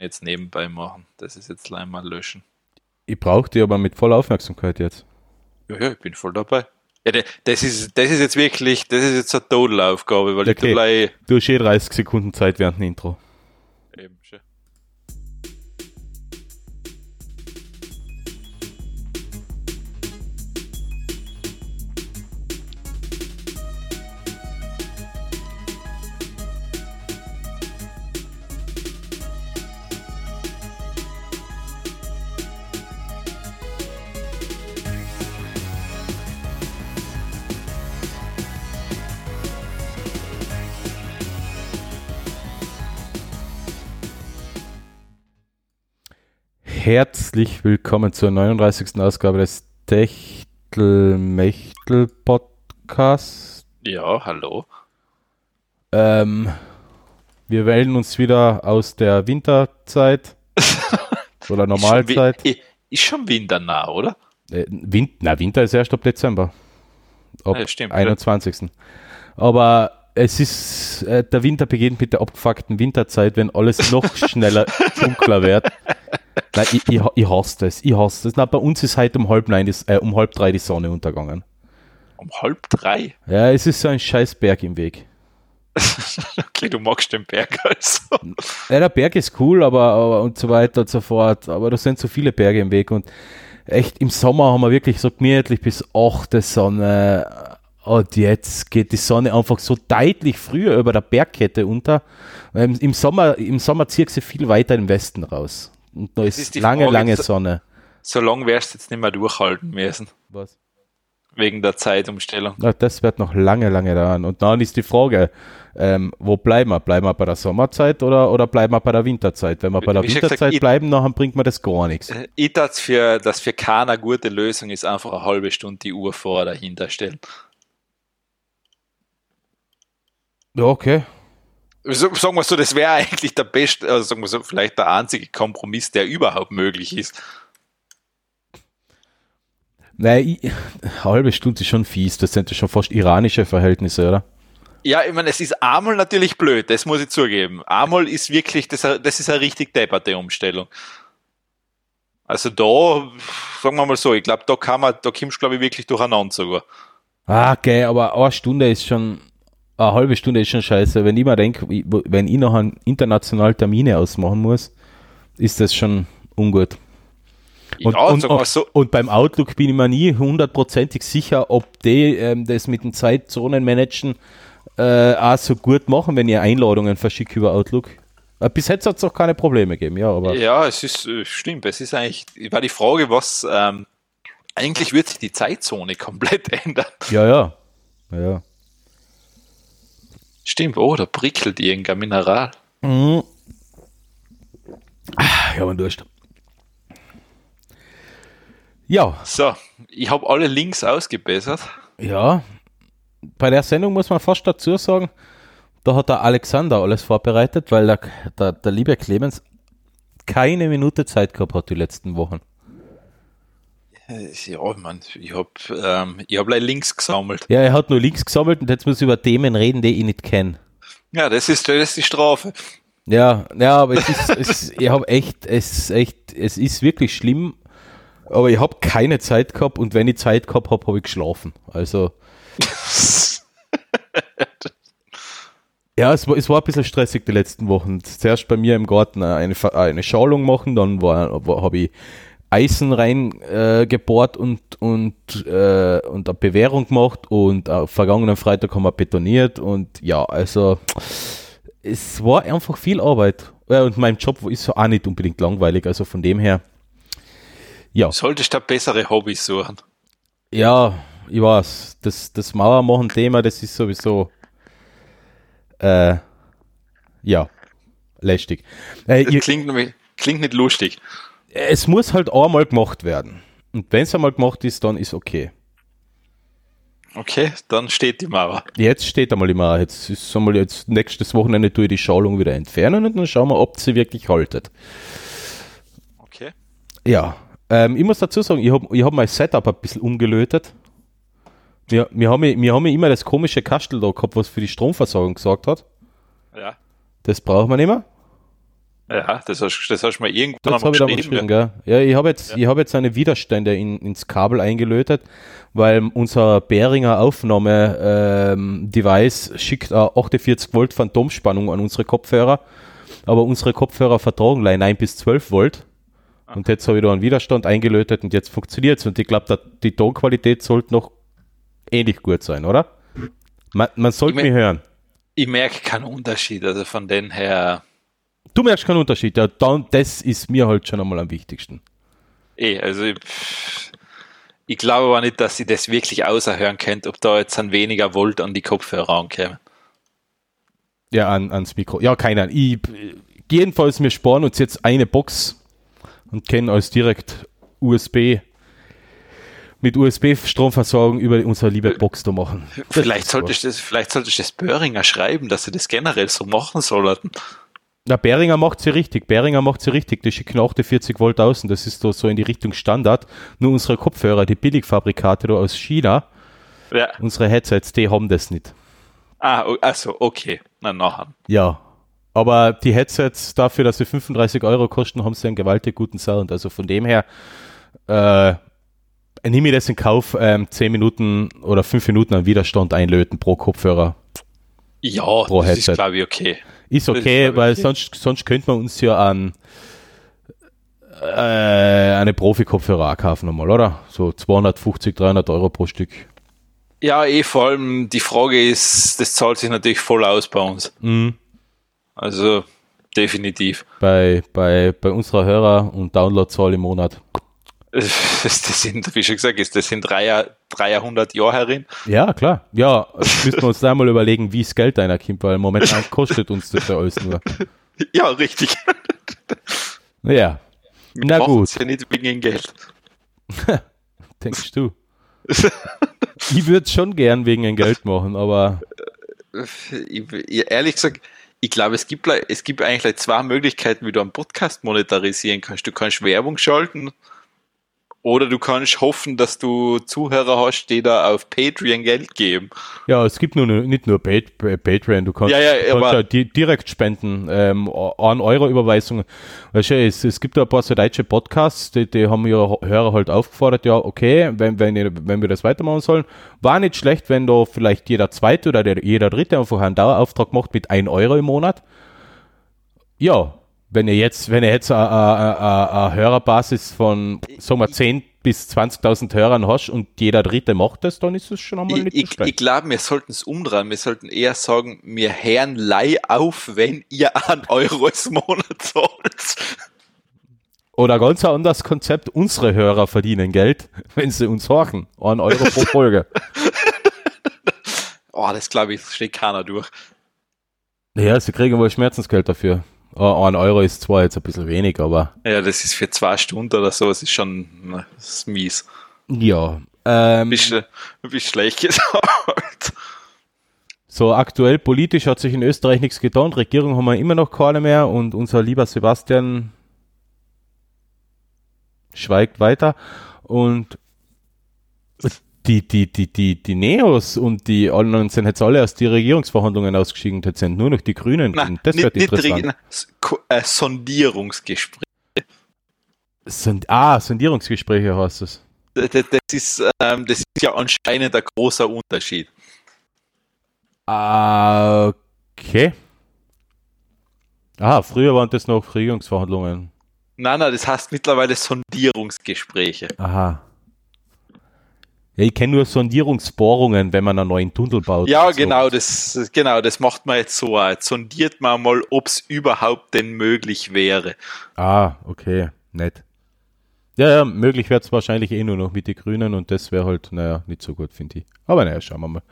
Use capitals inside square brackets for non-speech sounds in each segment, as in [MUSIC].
jetzt nebenbei machen. Das ist jetzt gleich mal löschen. Ich brauche die aber mit voller Aufmerksamkeit jetzt. Ja, ja, ich bin voll dabei. Ja, das ist, das ist jetzt wirklich, das ist jetzt eine Todelaufgabe, weil okay. ich gleich. Du hast eh 30 Sekunden Zeit während dem Intro. Eben schon. Herzlich willkommen zur 39. Ausgabe des Techtelmechtel Podcasts. Ja, hallo. Ähm, wir wählen uns wieder aus der Winterzeit [LAUGHS] oder Normalzeit. Ist schon, ist schon Winter nah, oder? Äh, Win na, Winter ist erst ab Dezember. Ab ja, stimmt, 21. Ja. Aber es ist, äh, der Winter beginnt mit der abgefuckten Winterzeit, wenn alles noch [LAUGHS] schneller dunkler wird. Nein, ich, ich, ich hasse das. Ich hasse das. Na, bei uns ist heute um halb, neun, das, äh, um halb drei die Sonne untergegangen. Um halb drei? Ja, es ist so ein scheiß Berg im Weg. [LAUGHS] okay, du magst den Berg also. Ja, der Berg ist cool, aber, aber und so weiter und so fort. Aber da sind so viele Berge im Weg und echt im Sommer haben wir wirklich so gemütlich bis 8 Sonne. Und jetzt geht die Sonne einfach so deutlich früher über der Bergkette unter. Im Sommer, im Sommer zieht sie viel weiter im Westen raus. Und da ist, ist lange, Frage, lange Sonne. So lange wirst du jetzt nicht mehr durchhalten müssen. Was? Wegen der Zeitumstellung. Ja, das wird noch lange, lange dauern. Und dann ist die Frage, ähm, wo bleiben wir? Bleiben wir bei der Sommerzeit oder, oder bleiben wir bei der Winterzeit? Wenn wir bei der Wie Winterzeit gesagt, bleiben, dann bringt man das gar nichts. Äh, ich das für, dass für keiner gute Lösung ist, einfach eine halbe Stunde die Uhr vor dahinter stellen. Ja, okay sagen wir so, das wäre [LAUGHS] eigentlich der beste, also sagen wir so, vielleicht der einzige Kompromiss, der überhaupt möglich ist. Nein, eine halbe Stunde ist schon fies. Das sind ja schon fast iranische Verhältnisse, oder? Ja, ich meine, es ist einmal natürlich blöd, das muss ich zugeben. Einmal ist wirklich, das, das ist eine richtig depperte Umstellung. Also da, sagen wir mal so, ich glaube, da kann man, da kommst du, glaube ich, wirklich durcheinander sogar. Ah, okay, aber eine Stunde ist schon, eine halbe Stunde ist schon scheiße. Wenn ich mir denke, wenn ich noch einen internationalen Termine ausmachen muss, ist das schon ungut. Und, ja, und, und, so. und, beim Outlook bin ich mir nie hundertprozentig sicher, ob die ähm, das mit den Zeitzonen managen äh, auch so gut machen, wenn ihr Einladungen verschickt über Outlook. Äh, bis jetzt hat es auch keine Probleme gegeben, ja. Aber ja, es ist äh, stimmt. Es ist eigentlich, war die Frage, was ähm, eigentlich wird sich die Zeitzone [LAUGHS] komplett ändern. Ja, ja. ja. Stimmt, oh, da prickelt irgendein Mineral. Mhm. Ah, ja, man Durst. Ja. So, ich habe alle Links ausgebessert. Ja. Bei der Sendung muss man fast dazu sagen, da hat der Alexander alles vorbereitet, weil der, der, der liebe Clemens keine Minute Zeit gehabt hat die letzten Wochen. Ja, man, ich habe ähm, hab Links gesammelt. Ja, er hat nur Links gesammelt und jetzt muss ich über Themen reden, die ich nicht kenne. Ja, das ist, das ist die Strafe. Ja, ja, aber es ist, es, ich habe echt, es ist echt, es ist wirklich schlimm, aber ich habe keine Zeit gehabt und wenn ich Zeit gehabt habe, habe ich geschlafen. Also. [LAUGHS] ja, es war, es war ein bisschen stressig die letzten Wochen. Zuerst bei mir im Garten eine, eine Schalung machen, dann war, war habe ich Eisen reingebohrt äh, und, und, äh, und eine Bewährung gemacht und äh, vergangenen Freitag haben wir betoniert und ja, also es war einfach viel Arbeit. Ja, und mein Job ist auch nicht unbedingt langweilig, also von dem her, ja. Solltest du bessere Hobbys suchen? Ja, ich weiß, das, das Mauermachen-Thema, das ist sowieso, äh, ja, lästig. Äh, klingt, klingt nicht lustig es muss halt einmal gemacht werden. Und wenn es einmal gemacht ist, dann ist okay. Okay, dann steht die Mauer. Jetzt steht einmal die Mauer. Jetzt ist einmal jetzt nächstes Wochenende tue ich die Schalung wieder entfernen und dann schauen wir, ob sie wirklich haltet. Okay. Ja. Ähm, ich muss dazu sagen, ich habe ich hab mein Setup ein bisschen umgelötet. Wir, wir, haben, wir haben immer das komische Kastel da gehabt, was für die Stromversorgung gesorgt hat. Ja. Das brauchen wir nicht mehr. Ja, das hast, das hast du mal irgendwann Das mal geschrieben. geschrieben, gell? Ja, ich habe jetzt, ich habe jetzt eine Widerstände in, ins Kabel eingelötet, weil unser Behringer Aufnahme-Device schickt eine 48 Volt Phantomspannung an unsere Kopfhörer, aber unsere Kopfhörer vertragen leider 9 bis 12 Volt. Und jetzt habe ich da einen Widerstand eingelötet und jetzt funktioniert's Und ich glaube, die Tonqualität sollte noch ähnlich gut sein, oder? Man, man sollte Ich mich hören. Ich merke keinen Unterschied, also von den her, Du merkst keinen Unterschied. Ja, dann, das ist mir halt schon einmal am wichtigsten. eh, also ich, ich glaube aber nicht, dass sie das wirklich außerhören könnt, ob da jetzt ein weniger Volt an die Kopfhörer ankämen. Ja, an, ans Mikro. Ja, keine Ahnung. Ich, jedenfalls, wir sparen uns jetzt eine Box und können als direkt USB mit USB-Stromversorgung über unsere liebe Box da machen. Vielleicht solltest du das, vielleicht solltest du das Böhringer schreiben, dass sie das generell so machen sollten. Na, Behringer macht sie richtig. Behringer macht sie richtig. Die schicken 48 Volt außen. Das ist so in die Richtung Standard. Nur unsere Kopfhörer, die Billigfabrikate da aus China, Ja. unsere Headsets, die haben das nicht. Ah, also okay, na nachher. Ja. Aber die Headsets, dafür, dass sie 35 Euro kosten, haben sie einen gewaltig guten Sound. Also von dem her äh, nehme ich das in Kauf, ähm, 10 Minuten oder 5 Minuten an Widerstand einlöten pro Kopfhörer. Ja, Pro das Headset. ist glaube ich okay. Ist okay, ist, weil sonst, sonst könnte man uns ja an äh, eine Profi-Kopfhörer kaufen nochmal, oder? So 250, 300 Euro pro Stück. Ja, eh vor allem die Frage ist, das zahlt sich natürlich voll aus bei uns. Mhm. Also definitiv. Bei, bei, bei unserer Hörer- und Downloadzahl im Monat. [LAUGHS] Das, sind, wie schon gesagt, ist, das sind drei, 300 Jahre herin. Ja, klar. Ja, jetzt müssen wir uns da mal überlegen, wie das Geld einer kommt, weil momentan [LAUGHS] kostet uns das ja alles nur. Ja, richtig. Ja, Wir Na machen's gut. Ja nicht wegen dem Geld. [LAUGHS] denkst du. Ich würde schon gern wegen ein Geld machen, aber Ich, ich, ehrlich gesagt, ich glaube, es gibt, es gibt eigentlich zwei Möglichkeiten, wie du einen Podcast monetarisieren kannst. Du kannst Werbung schalten oder du kannst hoffen, dass du Zuhörer hast, die da auf Patreon Geld geben. ja, es gibt nur nicht nur Pat- Patreon, du kannst, Ja, ja, kannst ja di direkt spenden, ähm, 1 Euro Überweisungen. Weißt du, es, es gibt ja ein paar so deutsche Podcasts, die, die haben ihre Hörer halt aufgefordert, ja, okay, wenn, wenn, wenn wir das weitermachen sollen, war nicht schlecht, wenn da vielleicht jeder Zweite oder der, jeder Dritte einfach einen Dauerauftrag macht mit 1 Euro im Monat. Ja, wenn ihr jetzt, wenn ihr jetzt eine- eine eine- Hörerbasis von, sagen wir, 10 bis 20.000 Hörern hast und jeder Dritte macht das, dann ist es schon einmal Ich, nicht so ich, ich glaube, wir sollten es umdrehen. Wir sollten eher sagen, wir hören Leih auf, wenn ihr einen Euro im Monat zahlt. Oder ganz ein anderes Konzept, unsere Hörer verdienen Geld, [LAUGHS] wenn sie uns horchen. 1 Euro pro [LAUGHS] Folge. Oh, das glaube ich, steht keiner durch. ja, sie kriegen wohl Schmerzensgeld dafür. Oh, 1 Euro ist zwar jetzt ein bisschen wenig, aber Ja, das ist für zwei Stunden oder so, das ist schon na, das ist mies. ja. Ähm, Bist, bist schlecht gesagt. so aktuell politisch hat sich in Österreich nichts getan. Regierung haben wir immer noch keine mehr und unser lieber Sebastian schweigt weiter. Und die, die, die, die, die Neos und die anderen sind jetzt alle aus die Regierungsverhandlungen ausgeschieden. Jetzt sind nur noch die Grünen. Nein, das nicht, wird interessant. Äh, Sondierungsgespräch. Sond ah, Sondierungsgespräche heißt es. Das, das, das, ist, ähm, das ist ja anscheinend ein großer Unterschied. Ah, okay. Ah, früher waren das noch Regierungsverhandlungen. Nein, nein, das heißt mittlerweile Sondierungsgespräche. Aha. Ja, ich kenne nur Sondierungsbohrungen, wenn man einen neuen Tunnel baut. Ja, so. genau, das, genau, das macht man jetzt so. Jetzt sondiert man mal, ob es überhaupt denn möglich wäre. Ah, okay, nett. Ja, ja, möglich wäre es wahrscheinlich eh nur noch mit den Grünen und das wäre halt, naja, nicht so gut, finde ich. Aber naja, schauen wir mal.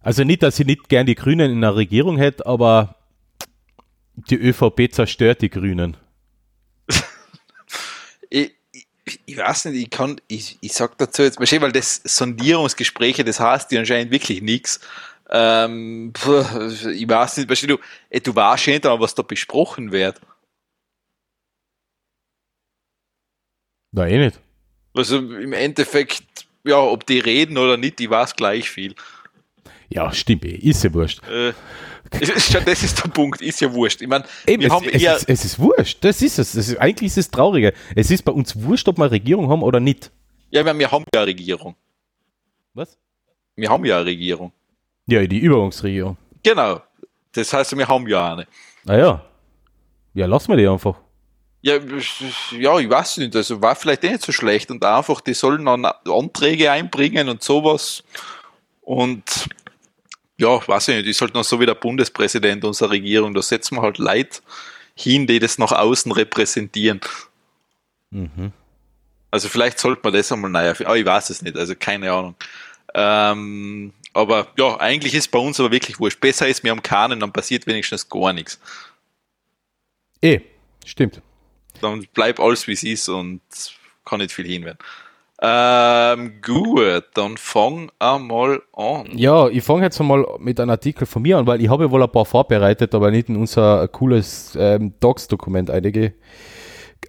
Also nicht, dass ich nicht gern die Grünen in der Regierung hätte, aber die ÖVP zerstört die Grünen. Ich, ich, weiß nicht, ich kann, ich, ich sag dazu jetzt mal schön, weil das Sondierungsgespräche, das heißt ja anscheinend wirklich nichts. Ähm, ich weiß nicht, versteh du, ey, du weißt schon nicht, was da besprochen wird. Na, eh nicht. Also im Endeffekt, ja, ob die reden oder nicht, ich weiß gleich viel. Ja, stimmt, ist ja wurscht. Äh, ist, das ist der Punkt, ist ja wurscht. Ich meine, Eben, wir es, haben es, eher, ist, es ist wurscht, das ist es. Das ist, eigentlich ist es trauriger. Es ist bei uns wurscht, ob wir eine Regierung haben oder nicht. ja, wir, wir haben ja eine Regierung. Was? Wir haben ja eine Regierung. Ja, die Übergangsregierung. Genau. Das heißt, wir haben ja eine. Naja. Ja, lassen wir die einfach. Ja, ja, ich weiß nicht, also war vielleicht eh nicht so schlecht und einfach, die sollen dann Anträge einbringen und sowas und ja, weiß ich nicht, die sollten dann so wie der Bundespräsident unserer Regierung, da setzen wir halt Leute hin, die das nach außen repräsentieren. Mhm. Also vielleicht sollte man das einmal neu aber ich weiß es nicht, also keine Ahnung. Ähm, aber ja, eigentlich ist bei uns aber wirklich wurscht. Besser ist, wir haben keinen, dann passiert wenigstens gar nichts. Eh, stimmt. dann bleibt alles wie es ist und kann nicht viel hinwerden. Ähm, gut, dann fang einmal an. Ja, ich fange jetzt einmal mit einem Artikel von mir an, weil ich habe ja wohl ein paar vorbereitet, aber nicht in unser cooles ähm, Docs-Dokument einige.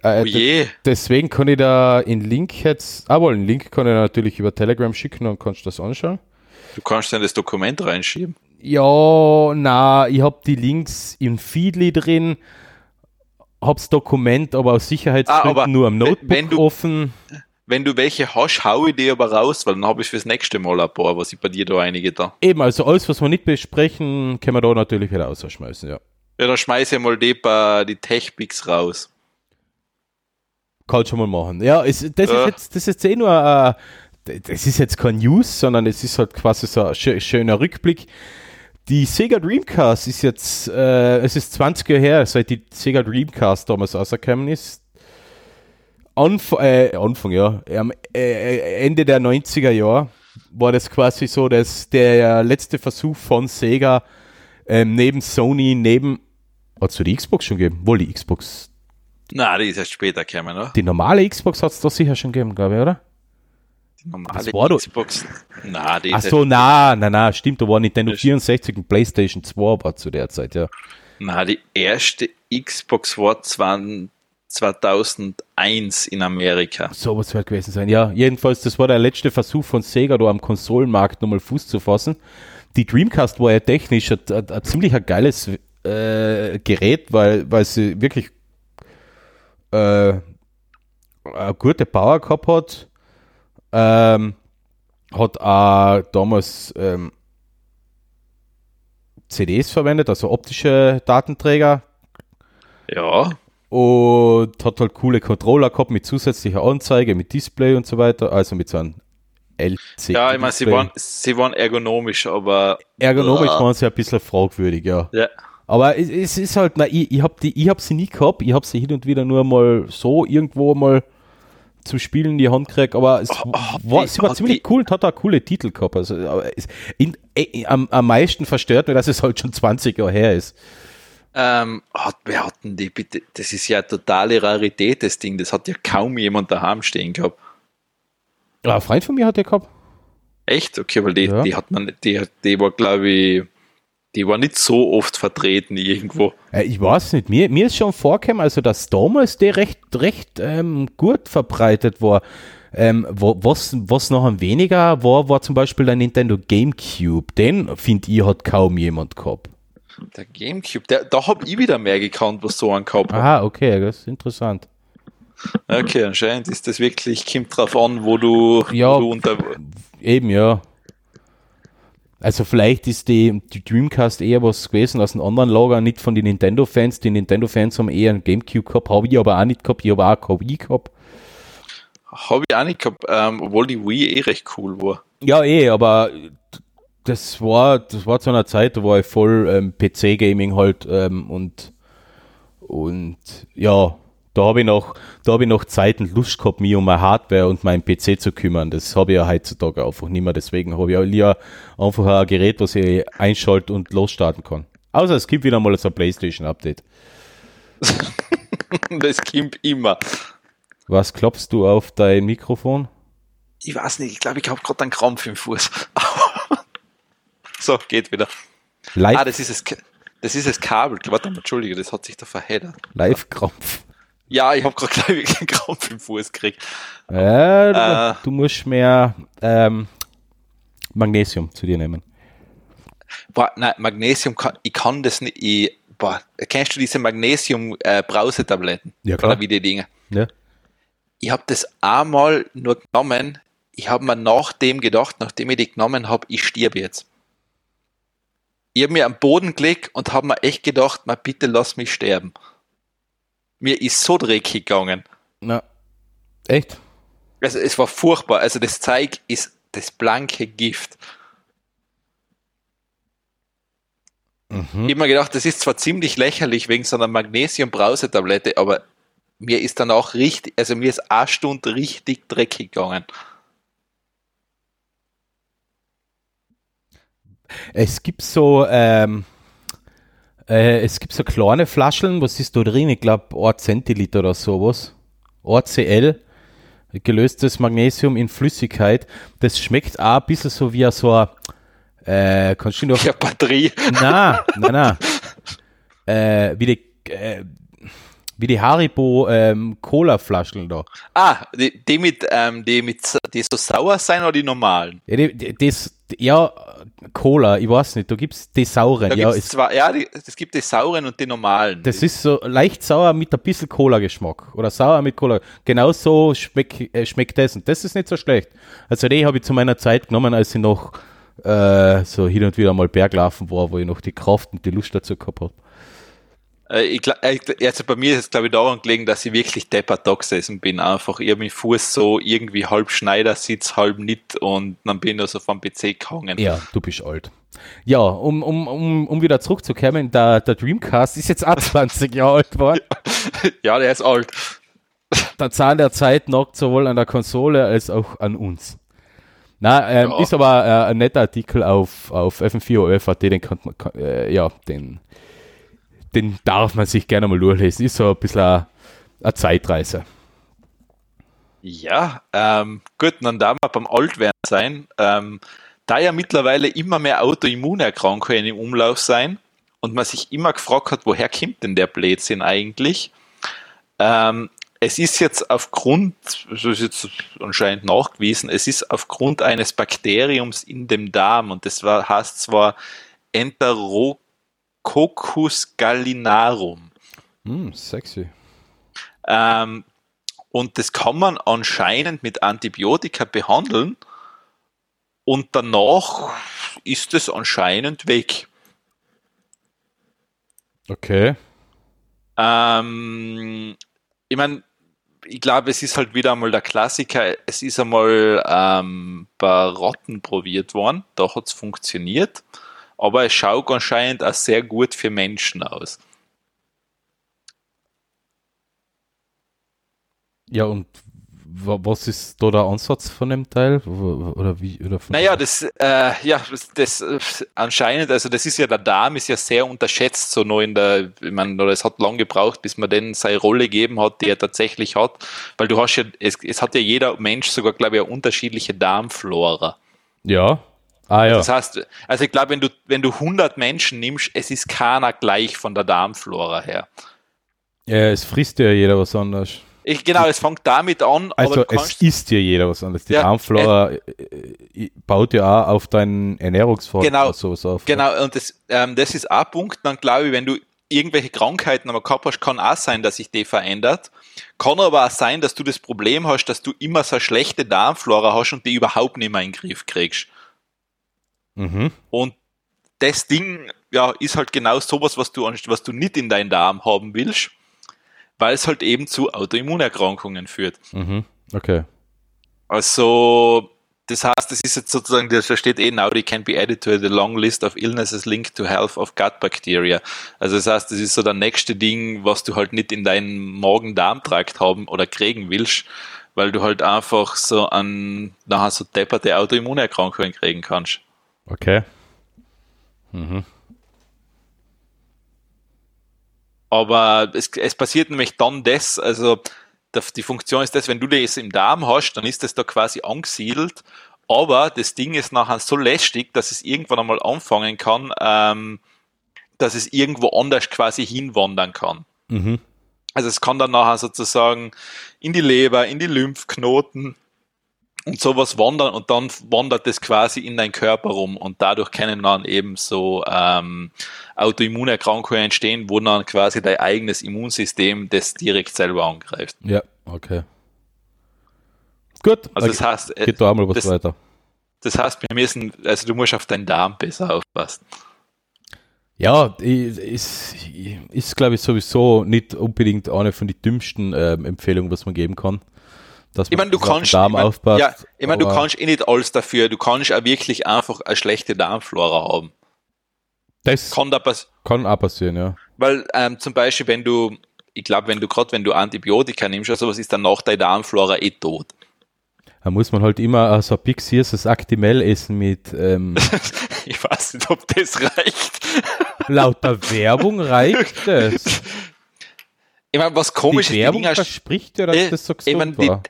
Äh, Oh je, Deswegen kann ich da einen Link jetzt, ah wohl, einen Link kann ich natürlich über Telegram schicken, dann kannst das anschauen. du kannst dann das Dokument reinschieben. Ja, na, ich habe die Links im Feedly drin, hab's Dokument aber aus Sicherheitsgründen Ah, aber nur am wenn- Notebook wenn du- offen. Wenn du welche hast, hau ich die aber raus, weil dann habe ich fürs nächste Mal ein paar, was ich bei dir da einige da. Eben, also alles, was wir nicht besprechen, können wir da natürlich wieder rausschmeißen, ja. Ja, dann schmeiße ich mal die, paar- die Techpicks raus. Kann schon mal machen. Ja, es, das, Ja. ist jetzt, das ist jetzt eh nur, äh, das ist jetzt kein News, sondern es ist halt quasi so ein schö- schöner Rückblick. Die Sega Dreamcast ist jetzt, äh, es ist 20 Jahre her, seit die Sega Dreamcast damals rausgekommen ist. Anf äh, Anfang, ja, am äh, Ende der 90er Jahre war das quasi so, dass der letzte Versuch von Sega ähm, neben Sony, neben, hat es die Xbox schon gegeben? Wohl die Xbox Na, die ist erst später gekommen, oder? die normale Xbox hat es doch sicher schon gegeben, glaube ich, oder? Die normale Das war Xbox. Na, die Ach so, na, na, na, stimmt, da war Nintendo Das- 64 und PlayStation 2 war zu der Zeit, ja. na, die erste Xbox war 20, 2001 in Amerika. So was wird gewesen sein, ja. Jedenfalls, das war der letzte Versuch von Sega, da am Konsolenmarkt nochmal Fuß zu fassen. Die Dreamcast war ja technisch ein, ein, ein ziemlich ein geiles äh, Gerät, weil, weil sie wirklich äh, eine gute Power gehabt hat. Ähm, hat auch damals ähm, CDs verwendet, also optische Datenträger Ja, und hat halt coole Controller gehabt mit zusätzlicher Anzeige, mit Display und so weiter, also mit so einem LCD. ja, ich meine, sie waren, sie waren ergonomisch, aber Ergonomisch waren sie ein bisschen fragwürdig, ja. ja. Aber es, es ist halt, na, ich, ich habe hab sie nie gehabt, ich habe sie hin und wieder nur mal so irgendwo mal zum Spielen in die Hand gekriegt, aber es Oh, war, die- sie war hat ziemlich cool und hat auch coole Titel gehabt. Also, aber es, in, äh, am, am meisten verstört mir, dass es halt schon 20 Jahre her ist. Ähm, hat, wer hat denn die bitte? Das ist ja eine totale Rarität, das Ding. Das hat ja kaum jemand daheim stehen gehabt. Ja, ein Freund von mir hat der gehabt. Echt? Okay, weil die, Ja. die hat man, die, die war, glaube ich, die war nicht so oft vertreten irgendwo. Äh, ich weiß nicht, mir, mir ist schon vorgekommen, also dass damals der recht, recht ähm, gut verbreitet war. Ähm, wo, was, was noch ein weniger war, war zum Beispiel der Nintendo GameCube. Den, finde ich, hat kaum jemand gehabt. Der Gamecube, der, da habe ich wieder mehr gekannt, was so einen gehabt hat. Aha, okay, das ist interessant. Okay, anscheinend ist das wirklich, kommt drauf an, wo du, Ja. wo du unter. Eben, ja. Also vielleicht ist die, die Dreamcast eher was gewesen aus einem anderen Lager, nicht von den Nintendo-Fans. Die Nintendo-Fans haben eher einen GameCube gehabt, habe ich aber auch nicht gehabt. Ich habe auch eine Wii gehabt. Habe ich auch nicht gehabt, ähm, obwohl die Wii eh recht cool war. Ja, eh, aber das war, das war zu einer Zeit, da war ich voll ähm, PC-Gaming halt ähm, und, und ja, da habe ich noch, da habe ich noch Zeit und Lust gehabt, mich um meine Hardware und meinen PC zu kümmern. Das habe ich ja heutzutage einfach nicht mehr. Deswegen habe ich ja lieber einfach ein Gerät, was ich einschalten und losstarten kann. Außer es gibt wieder mal so ein PlayStation-Update. [LAUGHS] das kommt immer. Was klopfst du auf dein Mikrofon? Ich weiß nicht, ich glaube, ich habe gerade einen Krampf im Fuß. [LAUGHS] [LAUGHS] so, geht wieder. Live, Ah, das ist Ka- das ist das Kabel. Warte mal, Entschuldige, das hat sich da verheddert. Live-Krampf. Ja, ich habe gerade einen Krampf im Fuß gekriegt. Du, Äh. du musst mehr ähm, Magnesium zu dir nehmen. Boah, nein, Magnesium, kann, ich kann das nicht. Ich, boah, kennst du diese Magnesium-Brausetabletten? Ja, klar. Oder wie die Dinge? Ja. Ich habe das einmal nur genommen. Ich habe mir nach dem gedacht, nachdem ich die genommen habe, ich stirb jetzt. Ich habe mir am Boden gelegt und habe mir echt gedacht, mal bitte lass mich sterben. Mir ist so dreckig gegangen. Na, echt? Also es war furchtbar. Also das Zeug ist das blanke Gift. Mhm. Ich habe mir gedacht, das ist zwar ziemlich lächerlich wegen so einer Magnesium-Brausetablette, aber mir ist dann auch richtig, also mir ist eine Stunde richtig dreckig gegangen. Es gibt so, ähm, äh, es gibt so kleine Flaschen, was ist da drin? Ich glaube, 1 Zentiliter oder sowas. 1 CL, gelöstes Magnesium in Flüssigkeit. Das schmeckt auch ein bisschen so wie so ein, äh, kannst du noch Ja, Batterie. Na, na, na. Äh, wie die, äh, wie die Haribo ähm, Cola-Flaschen da. Ah, die, die mit, ähm, die mit, die so sauer sein oder die normalen? Ja, die, die, das, ja, Cola, ich weiß nicht, da gibt's die sauren. Da Ja, es, zwei, ja, die, es gibt die sauren und die normalen. das ist so leicht sauer mit ein bisschen Cola-Geschmack. Oder sauer mit Cola. Genau so schmeck, äh, schmeckt das. Und das ist nicht so schlecht. Also die habe ich zu meiner Zeit genommen, als ich noch äh, so hin und wieder mal Berglaufen war, wo ich noch die Kraft und die Lust dazu gehabt habe. Äh, ich, äh, also bei mir ist es glaube ich daran gelegen, dass ich wirklich deppert da gesessen bin. Einfach ich hab meinen Fuß so irgendwie halb Schneidersitz, halb nicht und dann bin ich also vom PC gehangen. Ja, du bist alt. Ja, um, um, um, um wieder zurückzukommen, der, der Dreamcast ist jetzt auch [LAUGHS] 20 Jahre alt geworden. [LAUGHS] ja, der ist alt. Der Zahn der Zeit nagt sowohl an der Konsole als auch an uns. Na, ähm, Ja. ist aber äh, ein netter Artikel auf, auf FM4OF.at, den kann man, kann, äh, ja, den, den darf man sich gerne mal durchlesen. Ist so ein bisschen eine, Zeitreise. Ja, ähm, gut, dann da wir beim Altwerden sein, ähm, da ja mittlerweile immer mehr Autoimmunerkrankungen im Umlauf sein und man sich immer gefragt hat, woher kommt denn der Blödsinn eigentlich? Ähm, es ist jetzt aufgrund, das ist jetzt anscheinend nachgewiesen, es ist aufgrund eines Bakteriums in dem Darm und das war, heißt zwar Enterococcus gallinarum. Hm, sexy. Ähm, und das kann man anscheinend mit Antibiotika behandeln und danach ist es anscheinend weg. Okay. Ähm, ich meine, ich glaube, es ist halt wieder einmal der Klassiker. Es ist einmal ähm, bei Rotten probiert worden, da hat es funktioniert, aber es schaut anscheinend auch sehr gut für Menschen aus. Ja, und wa- was ist da der Ansatz von dem Teil? Oder wie? Oder von Naja, das, äh, ja, das, das äh, anscheinend, also das ist ja, der Darm ist ja sehr unterschätzt, so nur in der, ich meine, oder es hat lang gebraucht, bis man den seine Rolle gegeben hat, die er tatsächlich hat, weil du hast ja, es, es hat ja jeder Mensch sogar, glaube ich, eine unterschiedliche Darmflora. ja. Ah ja. Das heißt, also ich glaube, wenn du, wenn du 100 Menschen nimmst, es ist keiner gleich von der Darmflora her. ja. Es frisst ja jeder was anderes. Ich, genau, es fängt damit an, Also aber du es isst ja jeder was anderes. Die Ja, Darmflora äh, äh, baut ja auch auf deinen Ernährungsform Genau, oder sowas auf. Genau, und das, ähm, das ist ein Punkt, dann glaube ich, wenn du irgendwelche Krankheiten am Körper hast, kann auch sein, dass sich die verändert. Kann aber auch sein, dass du das Problem hast, dass du immer so schlechte Darmflora hast und die überhaupt nicht mehr in den Griff kriegst. Mhm. Und das Ding, ja, ist halt genau sowas, was du, was du nicht in deinen Darm haben willst, weil es halt eben zu Autoimmunerkrankungen führt. Mhm. Okay. Also, das heißt, das ist jetzt sozusagen, da steht eh, now they can be added to the long list of illnesses linked to health of gut bacteria. Also das heißt, das ist so der nächste Ding, was du halt nicht in deinen Magen-Darm-Trakt haben oder kriegen willst, weil du halt einfach so an, nachher so depperte Autoimmunerkrankungen kriegen kannst. Okay. Aber es, es passiert nämlich dann das, also die Funktion ist das, wenn du das im Darm hast, dann ist das da quasi angesiedelt, aber das Ding ist nachher so lästig, dass es irgendwann einmal anfangen kann, ähm, dass es irgendwo anders quasi hinwandern kann. Und sowas wandern und dann wandert es quasi in deinen Körper rum und dadurch können dann eben so ähm, Autoimmunerkrankungen entstehen, wo dann quasi dein eigenes Immunsystem das direkt selber angreift. Ja, okay. Gut, also das heißt, äh, geht da einmal was das, weiter. Das heißt, wir müssen, also du musst auf deinen Darm besser aufpassen. Ja, ist, ist glaube ich, sowieso nicht unbedingt eine von den dümmsten äh, Empfehlungen, was man geben kann dass man ich meine, du kannst, Darm ich mein, aufpasst. Ja, ich meine, du kannst eh nicht alles dafür. Du kannst auch wirklich einfach eine schlechte Darmflora haben. Das kann, da pass kann auch passieren, ja. Weil ähm, zum Beispiel, wenn du, ich glaube, wenn du gerade, wenn du Antibiotika nimmst oder sowas, ist dann nach deine Darmflora eh tot. Da muss man halt immer so ein Pixierses Actimel essen mit. Ähm, [LAUGHS] ich weiß nicht, ob das reicht. Laut der Werbung reicht [LAUGHS] es. Ich meine, was komisch die Werbung ist, die Dinger, verspricht ja, dass äh, das so gesund ich mein, war.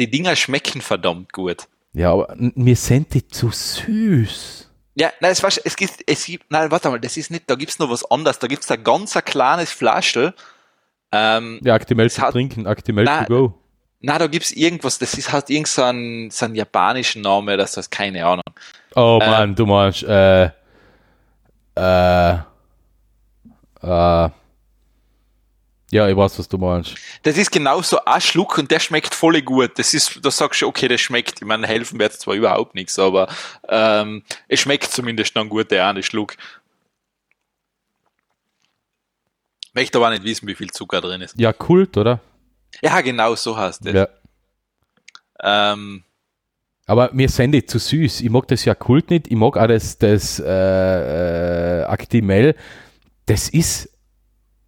Die, Dinger schmecken verdammt gut. Ja, aber mir sind die zu süß. Ja, nein, es, war, es gibt, es gibt, nein, warte mal, das ist nicht, da gibt's noch was anderes. Da gibt's ein ganz ein kleines Flaschel. Ähm, ja, Actimel zu hat, trinken, Actimel to go. Na, da gibt's irgendwas, das ist halt irgend so ein, so ein japanischen Name, das heißt keine Ahnung. Oh äh, man, du meinst, äh, äh, äh, ja, ich weiß, was du meinst. Das ist genauso ein Schluck und der schmeckt voll gut. Das ist, da sagst du, okay, das schmeckt. Ich meine, helfen wird zwar überhaupt nichts, aber ähm, es schmeckt zumindest dann gut, der eine Schluck. Möchte aber nicht wissen, wie viel Zucker drin ist. Ja, Kult, oder? Ja, genau, so heißt es. Ja. Ähm, aber mir sind die zu süß. Ich mag das ja Kult nicht. Ich mag auch das, das äh, äh, Actimel. Das ist,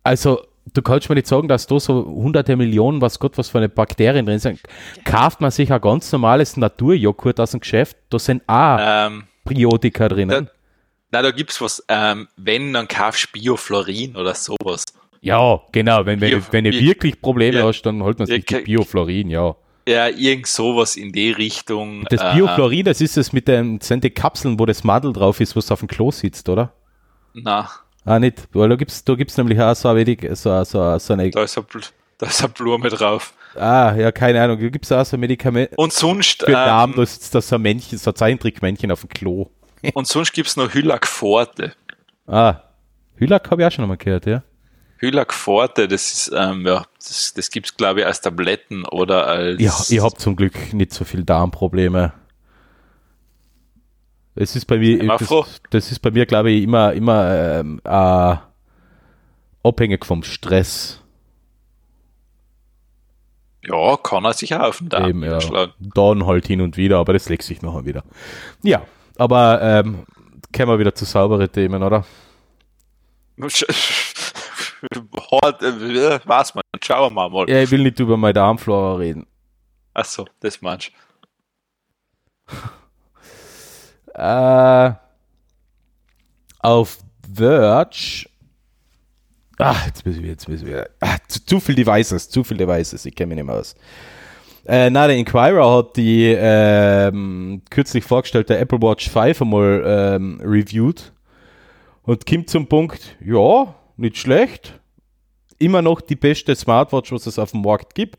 also du kannst mir nicht sagen, dass da so hunderte Millionen, was Gott, was für eine Bakterien drin sind. Kauft man sich ein ganz normales Naturjoghurt aus dem Geschäft, da sind auch ähm, Priotika drinnen. Da, na, da gibt's was, ähm, wenn, dann kaufst Bioflorin oder sowas. Ja, genau, wenn, wenn, Bio, wenn du wirklich Probleme ja, hast, dann holt man sich ja, Bioflorin, ja. Ja, irgend sowas in die Richtung. Das äh, Bioflorin, das ist es mit den, sind die Kapseln, wo das Madel drauf ist, was auf dem Klo sitzt, oder? Na. Ah, nicht, weil da gibt's, da gibt's nämlich auch so ein wenig, so, so, so eine. Da ist eine, da ist eine Blume drauf. Ah, ja, keine Ahnung. Da gibt's auch so ein Medikament. Und sonst. Für ähm, Darm, da sitzt da so ein Männchen, so ein Zeichentrickmännchen auf dem Klo. [LAUGHS] und sonst gibt's noch Hylac Forte. Ah, Hylac habe ich auch schon einmal gehört, ja. Hylac Forte, das ist, ähm, ja, das, das gibt's glaube ich als Tabletten oder als. Ja, ich habe zum Glück nicht so viel Darmprobleme. Es ist bei mir, das, das, ist bei mir, glaube ich, immer, immer ähm, äh, abhängig vom Stress. Ja, kann er sich auch auf den Darm Eben, ja. Dann halt hin und wieder, aber das legt sich nachher wieder. Ja, aber ähm, kommen wir wieder zu sauberen Themen, oder? [LAUGHS] Was man, schauen wir mal. Ja, ich will nicht über meine Darmflora reden. Achso, das meinst Äh, auf Verge. Ach, jetzt müssen wir, jetzt müssen wir. Ach, zu, zu, viel Devices, zu viel Devices, ich kenne mich nicht mehr aus. Äh, na, der Inquirer hat die ähm, kürzlich vorgestellte Apple Watch 5 einmal ähm, reviewed und kommt zum Punkt, ja, nicht schlecht. Immer noch die beste Smartwatch, was es auf dem Markt gibt.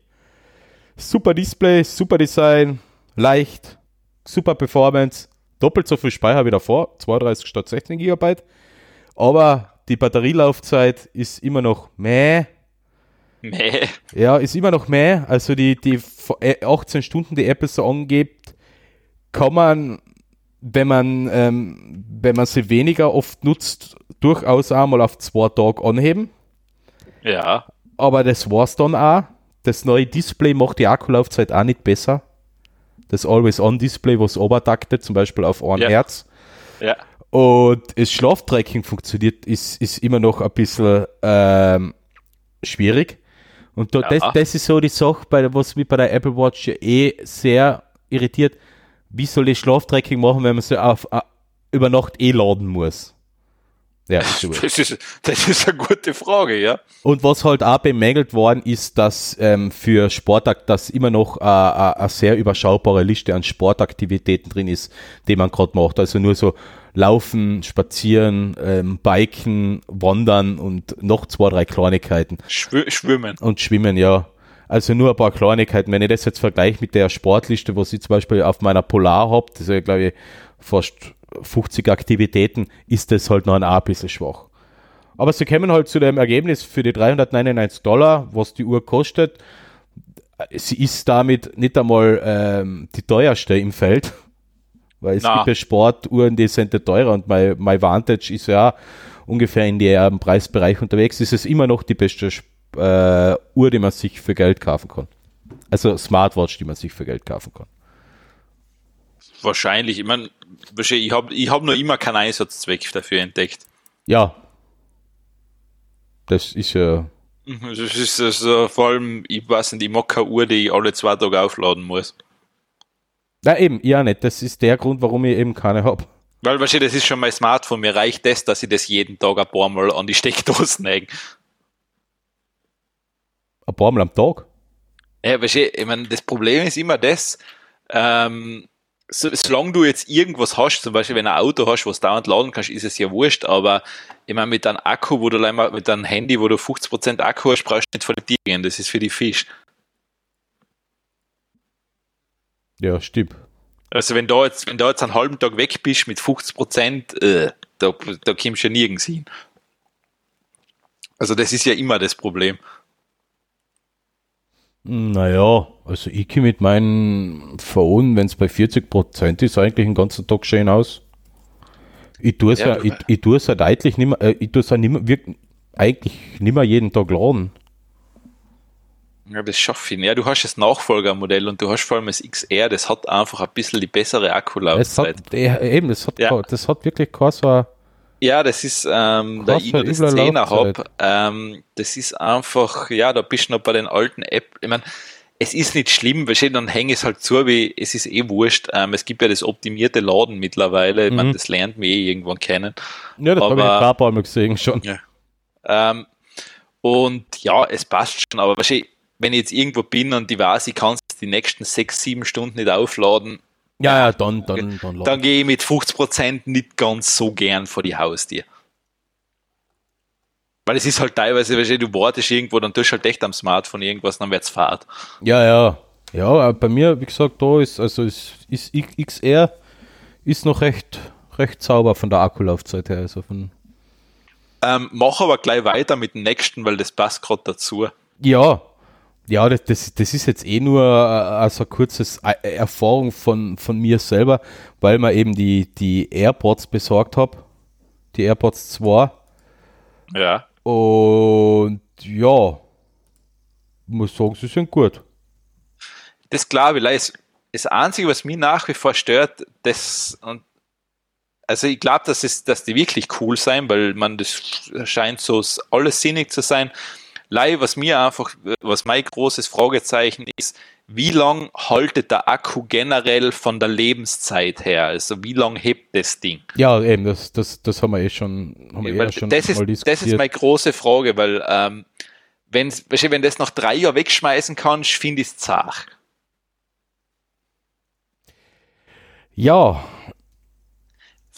Super Display, super Design, leicht, super Performance doppelt so viel Speicher wie davor, 32 statt 16 GB. Aber die Batterielaufzeit ist immer noch meh. Meh. Ja, ist immer noch meh. Also die, die 18 äh, Stunden, die Apple so angibt, kann man, wenn man, ähm, wenn man sie weniger oft nutzt, durchaus einmal auf zwei Tage anheben. Ja. Aber das war's dann auch. Das neue Display macht die Akkulaufzeit auch nicht besser das Always-On-Display, was obertaktet, zum Beispiel auf ein ja. Herz. Ja. Und das Schlaftracking funktioniert, ist, ist immer noch ein bisschen ähm, schwierig. Und da, ja. das, das ist so die Sache, bei, was mich bei der Apple Watch eh sehr irritiert. Wie soll ich Schlaftracking machen, wenn man sie auf, uh, über Nacht eh laden muss? Ja, [LAUGHS] das ist, das ist eine gute Frage, ja. Und was halt auch bemängelt worden ist, dass ähm, für Sportakt, dass immer noch äh, äh, eine sehr überschaubare Liste an Sportaktivitäten drin ist, die man gerade macht. Also nur so Laufen, Spazieren, ähm, Biken, Wandern und noch zwei, drei Kleinigkeiten. Schw schwimmen. Und Schwimmen, ja. Also nur ein paar Kleinigkeiten. Wenn ich das jetzt vergleiche mit der Sportliste, was ich zum Beispiel auf meiner Polar habe, das ist ja, glaube ich, fast 50 Aktivitäten, ist das halt noch ein bisschen schwach. Aber sie kommen halt zu dem Ergebnis für die 399 Dollar, was die Uhr kostet. Sie ist damit nicht einmal ähm, die teuerste im Feld, [LAUGHS] weil es Na. gibt ja Sportuhren, die sind ja teurer und mein, mein Vantage ist ja ungefähr in dem Preisbereich unterwegs. Ist es immer noch die beste äh, Uhr, die man sich für Geld kaufen kann. Also Smartwatch, die man sich für Geld kaufen kann. Wahrscheinlich. Ich meine, ich habe ich hab noch immer keinen Einsatzzweck dafür entdeckt. Ja, das ist ja. Das ist also vor allem, ich weiß nicht, ich mag keine Uhr, die ich alle zwei Tage aufladen muss. Na eben, ja nicht. Das ist der Grund, warum ich eben keine habe. Weil wahrscheinlich, das ist schon mein Smartphone. Mir reicht das, dass ich das jeden Tag ein paar Mal an die Steckdosen hänge. Ein paar Mal am Tag? Ja, wahrscheinlich, ich meine, das Problem ist immer das, ähm, so, solange du jetzt irgendwas hast, zum Beispiel wenn du ein Auto hast, was dauernd laden kannst, ist es ja wurscht, aber ich meine, mit einem Akku, wo du mal, mit einem Handy, wo du 50% Akku hast, brauchst du nicht vor die Tür gehen, das ist für die Fisch. Ja, stimmt. Also wenn du jetzt, wenn du jetzt einen halben Tag weg bist mit 50%, äh, da, da kommst du ja nirgends hin. Also das ist ja immer das Problem. Naja, also ich gehe mit meinem Phone, wenn es bei 40% ist, eigentlich den ganzen Tag schön aus. Ich tue es ja, ja ich, ich tue es ja deutlich nicht mehr, äh, ich tue es ja nicht mehr, wirklich, eigentlich nicht mehr jeden Tag laden. Ja, das schaffe ich. Ja, du hast das Nachfolgermodell und du hast vor allem das XR, das hat einfach ein bisschen die bessere Akkulaufzeit. Das hat, eben, das hat, ja. das hat wirklich kein so ja, das ist, ähm, da ich das 10er habe, ähm, das ist einfach, ja, da bist du noch bei den alten App. Ich meine, es ist nicht schlimm, weil dann hänge es halt zu, wie es ist eh wurscht. Ähm, es gibt ja das optimierte Laden mittlerweile, mhm. ich das lernt mir eh irgendwann kennen. Ja, das habe ich ein paar Mal gesehen schon. Ja. Ähm, und ja, es passt schon, aber wahrscheinlich, wenn ich jetzt irgendwo bin und ich weiß, ich kann es die nächsten sechs, sieben Stunden nicht aufladen, ja, ja, dann, dann, dann, dann gehe ich mit 50% nicht ganz so gern vor die Haustür. Weil es ist halt teilweise, wenn du wartest irgendwo, dann tust du halt echt am Smartphone irgendwas, dann wird's fahrt. Ja, ja. Ja, bei mir, wie gesagt, da ist, also es ist XR ist noch recht, recht sauber von der Akkulaufzeit her. Also von ähm, mach aber gleich weiter mit dem nächsten, weil das passt gerade dazu. Ja, ja, das, das, das ist jetzt eh nur also ein kurzes äh, Erfahrung von, von mir selber, weil man eben die, die AirPods besorgt habe. Die AirPods 2. Ja. Und ja, muss sagen, sie sind gut. Das glaube ich, das, das Einzige, was mich nach wie vor stört, das und also ich glaube, dass, dass die wirklich cool sein, weil man das scheint so alles sinnig zu sein. Lei, was mir einfach, was mein großes Fragezeichen ist, wie lang haltet der Akku generell von der Lebenszeit her? Also wie lang hebt das Ding? Ja, eben, das, das, das haben wir eh schon, haben wir eh schon das, ist, das ist meine große Frage, weil ähm, wenn, wenn das nach drei Jahren wegschmeißen kannst, finde ich es zart. Ja,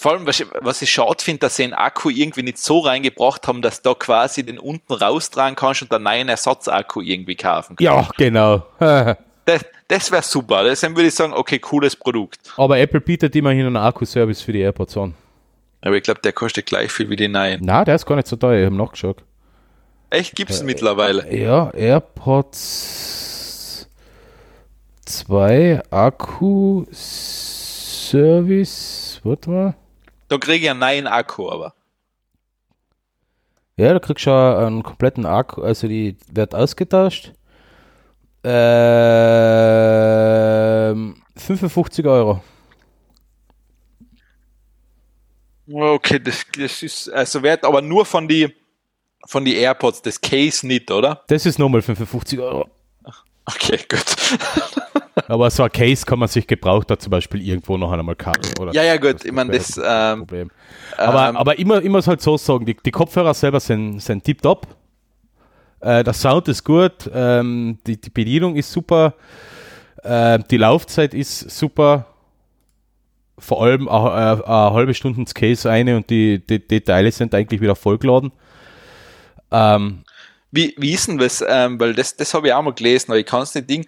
vor allem, was ich, was ich schade finde, dass sie den Akku irgendwie nicht so reingebracht haben, dass da quasi den unten raustragen kannst und einen neuen Ersatzakku irgendwie kaufen kannst. Ja, genau. [LAUGHS] das das wäre super. Deswegen würde ich sagen, okay, cooles Produkt. Aber Apple bietet immerhin einen Akkuservice für die AirPods an. Aber ich glaube, der kostet gleich viel wie die neuen. Na, der ist gar nicht so teuer, ich habe nachgeschaut. Echt, gibt es äh, mittlerweile? Ja, AirPods 2 Akku-Service, warte mal. Da kriege ich einen neuen Akku, aber. Ja, da kriegst du einen kompletten Akku, also die wird ausgetauscht. Ähm, 55 Euro. Okay, das, das ist also wert, aber nur von die von die AirPods, das Case nicht, oder? Das ist nochmal 55 Euro. Okay, gut. [LAUGHS] Aber so ein Case kann man sich gebraucht da zum Beispiel irgendwo noch einmal kaufen, oder? Ja, ja, gut. Ich meine, das. Ähm, Problem. Aber, ähm, aber immer, immer halt so sagen, die, die Kopfhörer selber sind, sind tipptopp. Äh, der Sound ist gut, ähm, die, die Bedienung ist super, äh, die Laufzeit ist super. Vor allem eine, eine halbe Stunde ins Case eine und die, die, die Teile sind eigentlich wieder vollgeladen. Ähm, Wie, wie ist denn das? Ähm, weil das, das habe ich auch mal gelesen, aber ich kann es nicht Ding.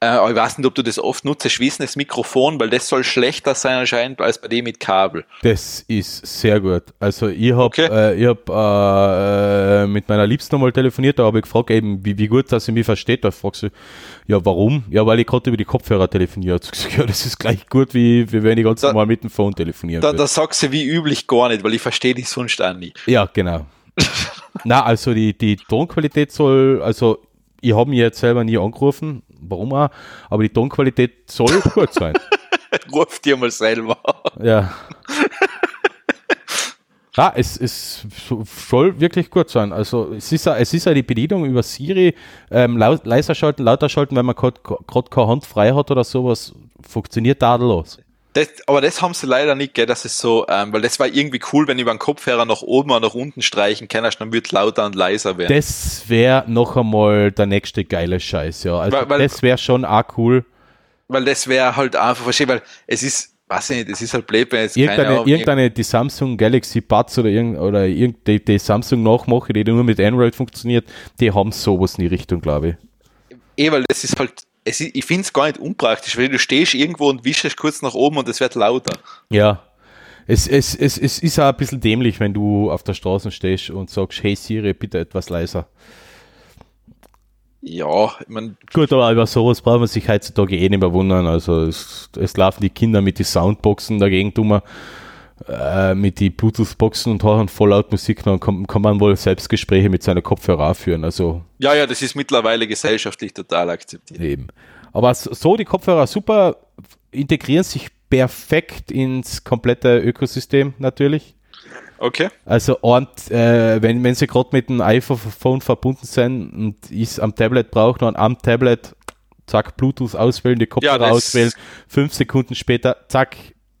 Äh, aber ich weiß nicht, ob du das oft nutzt, wie ist denn das Mikrofon, weil das soll schlechter sein anscheinend als bei dem mit Kabel. Das ist sehr gut. Also ich habe okay. äh, ich hab, äh, mit meiner Liebsten nochmal telefoniert, da habe ich gefragt, eben, wie, wie gut dass sie mich versteht. Da fragst du, ja, warum? Ja, weil ich gerade über die Kopfhörer telefoniere. [LAUGHS] Gesagt, ja, das ist gleich gut, wie, wie wenn ich ganz da, normal mit dem Phone telefonieren Da, da sagst du wie üblich gar nicht, weil ich verstehe dich sonst auch nicht. Ja, genau. [LAUGHS] Na, also die, die Tonqualität soll, also ich habe mich jetzt selber nie angerufen, warum auch, aber die Tonqualität soll [LAUGHS] gut sein. Ruf dir mal selber. Ja. Ja, es, es soll wirklich gut sein. Also es ist, es ist ja die Bedienung über Siri, ähm, leiser schalten, lauter schalten, wenn man gerade keine Hand frei hat oder sowas, funktioniert tadellos. Das, aber das haben sie leider nicht, gell, das ist so, ähm, weil das war irgendwie cool, wenn ich über den Kopfhörer nach oben oder nach unten streichen kann, dann wird es lauter und leiser werden. Das wäre noch einmal der nächste geile Scheiß, ja. Also weil, weil, das wäre schon auch cool. Weil das wäre halt einfach, verstehe, weil es ist, weiß ich nicht, es ist halt blöd, wenn jetzt irgendeine, keine irgendeine, die Samsung Galaxy Buds oder irgend, oder irgend, die, die Samsung nachmache, die nur mit Android funktioniert, die haben sowas in die Richtung, glaube ich. Eh, weil das ist halt es, ich finde es gar nicht unpraktisch, weil du stehst irgendwo und wischst kurz nach oben und es wird lauter. Ja. Es, es, es, es ist auch ein bisschen dämlich, wenn du auf der Straße stehst und sagst, hey Siri, bitte etwas leiser. Ja, ich meine. Gut, aber über sowas braucht man sich heutzutage eh nicht mehr wundern. Also es, es laufen die Kinder mit den Soundboxen dagegen wir äh, mit den Bluetooth-Boxen und hören voll laut Musik, dann kann, kann man wohl Selbstgespräche mit seiner Kopfhörer führen. Also ja, ja, das ist mittlerweile gesellschaftlich total akzeptiert. Eben. Aber so die Kopfhörer super integrieren sich perfekt ins komplette Ökosystem natürlich. Okay. Also und, äh, wenn, wenn sie gerade mit dem iPhone verbunden sind und ich am Tablet brauche, dann am Tablet zack, Bluetooth auswählen, die Kopfhörer ja, auswählen, fünf Sekunden später, zack,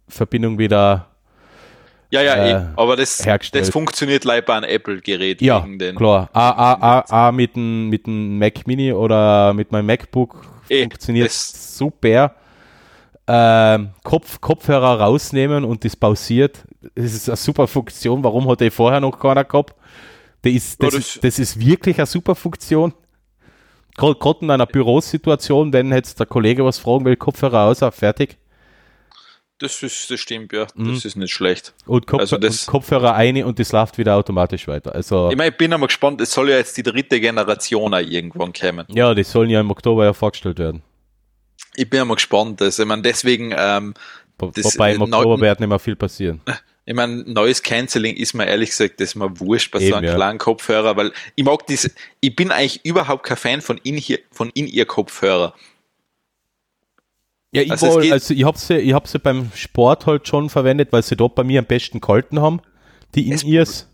Verbindung wieder ja, ja, eh. äh, aber das, das funktioniert leider an Apple-Gerät. Ja, klar. A, A, A, A mit dem mit dem Mac Mini oder mit meinem MacBook eh, funktioniert super. Ähm, Kopf, Kopfhörer rausnehmen und das pausiert. Das ist eine super Funktion. Warum hat der vorher noch keiner gehabt? Das ist, das, ja, das, ist, das ist wirklich eine super Funktion. Gerade in einer Bürosituation, wenn jetzt der Kollege was fragen will, Kopfhörer aus, fertig. Das, ist, das stimmt, ja. Mhm. Das ist nicht schlecht. Und, Kopf also das, und Kopfhörer eine und das läuft wieder automatisch weiter. Also, ich meine, ich bin einmal gespannt, es soll ja jetzt die dritte Generation auch irgendwann kommen. Ja, die sollen ja im Oktober ja vorgestellt werden. Ich bin einmal gespannt. Also, ich meine, deswegen. Ähm, das, Wobei im Oktober wird nicht mehr viel passieren. [LAUGHS] Ich meine, neues Canceling ist mir ehrlich gesagt, das ist mir wurscht bei Eben, so einem ja. kleinen Kopfhörer, weil ich mag diese, ich bin eigentlich überhaupt kein Fan von in hier, von in ihr Kopfhörer. Ja, ich, also, also ich habe sie, ich hab sie beim Sport halt schon verwendet, weil sie dort bei mir am besten gehalten haben, die In-Ears.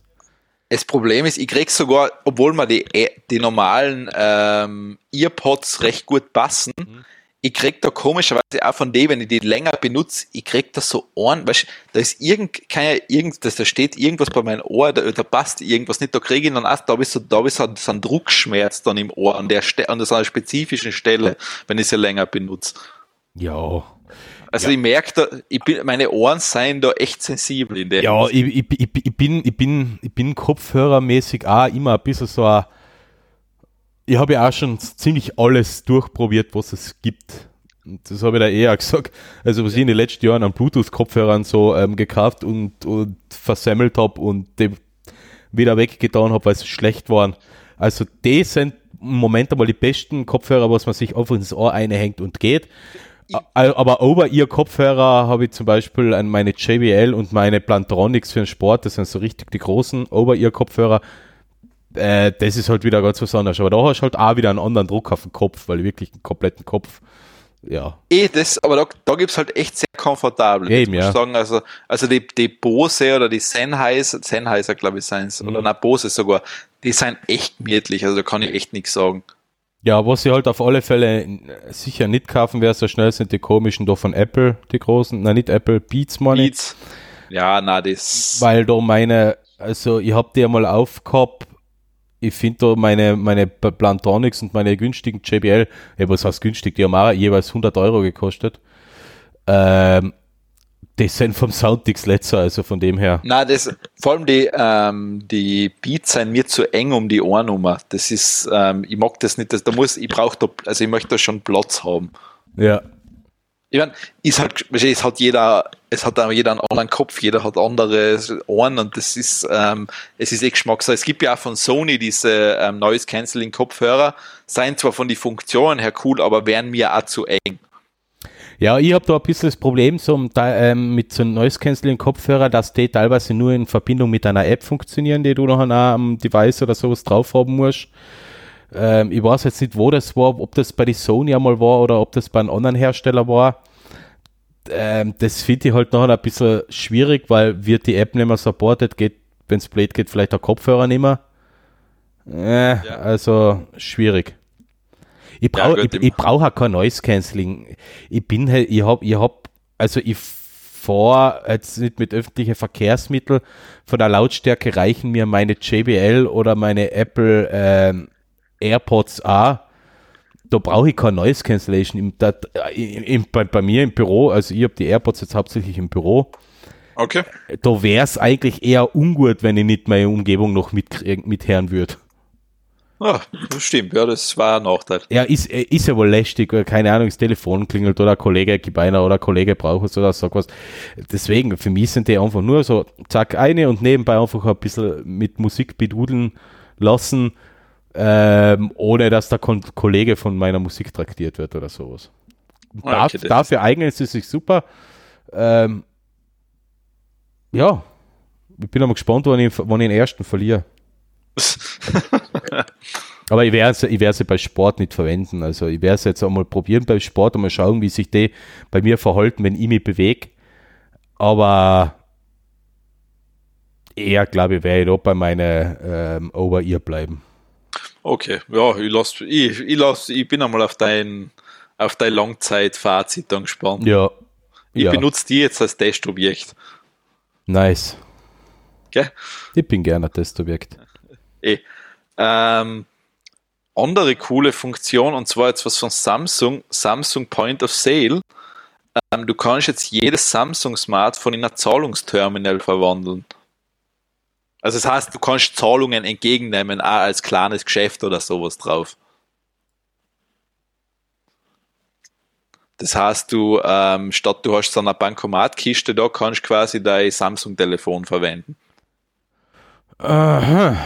Das Problem ist, ich krieg sogar, obwohl mir die, äh, die normalen ähm, Earpods recht gut passen, mhm. ich krieg da komischerweise auch von denen, wenn ich die länger benutze, ich krieg da so Ohren, weißt da ist irgend, ja irgend, da steht irgendwas bei meinem Ohr, da, da passt irgendwas nicht, da kriege ich dann erst, da habe ich so, da ich so, so einen Druckschmerz dann im Ohr an der Stelle, an so einer spezifischen Stelle, wenn ich sie länger benutze. Ja. Also ja. ich merke da, ich bin, meine Ohren seien da echt sensibel in der. Ja, ich, ich, ich, ich, bin, ich bin, ich bin kopfhörermäßig auch immer ein bisschen so ein, ich habe ja auch schon ziemlich alles durchprobiert, was es gibt. Und das habe ich da eher [LAUGHS] gesagt. Also was ja. ich in den letzten Jahren an Bluetooth-Kopfhörern so ähm, gekauft und, und versemmelt habe und die wieder weggetan habe, weil sie schlecht waren. Also die sind im Moment einmal die besten Kopfhörer, was man sich einfach ins Ohr einhängt und geht. Aber over ihr Kopfhörer habe ich zum Beispiel an meine JBL und meine Plantronics für den Sport, das sind so richtig die großen over ihr Kopfhörer. Äh, das ist halt wieder ganz was anderes. Aber da hast du halt auch wieder einen anderen Druck auf den Kopf, weil wirklich einen kompletten Kopf, ja. Eh, das, aber da, da gibt es halt echt sehr komfortabel. Eben, ja. Sagen, also, also die, die Bose oder die Sennheiser, Sennheiser glaube ich, seien mhm. oder na Bose sogar, die sind echt gemütlich, also da kann ich echt nichts sagen. Ja, was ich halt auf alle Fälle sicher nicht kaufen werde, so schnell sind die komischen da von Apple, die großen, nein, nicht Apple, Beats Money. Beats. Ja, na, das. Weil da meine, also ich habe die einmal aufgehabt, ich finde da meine, meine Plantronics und meine günstigen JBL, ja, was heißt günstig, die haben auch jeweils 100 Euro gekostet. Ähm, Das sind vom Soundix letzter, also von dem her. Na, das, vor allem die, ähm, die Beats sind mir zu eng um die Ohrnummer. Das ist, ähm, ich mag das nicht, das, da muss, ich brauche da, also ich möchte da schon Platz haben. Ja. Ich meine, ist halt, es hat jeder, es hat auch jeder einen anderen Kopf, jeder hat andere Ohren und das ist, ähm, es ist eh Geschmackssache. Es gibt ja auch von Sony diese ähm, Noise Cancelling Kopfhörer, seien zwar von den Funktionen her cool, aber wären mir auch zu eng. Ja, ich habe da ein bisschen das Problem so, ähm, mit so einem Noise Cancelling Kopfhörer, dass die teilweise nur in Verbindung mit einer App funktionieren, die du noch am Device oder sowas drauf haben musst. Ähm, ich weiß jetzt nicht, wo das war, ob das bei die Sony einmal war oder ob das bei einem anderen Hersteller war. Ähm, das finde ich halt noch ein bisschen schwierig, weil wird die App nicht mehr supported, geht, wenn es blöd geht, vielleicht der Kopfhörer nicht mehr. Äh, ja. Also schwierig. Ich brauche ja, ich, ich brauch auch kein Noise Cancelling. Ich bin halt, ich hab, ich hab, also ich fahre jetzt nicht mit öffentlichen Verkehrsmitteln. Von der Lautstärke reichen mir meine JBL oder meine Apple ähm, AirPods A. Da brauche ich kein Noise Cancellation. Im, da, im, im, bei, bei, mir im Büro, also ich habe die AirPods jetzt hauptsächlich im Büro. Okay. Da wäre es eigentlich eher ungut, wenn ich nicht meine Umgebung noch mit, mithören würde. Ah, stimmt, ja, das war ein Nachteil. Ja, ist, ist ja wohl lästig, keine Ahnung, das Telefon klingelt oder ein Kollege gibt einer oder ein Kollege braucht es oder sag was. Deswegen, für mich sind die einfach nur so, zack, eine und nebenbei einfach ein bisschen mit Musik bedudeln lassen, ähm, ohne dass der Kon Kollege von meiner Musik traktiert wird oder sowas. Ah, okay, dafür eignen sie sich super. Ähm, ja, ich bin aber gespannt, wann ich, wann ich den ersten verliere. [LAUGHS] Aber ich werde ich sie bei Sport nicht verwenden. Also ich werde es jetzt einmal probieren bei Sport und mal schauen, wie sich die bei mir verhalten, wenn ich mich bewege. Aber eher, glaube ich, werde ich da bei meiner ähm, Over-Ear bleiben. Okay, ja, ich, lass, ich, ich, lass, ich bin einmal auf dein, auf dein Langzeitfazit dann gespannt. Ja. Ich ja. benutze die jetzt als Testobjekt. Nice. Okay? Ich bin gerne ein Testobjekt. Eh. Ähm, andere coole Funktion, und zwar jetzt was von Samsung, Samsung Point of Sale. Ähm, du kannst jetzt jedes Samsung Smartphone in ein Zahlungsterminal verwandeln. Also das heißt, du kannst Zahlungen entgegennehmen, auch als kleines Geschäft oder sowas drauf. Das heißt, du ähm, statt du hast so eine Bankomatkiste, da kannst du quasi dein Samsung-Telefon verwenden. Aha.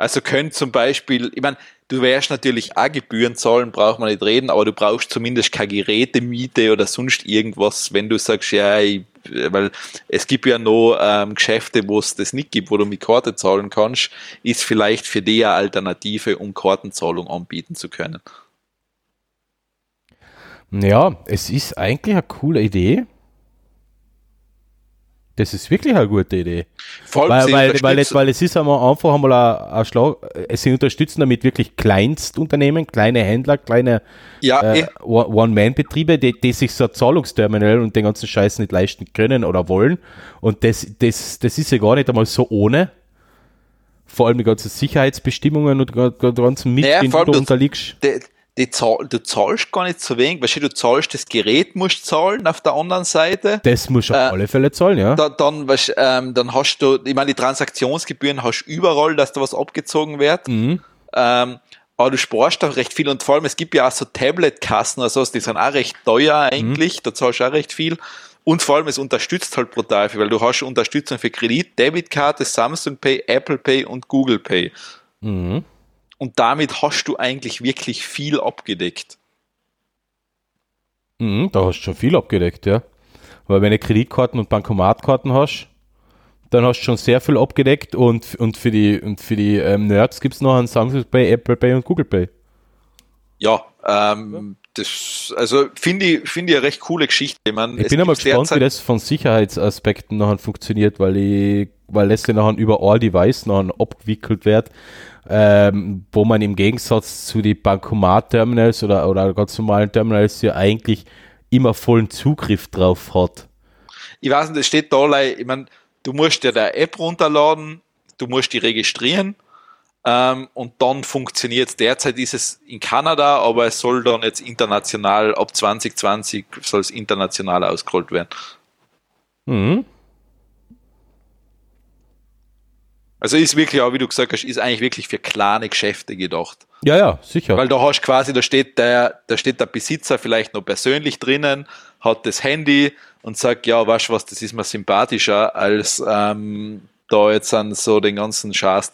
Also könnte zum Beispiel, ich meine, du wärst natürlich auch Gebühren zahlen, braucht man nicht reden, aber du brauchst zumindest keine Gerätemiete oder sonst irgendwas, wenn du sagst, ja, ich, weil es gibt ja noch ähm, Geschäfte, wo es das nicht gibt, wo du mit Karte zahlen kannst, ist vielleicht für die eine Alternative, um Kartenzahlung anbieten zu können. Ja, es ist eigentlich eine coole Idee. Das ist wirklich eine gute Idee. Voll weil, weil, weil, es, weil es ist einmal einfach einmal ein, ein Schlag, sie unterstützen damit wirklich Kleinstunternehmen, kleine Händler, kleine ja, äh, eh. One-Man-Betriebe, die, die sich so ein Zahlungsterminal und den ganzen Scheiß nicht leisten können oder wollen. Und das, das, das ist ja gar nicht einmal so ohne. Vor allem die ganzen Sicherheitsbestimmungen und die ganzen Mist, naja, du unterliegst. Die, die zahl, du zahlst gar nicht so wenig, weißt du, du zahlst das Gerät, musst zahlen auf der anderen Seite. Das musst du auf äh, alle Fälle zahlen, ja. Da, dann, weißt, ähm, dann hast du, ich meine, die Transaktionsgebühren hast du überall, dass da was abgezogen wird. Mhm. Ähm, aber du sparst auch recht viel und vor allem, es gibt ja auch so Tablet-Kassen oder sowas, die sind auch recht teuer eigentlich, mhm. da zahlst du auch recht viel. Und vor allem, es unterstützt halt brutal viel, weil du hast Unterstützung für Kredit, Debitkarte, Samsung Pay, Apple Pay und Google Pay. Mhm. Und damit hast du eigentlich wirklich viel abgedeckt. Mhm, da hast du schon viel abgedeckt, ja. Weil wenn du Kreditkarten und Bankomatkarten hast, dann hast du schon sehr viel abgedeckt und, und für die, und für die ähm, Nerds gibt es noch einen Samsung Pay, Apple Pay und Google Pay. Ja, ähm, das, also finde ich, finde ich eine recht coole Geschichte. Ich, mein, ich bin aber gespannt, wie das von Sicherheitsaspekten nachher funktioniert, weil ich, weil das ja nachher über All-Device nachher abgewickelt wird ähm, wo man im Gegensatz zu den Bankomat-Terminals oder, oder ganz normalen Terminals ja eigentlich immer vollen Zugriff drauf hat. Ich weiß nicht, das steht da, ich meine, du musst dir der App runterladen, du musst die registrieren ähm, und dann funktioniert es. Derzeit ist es in Kanada, aber es soll dann jetzt international, ab 2020 soll es international ausgerollt werden. Mhm. Also ist wirklich auch, wie du gesagt hast, ist eigentlich wirklich für kleine Geschäfte gedacht. Ja, ja, sicher. Weil da hast quasi, da steht der, da steht der Besitzer vielleicht noch persönlich drinnen, hat das Handy und sagt, ja, weißt du was, das ist mir sympathischer, als ähm, da jetzt an so den ganzen Schatz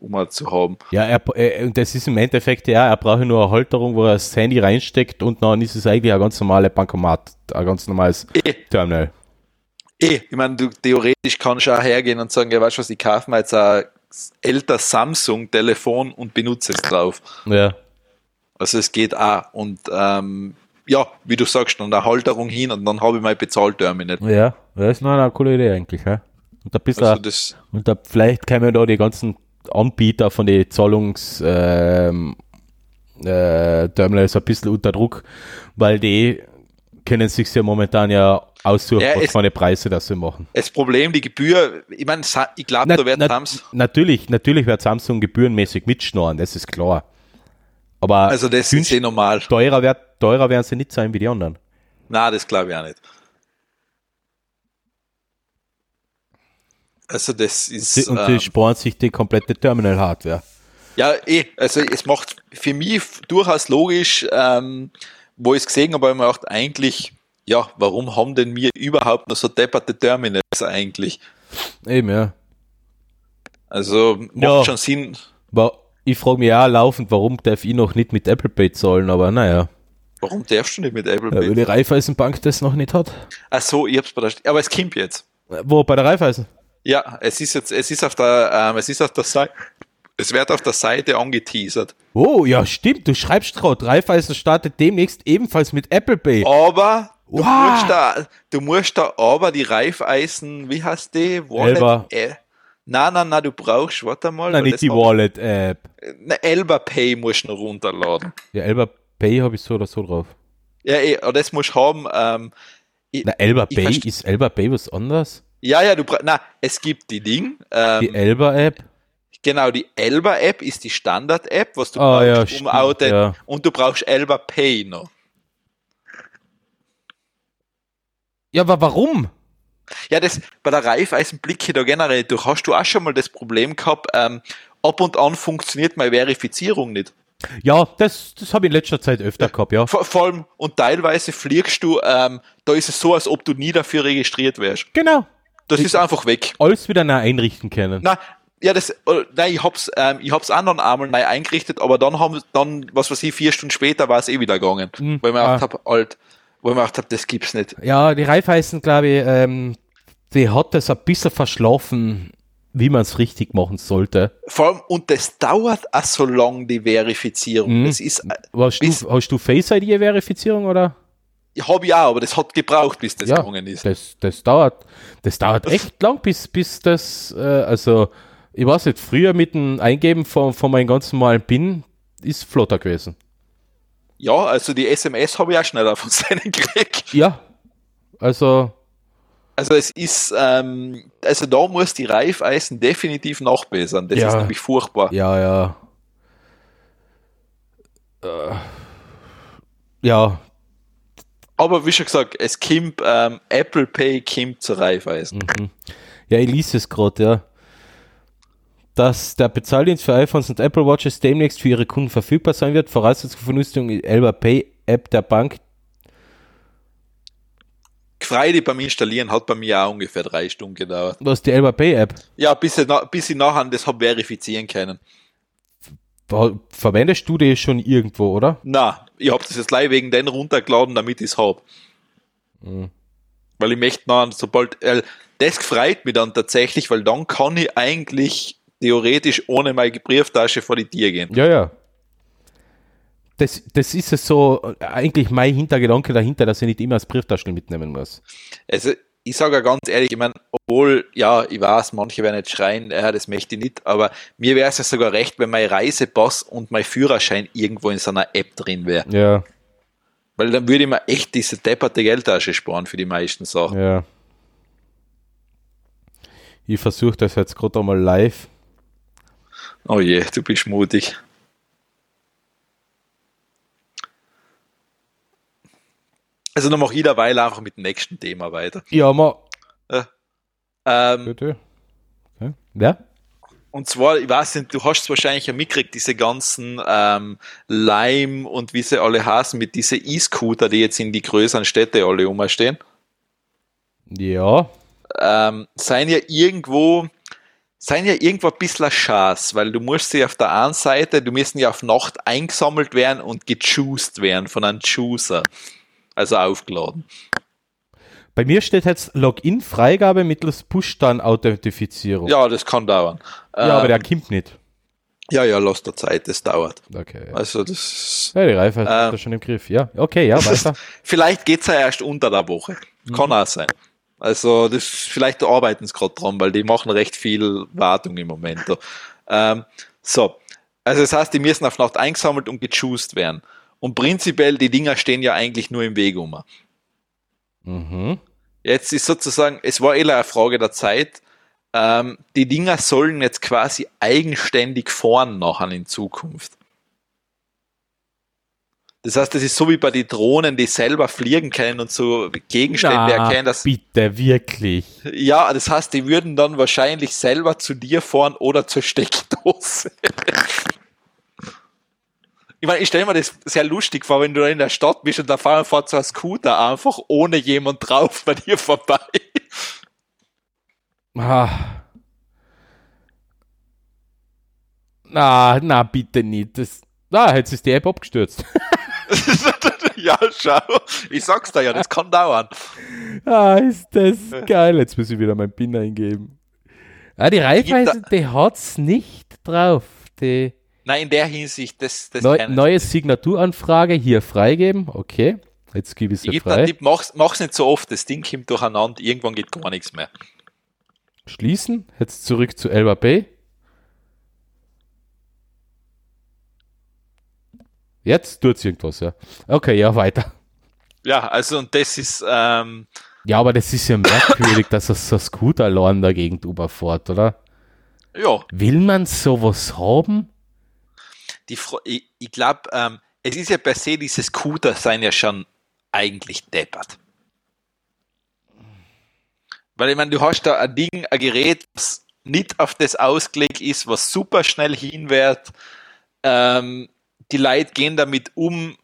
um zu haben. Ja, er, er, das ist im Endeffekt ja, er braucht nur eine Halterung, wo er das Handy reinsteckt und dann ist es eigentlich ein ganz normales Bankomat, ein ganz normales eh. Terminal. Eh, ich meine, du theoretisch kannst du auch hergehen und sagen, ja, weißt du was, ich kaufe mir jetzt ein älter Samsung-Telefon und benutze es drauf. Ja. Also es geht auch. Und ähm, ja, wie du sagst, dann eine Halterung hin und dann habe ich mein Bezahlterminal. Ja, das ist noch eine coole Idee eigentlich. Ja? Und, ein bisschen, Also das, und da vielleicht kämen da die ganzen Anbieter von den Zahlungs ähm, äh, Terminals ein bisschen unter Druck, weil die können sich ja momentan ja aussuchen, Ja, was für eine Preise das sie machen. das Problem, die Gebühr, ich meine, ich glaube, da wird na- Samsung, Natürlich, natürlich wird Samsung gebührenmäßig mitschnorren, das ist klar. Aber also das ist eh normal. teurer, wird, teurer werden sie nicht sein wie die anderen. Na, das glaube ich auch nicht. Also das ist Sie, und sie ähm, sparen sich die komplette Terminal-Hardware. ja eh, also es macht für mich durchaus logisch, ähm, wo ich es gesehen habe, habe ich mir gedacht, eigentlich, ja, warum haben denn wir überhaupt noch so depperte Terminals eigentlich? Eben, ja. Also macht Ja. schon Sinn. Ich frage mich auch laufend, warum darf ich noch nicht mit Apple Pay zahlen, aber naja, Warum darfst du nicht mit Apple ja, weil Pay? die Raiffeisenbank das noch nicht hat. Ach so, ich hab's bei der, aber es kommt jetzt. Wo, bei der Raiffeisen? Ja, es ist jetzt, es ist auf der, ähm, es ist auf der Seite, es wird auf der Seite angeteasert. Oh, ja, stimmt, du schreibst gerade, Raiffeisen startet demnächst ebenfalls mit Apple Pay. Aber du, Wow. musst da, du musst da aber die Reifeisen, wie heißt die? Elba. Äh, nein, nein, nein, du brauchst, warte mal. Nein, nicht die Wallet-App. Ne, Elba Pay musst du noch runterladen. Ja, Elba Pay habe ich so oder so drauf. Ja, eh, aber das musst du haben. Ähm, ich, Na, Elba Pay, ist Elba Pay was anderes? ja, ja, du brauchst, na, es gibt die Ding. Ähm, Die Elba-App? Genau, die Elba App ist die Standard-App, was du Ah, ja, brauchst, um stimmt, auch den, ja. und du brauchst Elba Pay noch. Ja, aber warum? Ja, das bei der Reifeisen blicke ich da generell durch. Hast du auch schon mal das Problem gehabt, ähm, ab und an funktioniert meine Verifizierung nicht. Ja, das, das habe ich in letzter Zeit öfter gehabt, ja. Vor, vor allem, und teilweise fliegst du, ähm, da ist es so, als ob du nie dafür registriert wärst. Genau. Das ist einfach weg. Alles wieder neu einrichten können. Na, ja, das, äh, nein, ich hab's, ähm, ich hab's auch noch einmal neu eingerichtet, aber dann haben, dann, was weiß ich, vier Stunden später war es eh wieder gegangen. Hm, Weil mir ah. gedacht hab, alt, weil mir gedacht hab, das gibt's nicht. Ja, die Raiffeisen, glaube ich, ähm, die hat das ein bisschen verschlafen, wie man es richtig machen sollte. Vor allem, und das dauert auch so lang, die Verifizierung. Mhm. Das ist, äh, Hast Bis- du, hast du Face-ID-Verifizierung oder? hab ich auch, aber das hat gebraucht, bis das Ja, gegangen ist. das, das dauert, das dauert echt lang, bis, bis das, äh, also, ich weiß nicht, früher mit dem Eingeben von, von meinem ganz normalen PIN ist flotter gewesen. Ja, also die SMS habe ich auch schneller von [LAUGHS] seinen gekriegt. Ja, also, Also es ist, ähm, also da muss die Reifeisen definitiv nachbessern. Das Ja. ist nämlich furchtbar. ja, ja. Äh, ja, Aber wie schon gesagt, es kommt, ähm, Apple Pay kommt zur Reifeisen. Ja, ich lese es gerade, ja. Dass der Bezahldienst für iPhones und Apple Watches demnächst für ihre Kunden verfügbar sein wird. Voraussetzung für Nutzung ist Elba Pay App der Bank. Freude beim Installieren hat bei mir auch ungefähr drei Stunden gedauert. Was die Elba Pay App? Ja, bis ich, bis ich nachher das habe verifizieren können. Ver- Verwendest du die schon irgendwo, oder? Na, ich habe das jetzt gleich wegen den runtergeladen, damit ich es habe. Mhm. Weil ich möchte dann, sobald, äh, das freut mich dann tatsächlich, weil dann kann ich eigentlich theoretisch ohne meine Brieftasche vor die Tür gehen. Ja, ja. Das, das ist es so, eigentlich mein Hintergedanke dahinter, dass ich nicht immer das Brieftaschel mitnehmen muss. Also, ich sage ja ganz ehrlich, ich meine, obwohl, ja, ich weiß, manche werden jetzt schreien, ja, das möchte ich nicht, aber mir wäre es ja sogar recht, wenn mein Reisepass und mein Führerschein irgendwo in so einer App drin wäre. Ja, Weil dann würde ich mir echt diese depperte Geldtasche sparen für die meisten Sachen. ja. Ich versuche das jetzt gerade einmal live. Oh je, du bist mutig. Also dann mache ich derweil einfach mit dem nächsten Thema weiter. Ja, ma, Äh, Ähm, Bitte. Okay. Ja? und zwar, ich weiß nicht, du hast es wahrscheinlich ja mitgekriegt, diese ganzen ähm, Lime und wie sie alle heißen, mit diesen E-Scooter, die jetzt in die größeren Städte alle umstehen, Ja. ähm, seien ja irgendwo, seien ja irgendwo ein bisschen Chance, weil du musst sie auf der einen Seite, du müssen ja auf Nacht eingesammelt werden und gechoost werden von einem Chooser. Also aufgeladen. Bei mir steht jetzt Login-Freigabe mittels Push-Dann-Authentifizierung. Ja, das kann dauern. Ja, aber Ähm, der kommt nicht. ja, ja, lass der Zeit, das dauert. Okay. Also das Ja, die Reife Ähm, hat das schon im Griff. Ja, okay, ja, weiter. Vielleicht geht's ja erst unter der Woche. Kann auch sein. Also das vielleicht arbeiten sie gerade dran, weil die machen recht viel Wartung im Moment. Ähm, so, also das heißt, die müssen auf Nacht eingesammelt und gechoost werden. Und prinzipiell, die Dinger stehen ja eigentlich nur im Weg um. mhm. Jetzt ist sozusagen, es war eher eine Frage der Zeit. Ähm, die Dinger sollen jetzt quasi eigenständig fahren nachher in Zukunft. Das heißt, das ist so wie bei den Drohnen, die selber fliegen können und so Gegenstände erkennen, dass bitte, wirklich. ja, das heißt, die würden dann wahrscheinlich selber zu dir fahren oder zur Steckdose. Ich meine, ich stelle mir das sehr lustig vor, wenn du in der Stadt bist und da fahren fährt so ein Scooter einfach ohne jemand drauf bei dir vorbei. Ah. Na, na, bitte nicht. Das, na, jetzt ist die App abgestürzt. [LAUGHS] [LAUGHS] ja, schau. Ich sag's dir ja, das kann dauern. ah, ist das geil. Jetzt muss ich wieder meinen PIN eingeben. Ah, die Reifeisen, die hat's nicht drauf. Die Nein, in der Hinsicht, das, das neu, neue Signaturanfrage hier freigeben. Okay, jetzt gebe ich einen frei. Tipp, mach's, mach's nicht so oft, das Ding kommt durcheinander, irgendwann geht gar nichts mehr. Schließen. Jetzt zurück zu Elba Bay. Jetzt tut's irgendwas, ja. Okay, ja, weiter. Ja, also und das ist, ähm, Ja, aber das ist ja merkwürdig, dass er so Scooter allein der Gegend überfährt, oder? ja, Will man sowas haben? die, Fro- ich, ich glaube, ähm, es ist ja per se, diese Scooter sein ja schon eigentlich deppert. Weil ich meine, du hast da ein Ding, ein Gerät, das nicht auf das ausgelegt ist, was super schnell hinwährt. Ähm, die Leute gehen damit um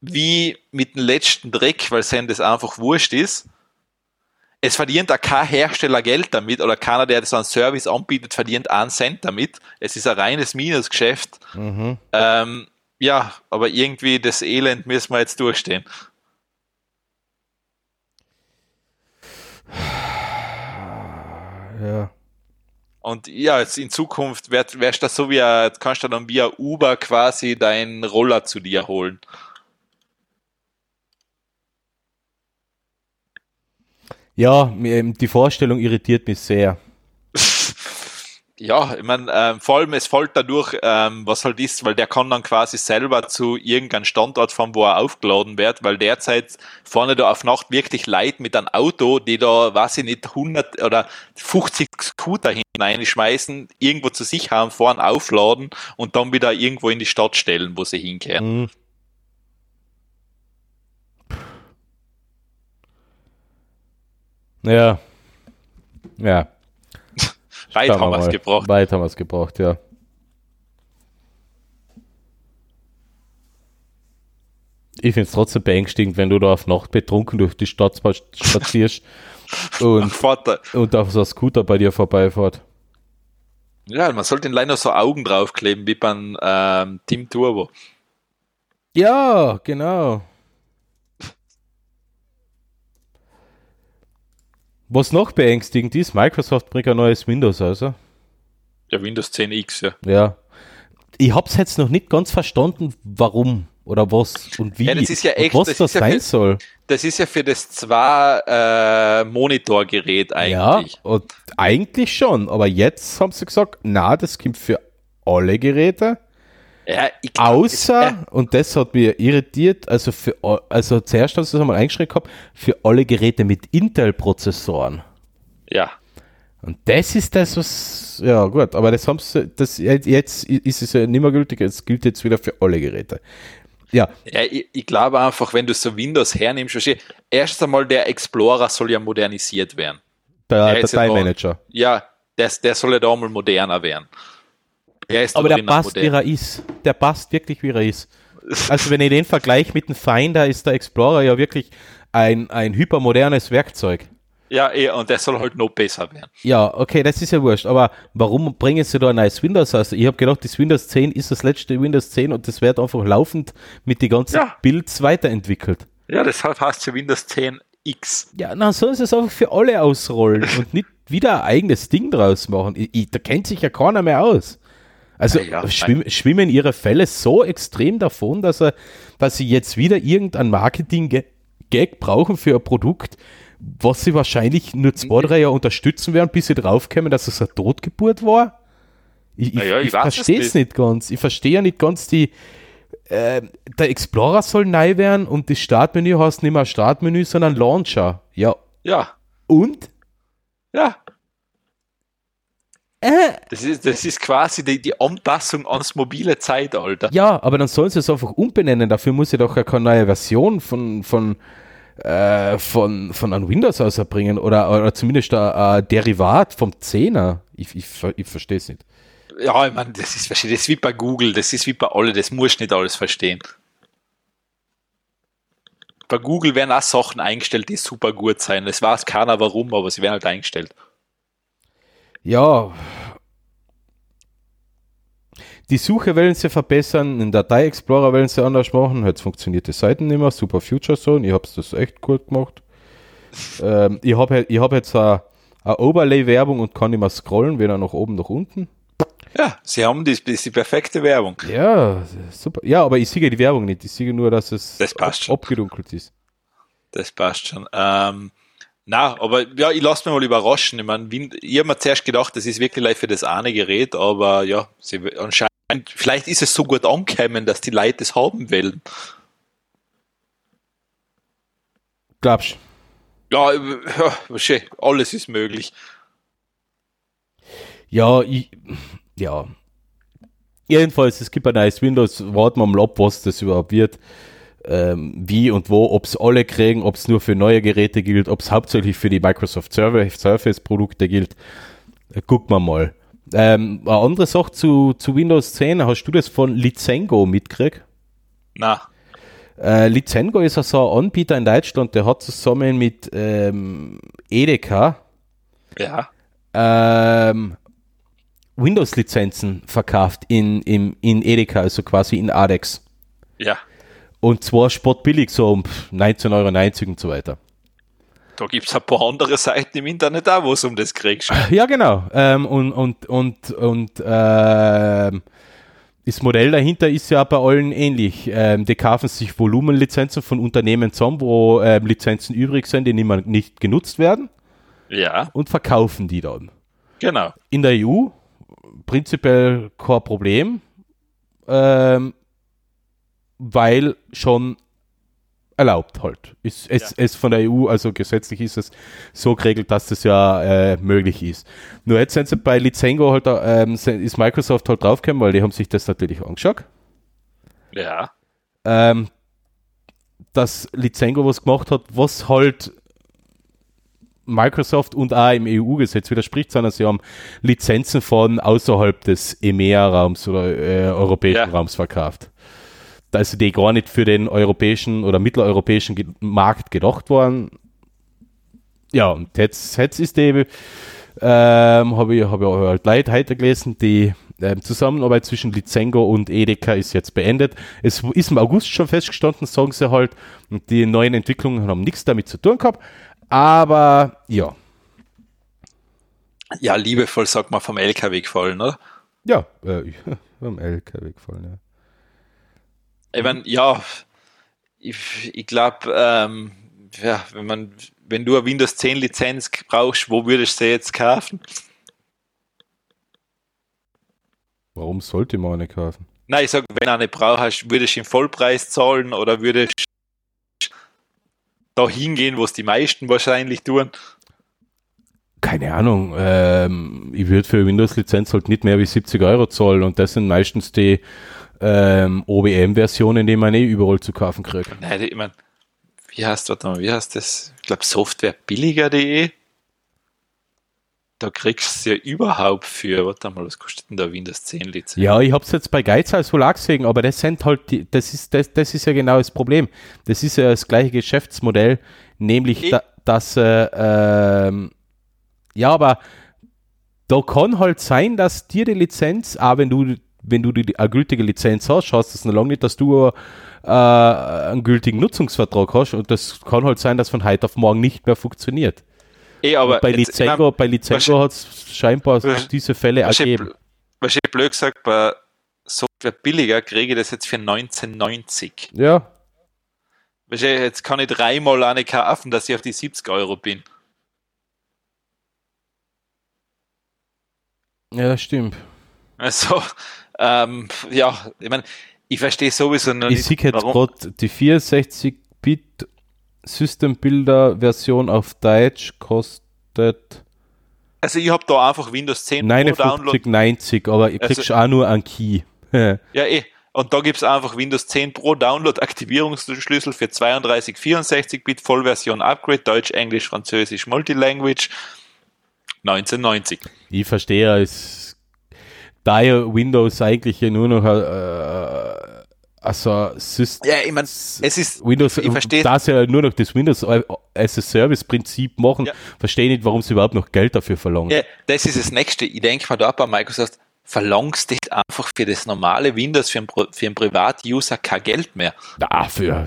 wie mit dem letzten Dreck, weil es das einfach wurscht ist. Es verdient auch kein Hersteller Geld damit oder keiner, der so einen Service anbietet, verdient einen Cent damit. Es ist ein reines Minusgeschäft. Mhm. Ähm, ja, aber irgendwie das Elend müssen wir jetzt durchstehen. Ja. Und ja, jetzt in Zukunft wär, wärst du so wie, ein- kannst du dann via Uber quasi deinen Roller zu dir holen. Ja, die Vorstellung irritiert mich sehr. Ja, ich meine, ähm, vor allem es fällt dadurch, ähm, was halt ist, weil der kann dann quasi selber zu irgendeinem Standort fahren, wo er aufgeladen wird, weil derzeit vorne da auf Nacht wirklich Leute mit einem Auto, die da, weiß ich nicht, 100 oder 50 Scooter hineinschmeißen, irgendwo zu sich haben, fahren, aufladen und dann wieder irgendwo in die Stadt stellen, wo sie hinkehren. Mhm. Ja. Ja. Weit haben wir es mal. gebracht. Weit haben wir es gebraucht, ja. Ich finde es trotzdem beängstigend, wenn du da auf Nacht betrunken durch die Stadt spa- spazierst [LAUGHS] und, Vater. und auf so ein Scooter bei dir vorbeifährt. Ja, man sollte den Liner so Augen draufkleben, wie beim ähm, Team Turbo. Ja, genau. Was noch beängstigend ist, Microsoft bringt ein neues Windows also. Ja, Windows 10X, ja. Ja. Ich hab's jetzt noch nicht ganz verstanden, warum oder was und wie Ja, das ist ja echt- und was das das, ist ja sein für- soll. Das ist ja für das zwei äh, Monitorgerät Ja, eigentlich. und eigentlich schon, aber jetzt haben sie gesagt, na, das kommt für alle Geräte, Ja, glaub, außer, es- und das hat mich irritiert, also für, also zuerst haben sie das einmal eingeschränkt gehabt, für alle Geräte mit Intel-Prozessoren. äh, ja. Und das ist das, was, ja gut, aber das haben sie, das, jetzt ist es ja nicht mehr gültig, es gilt jetzt wieder für alle Geräte. Ja, Ja, ich, ich glaube einfach, wenn du so Windows hernimmst, versteh, erst einmal der Explorer soll ja modernisiert werden. der Dateimanager. Ja, der, der soll ja da mal moderner werden. Aber der passt, wie er ist. Der passt wirklich, wie er ist. [LAUGHS] Also wenn ich den vergleiche mit dem Finder, ist der Explorer ja wirklich ein, ein hypermodernes Werkzeug. Ja, eh, und der soll halt noch besser werden. Ja, okay, das ist ja wurscht. Aber warum bringen sie da ein neues Windows aus? Ich habe gedacht, das Windows 10 ist das letzte Windows 10 und das wird einfach laufend mit den ganzen ja. Builds weiterentwickelt. Ja, deshalb heißt es Windows 10 X. Ja, dann sollen sie es einfach für alle ausrollen [LAUGHS] und nicht wieder ein eigenes Ding draus machen. Ich, ich, da kennt sich ja keiner mehr aus. Also ja, schwimm, schwimmen ihre Fälle so extrem davon, dass, er, dass sie jetzt wieder irgendein Marketing-Gag brauchen für ein Produkt, was sie wahrscheinlich nur zwei, drei Jahre unterstützen werden, bis sie draufkommen, dass es eine Totgeburt war. Ich, naja, ich, ich verstehe es nicht ganz. Ich verstehe ja nicht ganz die. Äh, der Explorer soll neu werden und das Startmenü heißt nicht mehr Startmenü, sondern Launcher. Ja. Ja. Und? Ja. Das, ist, das ist quasi die, die Anpassung ans mobile Zeitalter. Ja, aber dann sollen sie es einfach umbenennen. Dafür muss ja doch keine neue Version von, von, äh, von, von einem Windows aus erbringen oder, oder zumindest ein, Derivat vom 10er. Ich, ich, ich verstehe es nicht. Ja, ich meine, das ist, das ist wie bei Google, das ist wie bei alle, das muss nicht alles verstehen. Bei Google werden auch Sachen eingestellt, die super gut sein. Es weiß keiner warum, aber sie werden halt eingestellt. Ja. Die Suche wollen sie verbessern, den Datei Explorer wollen sie anders machen. Jetzt funktioniert die Seiten nicht mehr. Super Future Zone, ich habe das echt gut gemacht. [LAUGHS] ähm, ich habe ich hab jetzt eine, eine Overlay-Werbung und kann mehr scrollen, weder nach oben nach unten. Ja, sie haben die, die perfekte Werbung. Ja, super. Ja, aber ich sehe die Werbung nicht. Ich sehe nur, dass es das passt ab, abgedunkelt ist. Das passt schon. Ähm, na, aber ja, ich lasse mich mal überraschen. Ich meine, ich habe mir zuerst gedacht, das ist wirklich für das eine Gerät, aber ja, sie, anscheinend, vielleicht ist es so gut angekommen, dass die Leute es haben wollen. Glaubst du? Ja, ja, alles ist möglich. Ja, ich, ja. Jedenfalls, es gibt ein neues Windows, warten wir mal ab, was das überhaupt wird ähm, wie und wo, ob es alle kriegen, ob es nur für neue Geräte gilt, ob es hauptsächlich für die Microsoft Surface Produkte gilt. Äh, gucken wir mal. Ähm, eine andere Sache zu, zu Windows 10, hast du das von Lizengo mitgekriegt? Na. Äh, Lizengo ist also ein Anbieter in Deutschland, der hat zusammen mit ähm, Edeka ja. ähm, Windows-Lizenzen verkauft in, in, in Edeka, also quasi in Adex. Ja. Und zwar sportbillig, so um 19,90 Euro und so weiter. Da gibt es ein paar andere Seiten im Internet auch, wo es um das kriegst. [LAUGHS] Ja, genau. Ähm, und und, und, und äh, das Modell dahinter ist ja bei allen ähnlich. Ähm, die kaufen sich Volumenlizenzen von Unternehmen zusammen, wo ähm, Lizenzen übrig sind, die nicht, nicht genutzt werden. Ja. Und verkaufen die dann. Genau. In der EU prinzipiell kein Problem. Ähm, weil schon erlaubt halt. Ist, es, ja. es von der EU, also gesetzlich ist es so geregelt, dass das ja äh, möglich ist. Nur jetzt sind sie bei Lizengo halt, ähm, ist Microsoft halt draufgekommen, weil die haben sich das natürlich angeschaut. Ja. Ähm, dass Lizengo was gemacht hat, was halt Microsoft und auch im EU-Gesetz widerspricht, sondern sie haben Lizenzen von außerhalb des EMEA-Raums oder äh, europäischen ja. Raums verkauft also die gar nicht für den europäischen oder mitteleuropäischen Markt gedacht waren. Ja, und jetzt, jetzt ist die, ähm, habe ich, hab ich halt Leute heute gelesen, die ähm, Zusammenarbeit zwischen Lizengo und Edeka ist jetzt beendet. Es ist im August schon festgestanden, sagen sie halt, und die neuen Entwicklungen haben nichts damit zu tun gehabt. Aber ja. Ja, liebevoll sagt man vom LKW gefallen, oder? Ja, äh, [LAUGHS] vom LKW gefallen, ja. Ich meine, ja, ich, ich glaube, ähm, ja, wenn man, wenn du eine Windows 10 Lizenz brauchst, wo würdest du sie jetzt kaufen? Warum sollte man eine kaufen? Nein, ich sage, wenn du eine brauchst, würdest du den Vollpreis zahlen oder würdest da hingehen, wo es die meisten wahrscheinlich tun? Keine Ahnung. Ähm, ich würde für Windows-Lizenz halt nicht mehr wie 70 Euro zahlen und das sind meistens die ähm, OBM-Versionen, die man eh überall zu kaufen kriegt. Nein, ich meine, wie heißt, warte mal, wie heißt das? Ich glaube, softwarebilliger.de. da kriegst du ja überhaupt für, warte mal, was kostet denn da Windows 10 Lizenz? Ja, ich habe es jetzt bei Geizhals wohl auch gesehen, aber das sind halt, die, das, ist, das, das ist ja genau das Problem. Das ist ja das gleiche Geschäftsmodell, nämlich, da, dass, äh, ähm, ja, aber da kann halt sein, dass dir die Lizenz, auch wenn du, wenn du die, eine gültige Lizenz hast, hast das noch lange nicht, dass du äh, einen gültigen Nutzungsvertrag hast und das kann halt sein, dass von heute auf morgen nicht mehr funktioniert. Eh, aber bei ich mein, Lizengo, bei Lizengo hat es scheinbar wahrsch- diese Fälle wahrscheinlich, ergeben. wahrscheinlich blöd gesagt, bei Software billiger kriege ich das jetzt für 1990. Ja, Wahrscheinlich, jetzt kann ich dreimal eine kaufen, dass ich auf die 70 Euro bin. ja, stimmt. Also, ähm, ja, ich meine, ich verstehe sowieso noch Ich nicht, sehe jetzt warum. gerade die 64-Bit System Builder Version auf Deutsch kostet Also, ich habe da einfach Windows 10 Pro Download. 59,90, aber ihr Also- kriegst auch nur einen Key. [LAUGHS] Ja, eh. Und da gibt es einfach Windows 10 Pro Download Aktivierungsschlüssel für 32, 64 Bit Vollversion Upgrade, Deutsch, Englisch, Französisch, Multilanguage. 1990. ich verstehe es. Da ja Windows eigentlich ja nur noch äh, also System, Ja, ich meine, es ist, Windows, ich verstehe da sie ja nur noch das Windows as a Service Prinzip machen, Ja. verstehe nicht, warum sie überhaupt noch Geld dafür verlangen. ja, das ist das Nächste. Ich denke mal da bei Microsoft, verlangst nicht einfach für das normale Windows, für einen, für einen Privat-User kein Geld mehr. Na, für,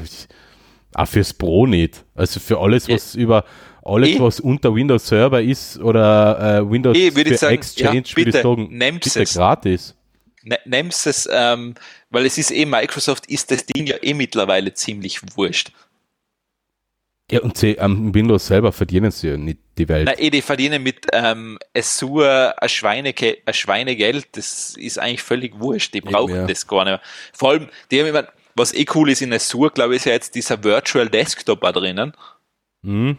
auch fürs Pro nicht. Also für alles, was über alles, Eh. was unter Windows Server ist oder äh, Windows Eh, ich für sagen, Exchange, ja, würde ich sagen, nehmt's bitte es. gratis. Ne, Nimmst es, ähm, weil es ist eh, Microsoft ist das Ding ja eh mittlerweile ziemlich wurscht. Ja, und sie, am Windows selber verdienen sie ja nicht die Welt. Na, eh, die verdienen mit ähm, Azure ein, Schweineke ein Schweinegeld, das ist eigentlich völlig wurscht, die brauchen ja. das gar nicht mehr. Vor allem, die haben immer, was eh cool ist in Azure, glaube ich, ist ja jetzt dieser Virtual Desktop da drinnen. Hm?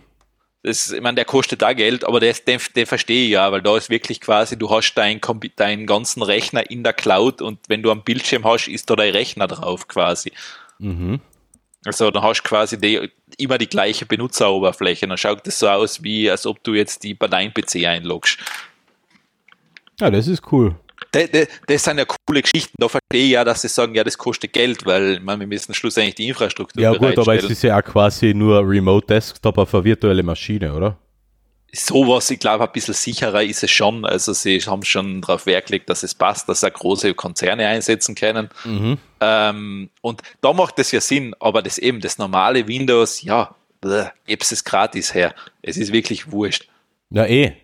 Das, ich meine, der kostet da Geld, aber das, den, den verstehe ich ja, weil da ist wirklich quasi, du hast deinen, deinen ganzen Rechner in der Cloud und wenn du am Bildschirm hast, ist da dein Rechner drauf quasi. Mhm. Also dann hast du quasi die, immer die gleiche Benutzeroberfläche. Dann schaut das so aus, wie als ob du jetzt die bei deinem PC einloggst. Ja, das ist cool. Das, sind ja coole Geschichten. Da verstehe ich ja, dass sie sagen, ja, das kostet Geld, weil meine, wir müssen schlussendlich die Infrastruktur Ja gut, aber es ist ja auch quasi nur Remote Desktop auf eine virtuelle Maschine, oder? Sowas, ich glaube, ein bisschen sicherer ist es schon. Also sie haben schon darauf Wert gelegt, dass es passt, dass auch große Konzerne einsetzen können. Mhm. Ähm, und da macht es ja Sinn, aber das eben, das normale Windows, ja, bleh, es gratis her. Es ist wirklich wurscht. Ja, eh.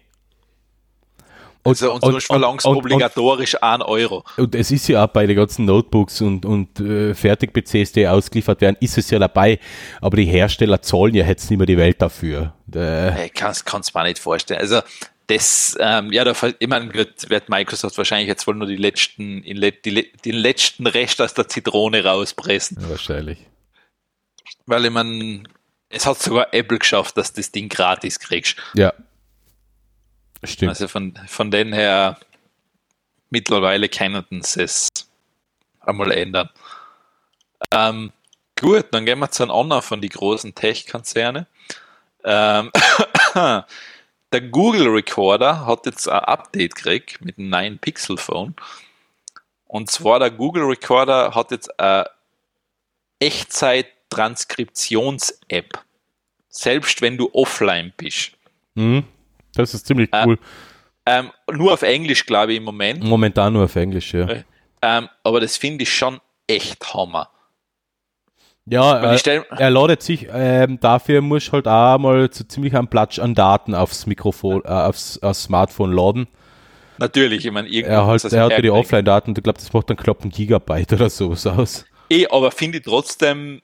Und, Also, und, sonst verlangst du obligatorisch 1 Euro. und es ist ja auch bei den ganzen Notebooks und, und äh, Fertig-PCs, die ausgeliefert werden, ist es ja dabei. Aber die Hersteller zahlen ja jetzt nicht mehr die Welt dafür. Äh, Ich kann es mir nicht vorstellen. Also, das, ähm, ja, da, ich meine, wird, wird Microsoft wahrscheinlich jetzt wohl nur die letzten, die, le- den letzten Rest aus der Zitrone rauspressen. wahrscheinlich. Weil ich meine, es hat sogar Apple geschafft, dass das Ding gratis kriegst. Ja. Stimmt. Also von, von den her, mittlerweile können sie es einmal ändern. Ähm, gut, dann gehen wir zu einem anderen von die großen Tech-Konzerne. Ähm, [COUGHS] der Google Recorder hat jetzt ein Update gekriegt mit einem neuen Pixel Phone. Und zwar der Google Recorder hat jetzt eine Echtzeit-Transkriptions-App. Selbst wenn du offline bist. Mhm. Das ist ziemlich Äh, cool. Ähm, nur auf Englisch, glaube ich, im Moment. Momentan nur auf Englisch, ja. Äh, Ähm, aber das finde ich schon echt Hammer. Ja, äh, er ladet sich, ähm, dafür muss ich halt auch mal so ziemlich einen Platsch an Daten aufs Mikrofon, äh, aufs, aufs Smartphone laden. natürlich, ich meine, irgendwie Er, halt, er hat ja die. Offline-Daten, ich glaube, das macht dann knapp ein Gigabyte oder sowas aus. Eh, aber finde ich trotzdem,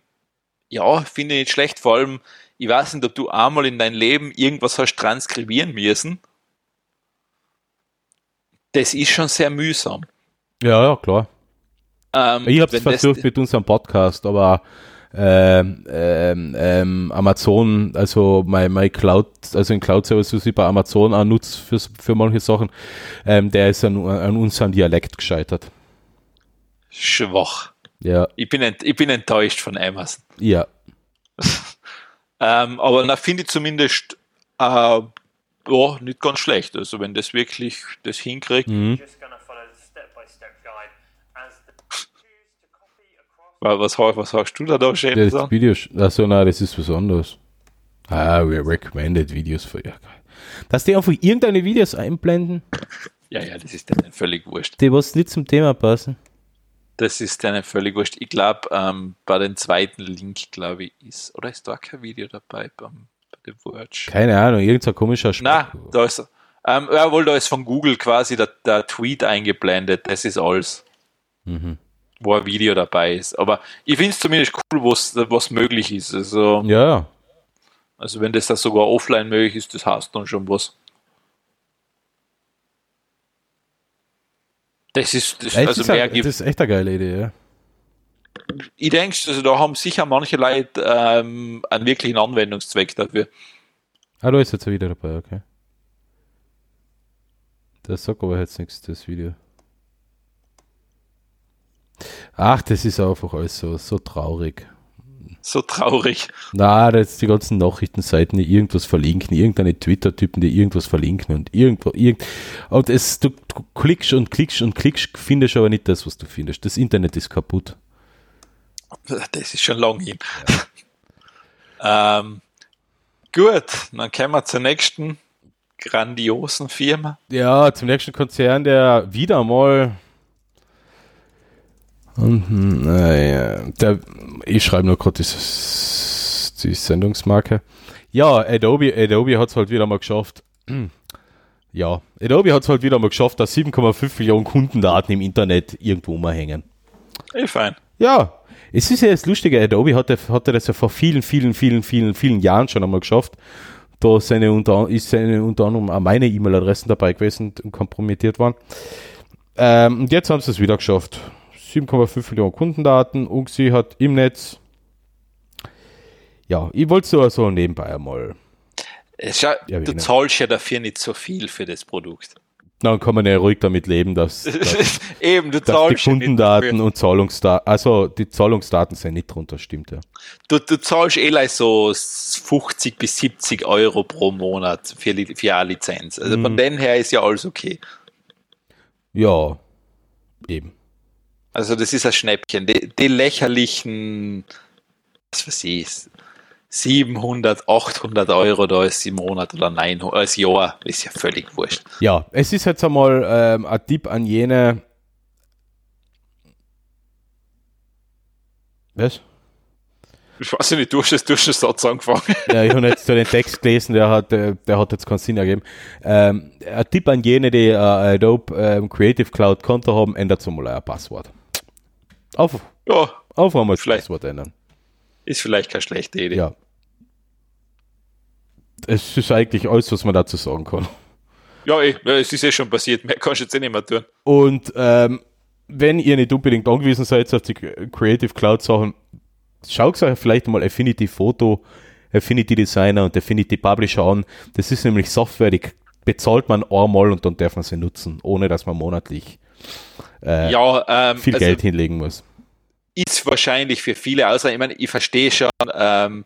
ja, finde ich nicht schlecht. Vor allem, ich weiß nicht, ob du einmal in dein Leben irgendwas hast transkribieren müssen. Das ist schon sehr mühsam. Ja, ja, klar. Ähm, Ich habe es versucht mit unserem Podcast, aber ähm, ähm, ähm, Amazon, also mein, mein Cloud, also ein Cloud-Service, was ich bei Amazon auch nutze für, für manche Sachen, ähm, der ist an, an unserem Dialekt gescheitert. Schwach. Ja, Ich bin, ich bin enttäuscht von Amazon. ja. Ähm, aber da finde ich zumindest äh, ja, nicht ganz schlecht. Also wenn das wirklich das hinkriegt. Mhm. Was, was hast du da da schön Das gesagt? Video, achso, nein, das ist was anderes. Ah, we recommended Videos für, ja, geil. Dass die einfach irgendeine Videos einblenden, Ja, ja, das ist denen völlig wurscht. die was nicht zum Thema passen. Das ist denen völlig wurscht. Ich glaube, ähm, bei dem zweiten Link, glaube ich, ist, oder ist da kein Video dabei beim, bei dem Verge? Keine Ahnung, irgendein komischer Na, da ist, ähm, jawohl, da ist von Google quasi der, der Tweet eingeblendet. Das ist alles. Mhm. Wo ein Video dabei ist. Aber ich finde es zumindest cool, was, was möglich ist. Also, Ja, ja. also wenn das da sogar offline möglich ist, das heißt dann schon was. Das ist, das, Das, also ist, mehr das ist echt eine geile Idee, ja. ich denke, also da haben sicher manche Leute ähm, einen wirklichen Anwendungszweck dafür. Ah, da ist jetzt wieder dabei, okay. Das sagt aber jetzt nichts, das Video. Ach, das ist einfach alles so, so traurig. So traurig. Na, das ist die ganzen Nachrichtenseiten, die irgendwas verlinken, irgendeine Twitter-Typen, die irgendwas verlinken und irgendwo, irgend, und es, du, du klickst und klickst und klickst, findest aber nicht das, was du findest. Das Internet ist kaputt. Das ist schon lang hin. [LAUGHS] ähm, gut, dann kommen wir zur nächsten grandiosen Firma. Ja, zum nächsten Konzern, der wieder mal. Mhm, naja, der, ich schreibe nur gerade die Sendungsmarke. Ja, Adobe, Adobe hat es halt wieder mal geschafft. [CLEARS THROAT] Ja, Adobe hat es halt wieder mal geschafft, dass 7,5 Millionen Kundendaten im Internet irgendwo umhängen. Eh, fein. Ja, es ist ja das Lustige, Adobe hatte, hatte das ja vor vielen, vielen, vielen, vielen, vielen Jahren schon einmal geschafft. Da seine unter, ist seine unter anderem auch meine E-Mail-Adressen dabei gewesen und kompromittiert waren. Ähm, und jetzt haben sie es wieder geschafft. 7,5 Millionen Kundendaten und sie hat im Netz. Ja, ich wollte so, so nebenbei einmal. Es schau, du zahlst ja dafür nicht so viel für das Produkt. Dann kann man ja ruhig damit leben, dass, [LAUGHS] dass, Eben, du dass die Kundendaten und Zahlungsdaten, also die Zahlungsdaten sind nicht drunter, stimmt ja. Du, du zahlst eh so 50 bis 70 Euro pro Monat für, für eine Lizenz. Also Mhm. von dem her ist ja alles okay. Ja, eben. Also das ist ein Schnäppchen. Die, die lächerlichen, was weiß ich, 700, 800 Euro da ist im Monat oder 900, als Jahr, ist ja völlig wurscht. Ja, es ist jetzt einmal ähm, ein Tipp an jene. Was? Ich weiß nicht, du hast das, du hast den Satz angefangen. [LAUGHS] Ja, ich habe jetzt so den Text gelesen, der hat, äh, der hat jetzt keinen Sinn ergeben. Ähm, ein Tipp an jene, die äh, Adobe ähm, Creative Cloud Konto haben, ändert mal euer Passwort. Auf, Ja, auf einmal das Vielleicht. Passwort ändern. ist vielleicht keine schlechte Idee. Ja. Es ist eigentlich alles, was man dazu sagen kann. Ja, eh, ja, es ist eh schon passiert. Mehr kannst du jetzt eh nicht mehr tun. Und ähm, wenn ihr nicht unbedingt angewiesen seid auf die Creative Cloud Sachen, schaut euch vielleicht mal Affinity Photo, Affinity Designer und Affinity Publisher an. Das ist nämlich Software, die bezahlt man einmal und dann darf man sie nutzen, ohne dass man monatlich äh, Ja, ähm, viel also Geld hinlegen muss. ist wahrscheinlich für viele außer, ich meine, ich verstehe schon, ähm,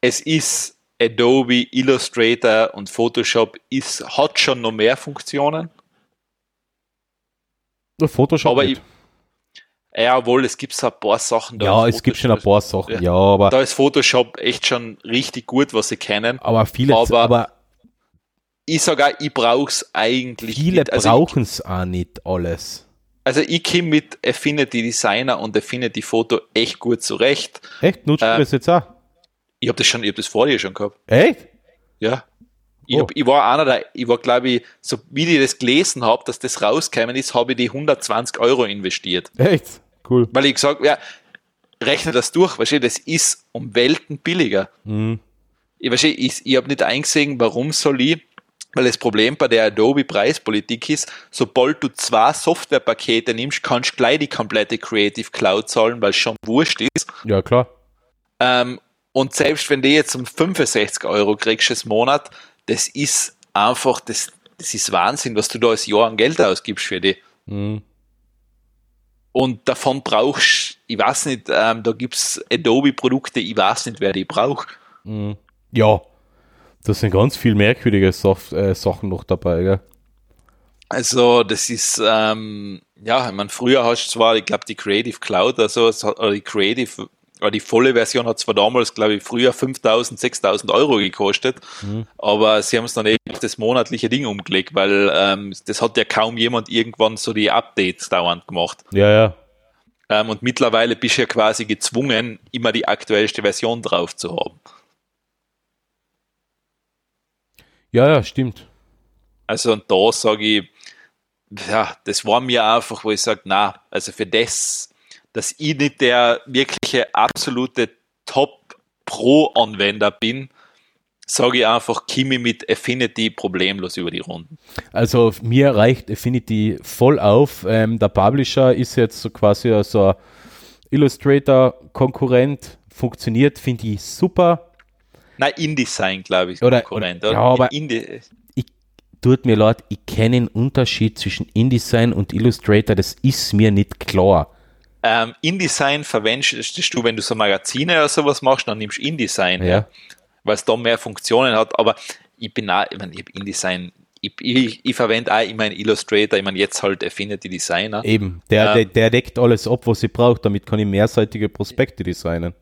es ist Adobe, Illustrator und Photoshop ist, hat schon noch mehr Funktionen. Nur Photoshop Aber nicht. Ja, wohl, es gibt so ein paar Sachen da. ja, es gibt schon ein Photoshop- paar Sachen, Ja. aber, Da ist Photoshop echt schon richtig gut, was sie kennen. aber viele, aber aber Ich sage auch, ich brauche es eigentlich viele. Also brauchen es auch nicht alles. Also ich komme mit Affinity Designer und Affinity Foto echt gut zurecht. Echt? Nutzt du Äh, das jetzt auch? Ich habe das schon, ich habe das vor dir schon gehabt. Echt? Ja. Ich, Oh. hab, ich war einer der, ich war glaube ich, so wie ich das gelesen habe, dass das rausgekommen ist, habe ich die 120 Euro investiert. Echt? Cool. Weil ich gesagt ja, rechne das durch, weißt du, das ist um Welten billiger. Mhm. Ich, weißt du, ich, ich habe nicht eingesehen, warum soll ich, weil das Problem bei der Adobe Preispolitik ist, sobald du zwei Softwarepakete nimmst, kannst du gleich die komplette Creative Cloud zahlen, weil es schon wurscht ist. Ja, klar. Ähm, und selbst wenn du jetzt um 65 Euro kriegst im Monat, das ist einfach, das, das ist Wahnsinn, was du da als Jahr an Geld ausgibst für die. Mhm. Und davon brauchst, ich weiß nicht, ähm, da gibt's Adobe-Produkte, ich weiß nicht, wer die braucht. Mhm. Ja. Da sind ganz viel merkwürdige Soft äh, Sachen noch dabei, gell? Also das ist, ähm, ja, ich meine, früher hast du zwar, ich glaube, die Creative Cloud oder so, es hat- oder die Creative, oder die volle Version hat zwar damals, glaube ich, früher 5000, 6000 Euro gekostet, aber sie haben es dann eben auf das monatliche Ding umgelegt, weil ähm, das hat ja kaum jemand irgendwann so die Updates dauernd gemacht. Ja, ja. Ähm, und mittlerweile bist du ja quasi gezwungen, immer die aktuellste Version drauf zu haben. Ja, ja, stimmt. Also und da sage ich, ja, das war mir einfach, wo ich sage, na, also für das, dass ich nicht der wirkliche absolute Top-Pro-Anwender bin, sage ich einfach, Kimi mit Affinity problemlos über die Runden. Also mir reicht Affinity voll auf. Ähm, der Publisher ist jetzt so quasi so ein Illustrator-Konkurrent, funktioniert, finde ich super. Nein, InDesign, glaube ich, Oder- Konkurrent. oder- ja, aber- Indi Ich, tut mir leid, ich kenne den Unterschied zwischen InDesign und Illustrator, das ist mir nicht klar. ähm, InDesign verwendest du, wenn du so Magazine oder sowas machst, dann nimmst du InDesign. Ja. weil es da mehr Funktionen hat. Aber ich bin auch, ich meine, ich InDesign, ich, ich, ich verwende auch immer einen Illustrator, ich meine, jetzt halt Affinity Designer. Eben, der, Ja. der, der deckt alles ab, was ich brauche, damit kann ich mehrseitige Prospekte designen.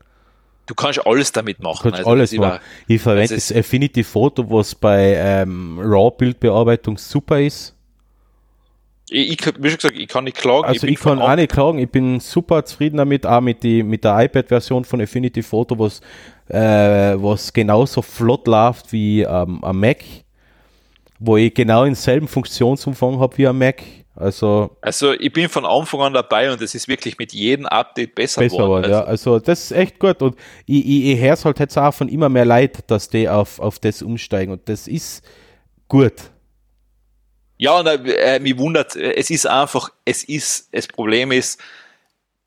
Du kannst alles damit machen. Kannst Also alles machen. Ich verwende das Affinity Photo, was bei ähm, RAW-Bildbearbeitung super ist. Ich, ich, wie schon gesagt, ich kann nicht klagen. Also bin ich, kann auch nicht klagen, ich bin super zufrieden damit, auch mit, die, mit der iPad-Version von Affinity Photo, was, äh, was genauso flott läuft wie ähm, am Mac, wo ich genau denselben Funktionsumfang habe wie am Mac. Also Also ich bin von Anfang an dabei und es ist wirklich mit jedem Update besser, besser geworden. worden, ja. Also das ist echt gut und ich, ich, ich höre es halt jetzt auch von immer mehr Leid, dass die auf, auf das umsteigen und das ist gut. Ja, und äh, mich wundert, es ist einfach, es ist, das Problem ist,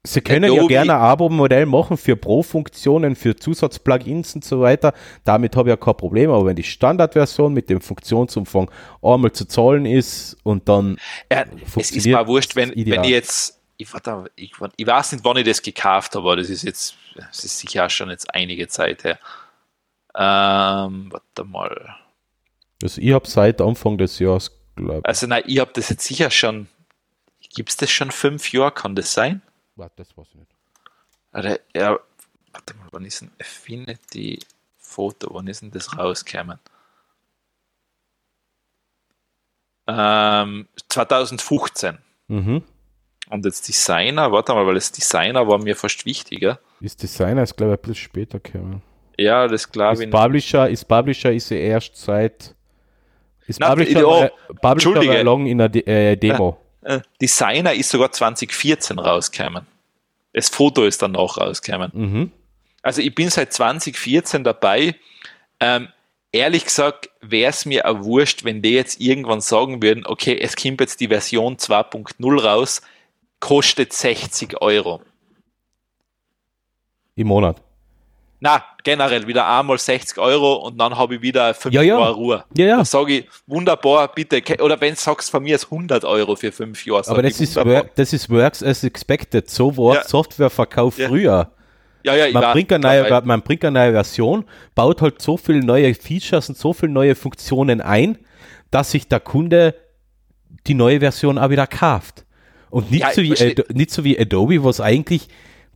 Sie können ja Adobe- gerne ein Abo-Modell machen für Pro-Funktionen, für Zusatzplugins und so weiter. Damit habe ich ja kein Problem. Aber wenn die Standardversion mit dem Funktionsumfang einmal zu zahlen ist und dann äh, es ist mal wurscht, wenn, wenn ich jetzt, ich, warte, ich, ich weiß nicht, wann ich das gekauft habe, aber das ist jetzt, das ist sicher schon jetzt einige Zeit her. Ähm, warte mal. also ich habe seit Anfang des Jahres, glaube ich. Also nein, ich habe das jetzt sicher schon, gibt es das schon fünf Jahre, kann das sein? Warte, das weiß ich nicht. Oder, ja, warte mal, wann ist denn Affinity Foto, wann ist denn das rausgekommen? Ähm, 2015. Mhm. Und jetzt Designer, warte mal, weil das Designer war mir fast wichtiger. Ist Designer ist, glaube ich, ein bisschen später gekommen. Ja, das glaube Ist ich. Publisher, ist Publisher ist erst seit. Ist Na, Publisher, oh, Publisher war lang in der De äh, Demo. Äh, Designer ist sogar 2014 rausgekommen. Das Foto ist dann auch rausgekommen. Mhm. Also ich bin seit 2014 dabei. Ähm, ehrlich gesagt, wäre es mir auch wurscht, wenn die jetzt irgendwann sagen würden, okay, es kommt jetzt die Version 2.0 raus, kostet 60 Euro. Im Monat. Na, generell wieder einmal 60 Euro und dann habe ich wieder 5 Ja, ja. Jahre Ruhe. Ja, ja. Sage ich, wunderbar, bitte. Oder wenn du sagst, von mir ist 100 Euro für 5 Jahre. Aber das ist, work, das ist Works as expected. So war Ja. Softwareverkauf früher. ja, ja, Man bringt, eine neue, dabei. man bringt eine neue Version, baut halt so viele neue Features und so viele neue Funktionen ein, dass sich der Kunde die neue Version auch wieder kauft. Und nicht, Ja, so, wie, Ado- nicht so wie Adobe, was eigentlich,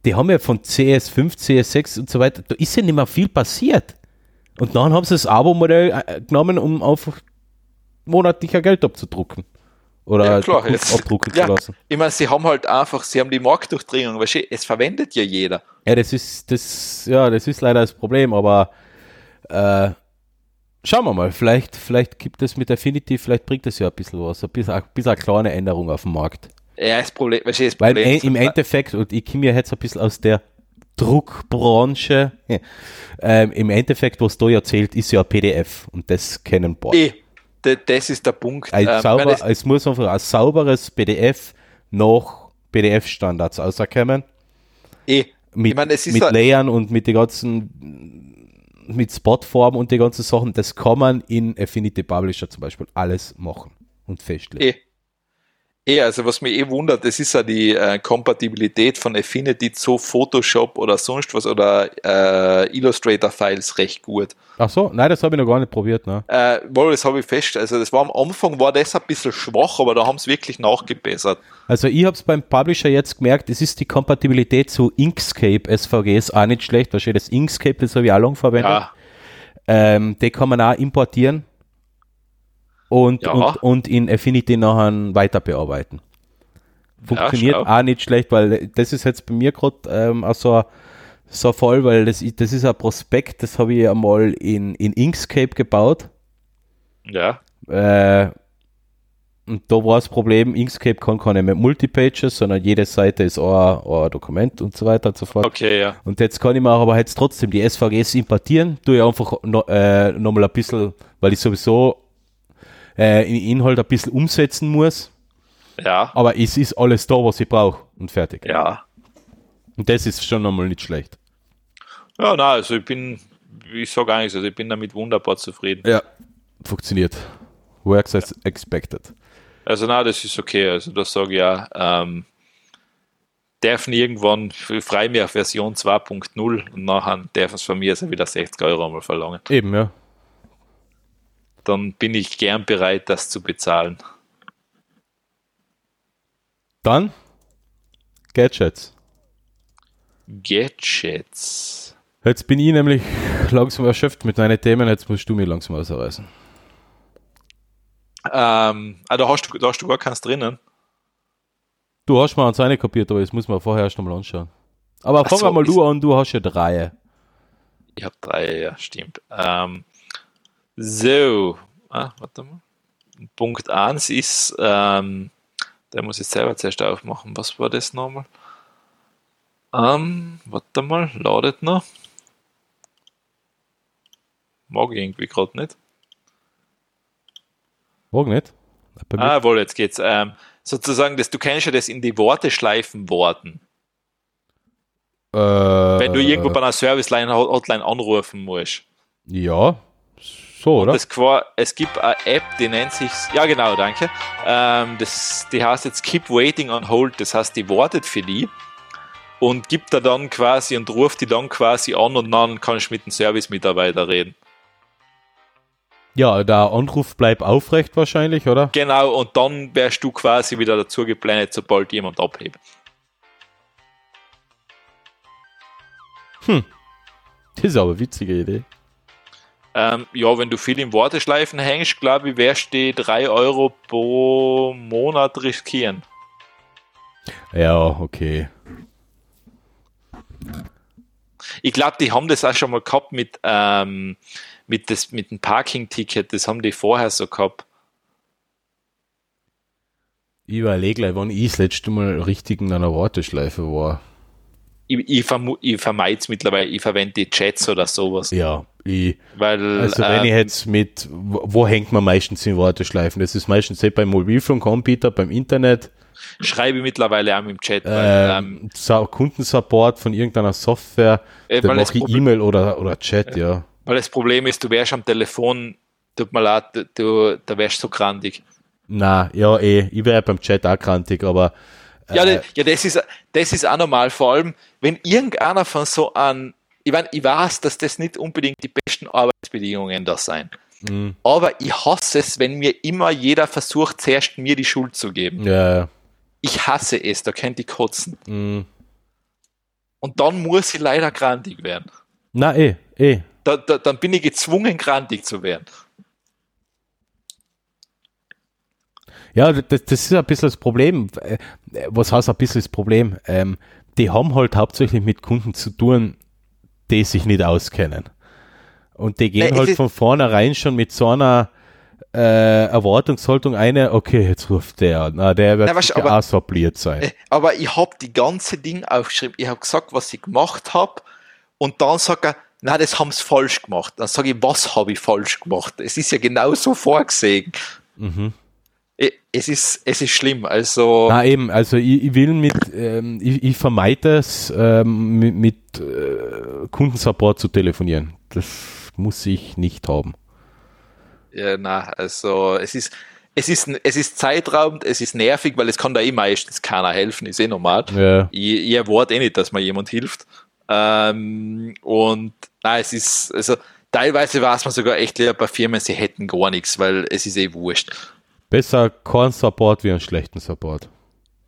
die haben ja von CS5, CS6 und so weiter, da ist ja nicht mehr viel passiert. Und dann haben sie das Abo-Modell äh, genommen, um einfach monatlicher Geld abzudrucken. Oder Ja, klar, jetzt- abdrucken ja, zu lassen. Ich meine, sie haben halt einfach, sie haben die Marktdurchdringung, weißt du, es verwendet ja jeder. Ja, das ist, das, ja, das ist leider das Problem, aber äh, schauen wir mal, vielleicht, vielleicht gibt es mit Affinity, vielleicht bringt es ja ein bisschen was, ein bisschen, ein bisschen eine kleine Änderung auf dem Markt. Ja, das Problem, weißt du, das Weil Problem im, im Endeffekt, und ich komme ja jetzt ein bisschen aus der Druckbranche, ähm, im Endeffekt, was da ja zählt, ist ja ein PDF und das kennen beide. eh, das ist der Punkt. Ein Ähm, sauber, weil das, es muss einfach ein sauberes PDF nach PDF-Standards rauskommen. eh, mit, ich meine, es ist mit Layern und mit den ganzen, mit Spotformen und die ganzen Sachen, das kann man in Affinity Publisher zum Beispiel alles machen und festlegen. eh. Eh, also was mich eh wundert, das ist ja die äh, Kompatibilität von Affinity zu Photoshop oder sonst was oder äh, Illustrator-Files recht gut. Ach so, nein, das habe ich noch gar nicht probiert. Ne? Äh, wohl, das habe ich fest. Also das war am Anfang war das ein bisschen schwach, aber da haben sie wirklich nachgebessert. Also ich habe es beim Publisher jetzt gemerkt, es ist die Kompatibilität zu Inkscape SVGs auch nicht schlecht. Da steht das Inkscape, das habe ich auch lange verwendet. Ja, Ähm, die kann man auch importieren und, Ja. und, und in Affinity nachher weiter bearbeiten. Funktioniert schau. auch nicht schlecht, weil das ist jetzt bei mir gerade ähm, auch so, so voll, weil das, ist- das ist ein Prospekt, das habe ich einmal in, in Inkscape gebaut. ja, Äh, und da war das Problem, Inkscape kann keine mehr Multipages, sondern jede Seite ist ein, ein Dokument und so weiter und so fort. okay, ja. Und jetzt kann ich mir aber jetzt trotzdem die SVGs importieren, tue ich einfach no, äh, nochmal ein bisschen, weil ich sowieso äh, in Inhalt ein bisschen umsetzen muss, Ja, aber es ist alles da, was ich brauche und fertig. ja. Und das ist schon nochmal nicht schlecht. Ja, na, also ich bin, ich sage gar nichts, also ich bin damit wunderbar zufrieden. Ja. Funktioniert. Works as expected. Also na, das ist okay. Also das sage ich ja. Ähm, dürfen irgendwann frei mehr Version 2.0 und nachher dürfen es von mir also wieder 60 Euro einmal verlangen. Eben, ja. Dann bin ich gern bereit, das zu bezahlen. Dann Gadgets. Gadgets. Jetzt bin ich nämlich langsam erschöpft mit deinen Themen, jetzt musst du mir langsam ausreißen. Ähm, ah, da, hast du, da hast du gar keins drinnen. Du hast mal ans eine kapiert, aber das muss man vorher erst nochmal anschauen. Aber Ach fang so, mal ist- du an, du hast ja drei. Ich habe drei, ja, stimmt. Ähm, so, ah, warte mal. Punkt 1 ist, ähm, der muss ich selber zuerst aufmachen. Was war das nochmal? Ähm, warte mal, ladet noch. Mag ich irgendwie gerade nicht. Morgen nicht? Ah, wohl, jetzt geht's. Ähm, sozusagen, das, du kennst ja das in die Worteschleifen worten. äh, Wenn du irgendwo bei einer Service-Line-Hotline anrufen musst. Ja, so, oder? Das qua- es gibt eine App, die nennt sich, ja genau, danke. Ähm, das, die heißt jetzt Keep Waiting on Hold. Das heißt, die wartet für die und gibt da dann quasi und ruft die dann quasi an und dann kannst du mit dem Service-Mitarbeiter reden. ja, der Anruf bleibt aufrecht wahrscheinlich, oder? Genau, und dann wärst du quasi wieder dazu geplant, sobald jemand abhebt. Das ist aber eine witzige Idee. Ähm, ja, wenn du viel im Warteschleifen hängst, glaube ich, wirst du die 3 Euro pro Monat riskieren. Ja, okay. Ich glaube, die haben das auch schon mal gehabt mit, ähm, mit, das, mit dem Parking-Ticket. Das haben die vorher so gehabt. Ich überlege gleich, wann ich das letzte Mal richtig in einer Warteschleife war. Ich, ich, vermu- ich vermeide es mittlerweile. Ich verwende die Chats oder sowas. Ja, ich, Weil, also wenn ich ähm, jetzt mit, wo, wo hängt man meistens in Warteschleifen? Das ist meistens eh beim Mobilfunkanbieter, beim Internet, schreibe ich mittlerweile auch im Chat. Weil, ähm, ähm, Kundensupport von irgendeiner Software, Äh, dann mache ich E-Mail oder, oder Chat, ja. weil das Problem ist, du wärst am Telefon, tut mir leid, du, da wärst du so grandig. Na, ja, eh, ich wäre beim Chat auch krantig, aber Ja, Äh. das, ja das, ist, das ist auch normal, vor allem, wenn irgendeiner von so an, ich, mein, ich weiß, dass das nicht unbedingt die besten Arbeitsbedingungen da sein. Mhm. Aber ich hasse es, wenn mir immer jeder versucht, zuerst mir die Schuld zu geben. ja, Ich hasse es, da könnt ich kotzen. mm, Und dann muss ich leider grantig werden. na eh, eh. Da, da, dann bin ich gezwungen, grantig zu werden. Ja, das, das ist ein bisschen das Problem. Äh, Was heißt ein bisschen das Problem? Ähm, die haben halt hauptsächlich mit Kunden zu tun, die sich nicht auskennen. Und die gehen Nein, halt von vornherein schon mit so einer äh, Erwartungshaltung eine, okay, jetzt ruft der an. Na, der wird Na, weißt aber- auch sorbliert sein. Äh, Aber ich habe die ganze Ding aufgeschrieben. Ich habe gesagt, was ich gemacht habe. Und dann sagt er, na, das haben sie falsch gemacht. Dann sage ich, was habe ich falsch gemacht? Es ist ja genau so vorgesehen. Mhm. Es ist, es ist schlimm. Also, Na eben, also ich, ich will mit, ähm, ich, ich vermeide es, ähm, mit, mit äh, Kundensupport zu telefonieren. Das muss ich nicht haben. ja, na, also, es ist, es ist, es ist zeitraubend, es ist nervig, weil es kann da eh meistens keiner helfen, ist eh normal. Ja. Ich, ich erwarte eh nicht, dass mir jemand hilft. Ähm, und nein, es ist, also teilweise weiß man sogar echt lieber bei Firmen, sie hätten gar nichts, weil es ist eh wurscht. Besser kein Support wie einen schlechten Support.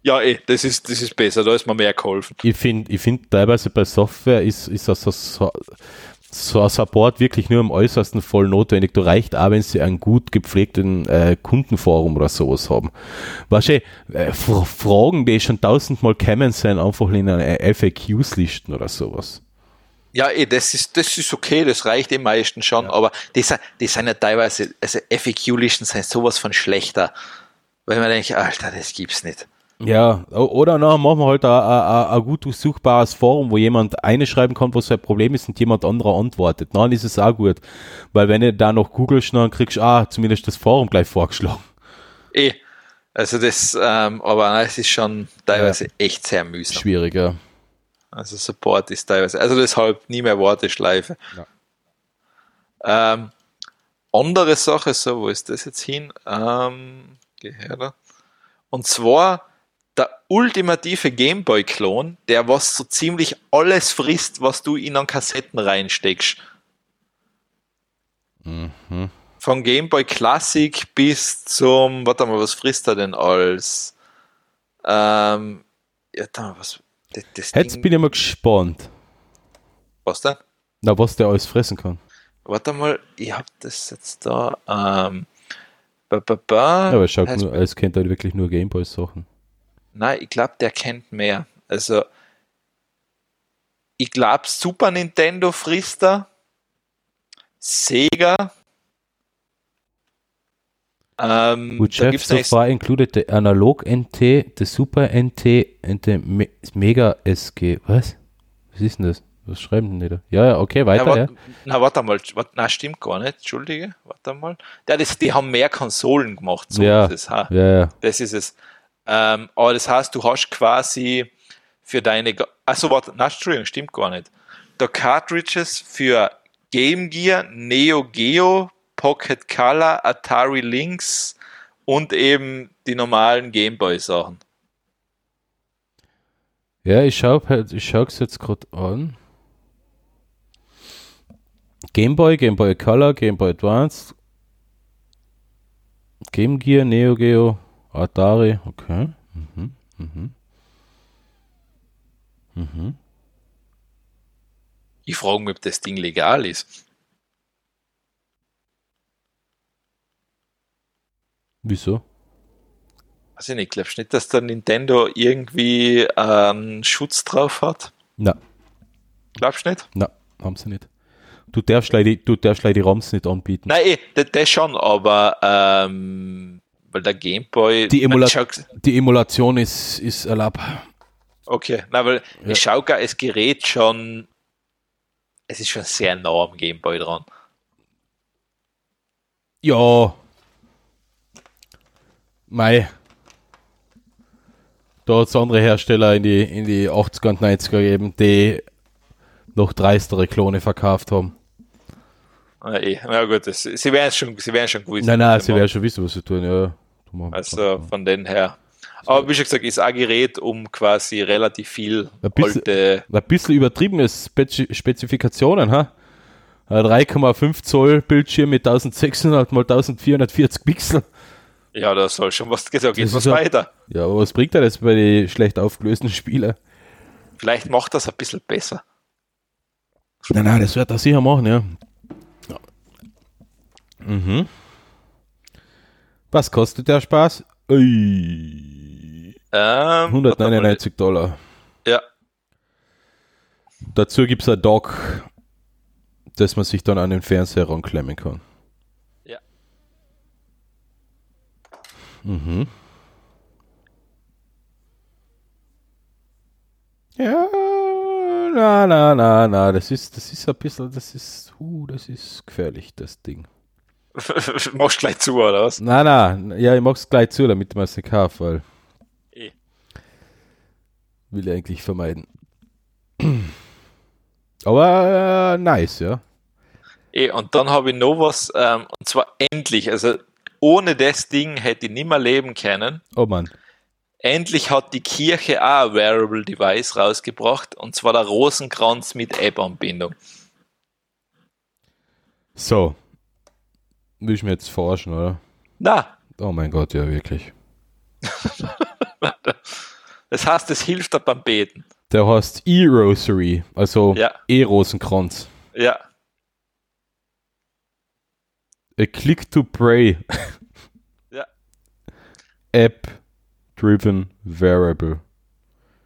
Ja, eh, das ist, das ist besser, da ist mir mehr geholfen. Ich finde, ich find teilweise bei Software ist, ist das so, so, ein Support wirklich nur im äußersten voll notwendig. Du reicht auch, wenn sie einen gut gepflegten äh, Kundenforum oder sowas haben. Weißt du, äh, Fragen, die schon tausendmal kämen sein, einfach in einer FAQs listen oder sowas. Ja, eh, das ist, das ist okay, das reicht den meisten schon, aber die, sind- die sind ja teilweise, also FAQ-Listen sind sowas von schlechter. Weil man denkt, Alter, das gibt's nicht. Ja, oder na, machen wir halt ein, gut durchsuchbares Forum, wo jemand eine schreiben kann, was sein Problem ist und jemand anderer antwortet. Dann ist es auch gut. Weil wenn du da noch googelst, dann kriegst du ah, zumindest das Forum gleich vorgeschlagen. Eh. Also das, ähm, aber nein, es ist schon teilweise echt sehr mühsam. Schwieriger. Also Support ist teilweise, also deshalb nie mehr Warteschleife. Ähm, andere Sache, so, wo ist das jetzt hin? Ähm, geh her da. Und zwar der ultimative Gameboy-Klon, der was so ziemlich alles frisst, was du in an Kassetten reinsteckst. Von Gameboy Classic bis zum, warte mal, was frisst er denn als? Ähm, ja, da, was, das, das Jetzt Ding- bin ich mal gespannt, was denn? na, was der alles fressen kann. Warte mal, ich hab das jetzt da. Ähm, ba, ba, ba, Ja, aber schaut nur, es kennt halt wirklich nur Gameboy-Sachen. Nein, ich glaube, der kennt mehr. Also, ich glaube, Super Nintendo frisst er, Sega. Ähm, Which da have gibt's so far included the Analog NT, the Super NT and the Me Mega SG. Was? Was ist denn das? Was schreiben denn die da? Ja, ja, okay, Ja, weiter, ja. warte, na, warte mal, warte, na, stimmt gar nicht, Entschuldige, warte mal. Ja, das, die haben mehr Konsolen gemacht, so Ja, es. Ha. ja, ja. Das ist es. Ähm, aber das heißt, du hast quasi für deine. Achso, warte, na, Entschuldigung, stimmt gar nicht. Da Cartridges für Game Gear, Neo Geo, Pocket Color, Atari Lynx und eben die normalen Gameboy-Sachen. Ja, ich schau, ich schau's jetzt gerade an. Gameboy, Gameboy Color, Gameboy Advance, Game Gear, Neo Geo, Atari, okay. Mhm, mhm. Mhm. Ich frage mich, ob das Ding legal ist. Wieso? Weiß ich nicht, glaubst du nicht, dass der Nintendo irgendwie einen Schutz drauf hat? Na, Glaubst du nicht? na, haben sie nicht. Du darfst leider, du darfst leider die ROMs nicht anbieten. Nein, eh, das, das schon, aber ähm, weil der Gameboy. Die Emula- Die Emulation ist, ist erlaubt. Okay, na, weil Ja. ich schaue gar, das Gerät schon, es ist schon sehr nah am Gameboy dran. Ja. Mei. Da hat es andere Hersteller in die, in die 80er und 90er gegeben, die noch dreistere Klone verkauft haben. Na, eh, na gut, das, sie werden schon, sie werden schon gewusst. Nein, nein, sie werden schon wissen, was sie tun, ja. Also von den her. Aber wie schon gesagt, ist ein Gerät, um quasi relativ viel Ein bisschen- alte. Ein bisschen übertriebene Spezi Spezifikationen, ha? Ein 3,5 Zoll Bildschirm mit 1600 mal 1440 Pixel. Ja, da soll schon was gesagt, geht Das was weiter. Ja, aber was bringt er das bei den schlecht aufgelösten Spielen? Vielleicht macht das ein bisschen besser. Nein, nein, das wird er sicher machen, ja. ja. Mhm. Was kostet der Spaß? Ähm, 199 Dollar. Ja, Dazu gibt es ein Dock, das man sich dann an den Fernseher ranklemmen kann. Mhm. Ja, na, na, na, na, das ist, das ist ein bisschen, das ist, uh, das ist gefährlich, das Ding. [LAUGHS] machst gleich zu, oder was? Na, na, ja, ich mach's gleich zu, damit man es nicht kauft, weil Eh. will ich eigentlich vermeiden. [CLEARS THROAT] Aber äh, nice, ja. Eh, und dann habe ich noch was, ähm, und zwar endlich, also ohne das Ding hätte ich nimmer leben können. Oh Mann. Endlich hat die Kirche auch ein Wearable Device rausgebracht, und zwar der Rosenkranz mit App-Anbindung. So. Willst du mir jetzt forschen, oder? Na, Oh mein Gott, ja, wirklich. [LAUGHS] das heißt, es hilft dir beim Beten. Der heißt E-Rosary, also Ja. E-Rosenkranz. Ja, A click to pray. [LAUGHS] Ja. App-driven variable.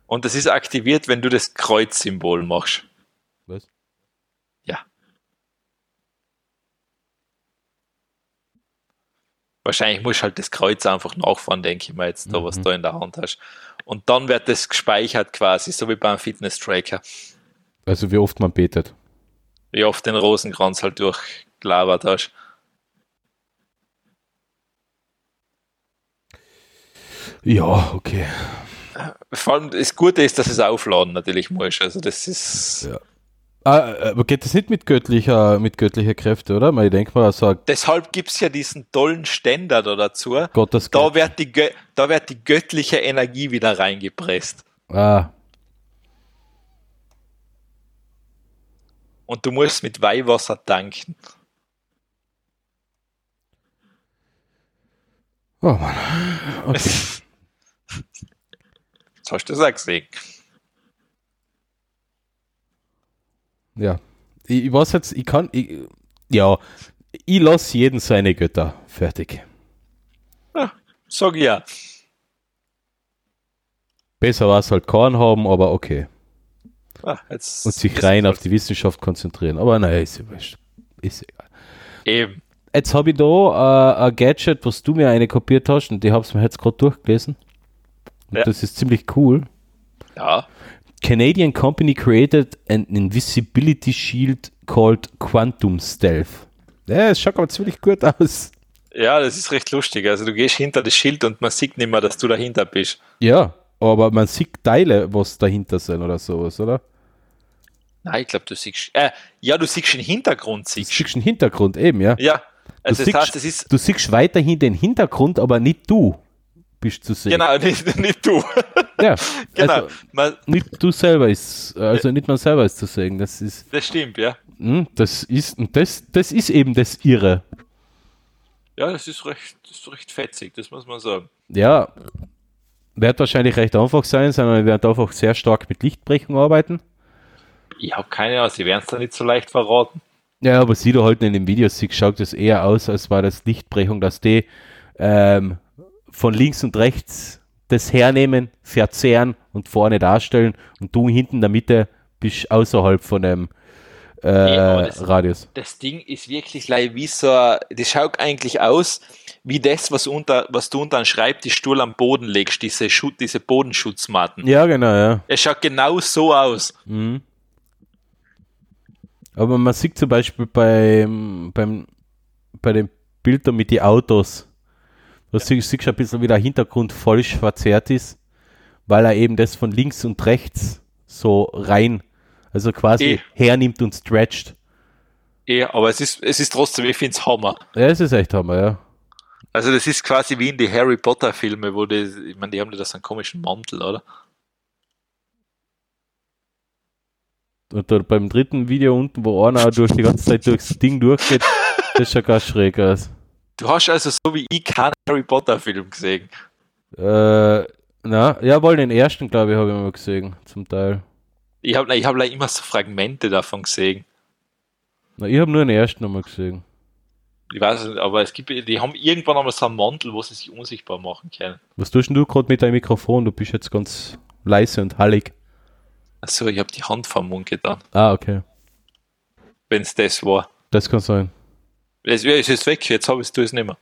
und das ist aktiviert, wenn du das Kreuzsymbol machst. Was? Ja. Wahrscheinlich musst du halt das Kreuz einfach nachfahren, denke ich mal jetzt, da was Mhm. du in der Hand hast. Und dann wird das gespeichert quasi, so wie beim Fitness-Tracker. Also wie oft man betet. Wie oft den Rosenkranz halt durchgelabert hast. Ja, okay. Vor allem das Gute ist, dass es aufladen natürlich muss. Also das ist. Ja. Ah, aber geht das nicht mit göttlicher, mit göttlicher Kräfte, oder? Weil ich denke mal, so Deshalb gibt es ja diesen tollen Ständer da dazu. Gottes Da wird, die, da wird die göttliche Energie wieder reingepresst. Ah, Und du musst mit Weihwasser tanken. oh Mann. Okay. [LAUGHS] Jetzt hast du das auch gesehen. Ja. Ich, ich weiß jetzt, ich kann, ich, ja, ich lasse jeden seine Götter. Fertig. Sag ich ja. Besser war es halt keinen haben, aber okay. Ah, Und sich rein es auf die Wissenschaft konzentrieren. Aber naja, ist ja. Ist egal. Eben. Jetzt habe ich da äh, ein Gadget, was du mir eine kopiert hast und die habe ich mir jetzt gerade durchgelesen. Und Ja. das ist ziemlich cool. Ja. Canadian company created an invisibility shield called Quantum Stealth. Ja, es schaut aber ziemlich gut aus. Ja, das ist recht lustig. Also du gehst hinter das Schild und man sieht nicht mehr, dass du dahinter bist. Ja, aber man sieht Teile, was dahinter sind oder sowas, oder? Nein, ich glaube, du siehst. Äh, ja, du siehst den Hintergrund. Du Siehst. siehst den Hintergrund eben, ja. Ja. Also du, das siehst, heißt, es ist. du siehst weiterhin den Hintergrund, aber nicht du bist zu sehen. Genau, nicht, nicht du. Ja, [LAUGHS] genau. also Man, nicht du selber ist, also nicht man selber ist zu sehen. Das ist, das stimmt, ja. hm, das ist, und das, das ist eben das Irre. Ja, das ist recht, das ist recht fetzig, das muss man sagen. Ja, wird wahrscheinlich recht einfach sein, sondern wir werden einfach sehr stark mit Lichtbrechung arbeiten. Ich habe keine Ahnung, sie werden es da nicht so leicht verraten. Ja, aber sie da halt in den Videos sieht, schaut es eher aus, als war das Lichtbrechung, dass die ähm, von links und rechts das hernehmen, verzehren und vorne darstellen und du hinten in der Mitte bist außerhalb von dem äh, aber das- Radius. Das Ding ist wirklich like wie so, das schaut eigentlich aus wie das, was, unter, was du unter einen Schreibtischstuhl am Boden legst, diese, Schu diese Bodenschutzmatten. Ja, genau, ja. Es schaut genau so aus. Mhm. Aber man sieht zum Beispiel beim, beim, bei den Bildern mit den Autos, da ja. siehst du ein bisschen, wie der Hintergrund falsch verzerrt ist, weil er eben das von links und rechts so rein, also quasi Eh. hernimmt und stretcht. Eh, aber es ist, es ist trotzdem, ich finde es Hammer. Ja, es ist echt Hammer, ja. Also das ist quasi wie in die Harry Potter Filme, wo die, ich meine, die haben da so einen komischen Mantel, oder? Und da beim dritten Video unten, wo einer durch die ganze Zeit durchs Ding durchgeht, das schaut ganz schräg aus. Du hast also so wie ich keinen Harry Potter Film gesehen. Äh, na, jawohl, den ersten, glaube ich, habe ich mal gesehen, zum Teil. Ich habe ich hab immer so Fragmente davon gesehen. Na, ich habe nur den ersten nochmal gesehen. Ich weiß nicht, aber es gibt, die haben irgendwann einmal so einen Mantel, wo sie sich unsichtbar machen können. Was tust denn du gerade mit deinem Mikrofon? Du bist jetzt ganz leise und hallig. Achso, ich habe die Hand vom Mund getan, Ah, okay. wenn es das war. Das kann sein. Es, es ist weg, jetzt habe ich es nicht mehr.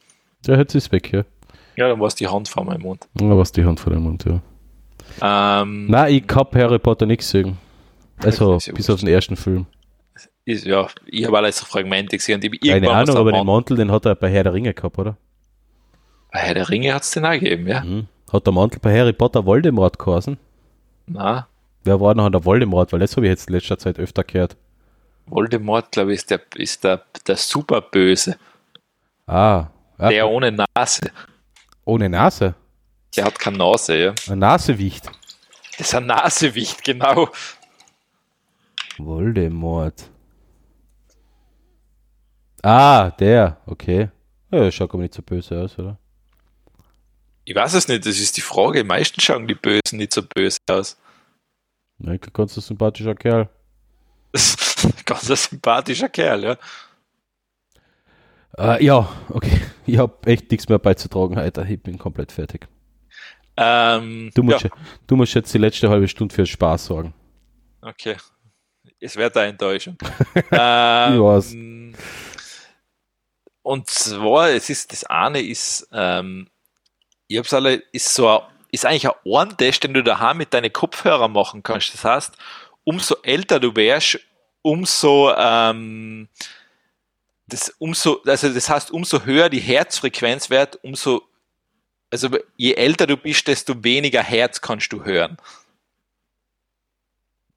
Ja, jetzt ist weg, ja. Ja, dann war es die Hand vor meinem Mund. Ja, was die Hand vor dem Mund, ja. Ähm, Nein, ich hab Harry Potter nicht gesehen. Also, bis auf den ersten Film. ist, ja, ich habe alles so Fragmente gesehen hab Keine Ahnung, aber den Mantel, den hat er bei Herr der Ringe gehabt, oder? Bei Herr der Ringe hat es den auch gegeben, ja? Mhm. Hat der Mantel bei Harry Potter Voldemort geheißen? Na, Wer war noch der Voldemort? Weil das habe ich jetzt in letzter Zeit öfter gehört. Voldemort, glaube ich, ist der, ist der, der Superböse. Ah, Ah, Der ohne Nase. ohne Nase. Der hat keine Nase, ja. Ein Nasewicht. Das ist ein Nasewicht, genau. Voldemort. Ah, der, okay. Ja, schaut aber nicht so böse aus, oder? Ich weiß es nicht, das ist die Frage. Die meisten schauen die Bösen nicht so böse aus. Ich ganz ein sympathischer Kerl. Das ist ein ganz ein sympathischer Kerl, ja. Äh, ja, okay. Ich habe echt nichts mehr beizutragen heute. Ich bin komplett fertig. Ähm, Du musst, ja, du musst jetzt die letzte halbe Stunde für Spaß sorgen. okay. Es wird eine Enttäuschung. [LAUGHS] ähm, und zwar, es ist, das eine ist, ähm, ich hab's alle, ist so, ein- ist eigentlich ein Ohrentest, den du daheim mit deinen Kopfhörern machen kannst. Das heißt, umso älter du wärst, umso, ähm, das, umso, also das heißt, umso höher die Herzfrequenz wird, umso, also je älter du bist, desto weniger Herz kannst du hören.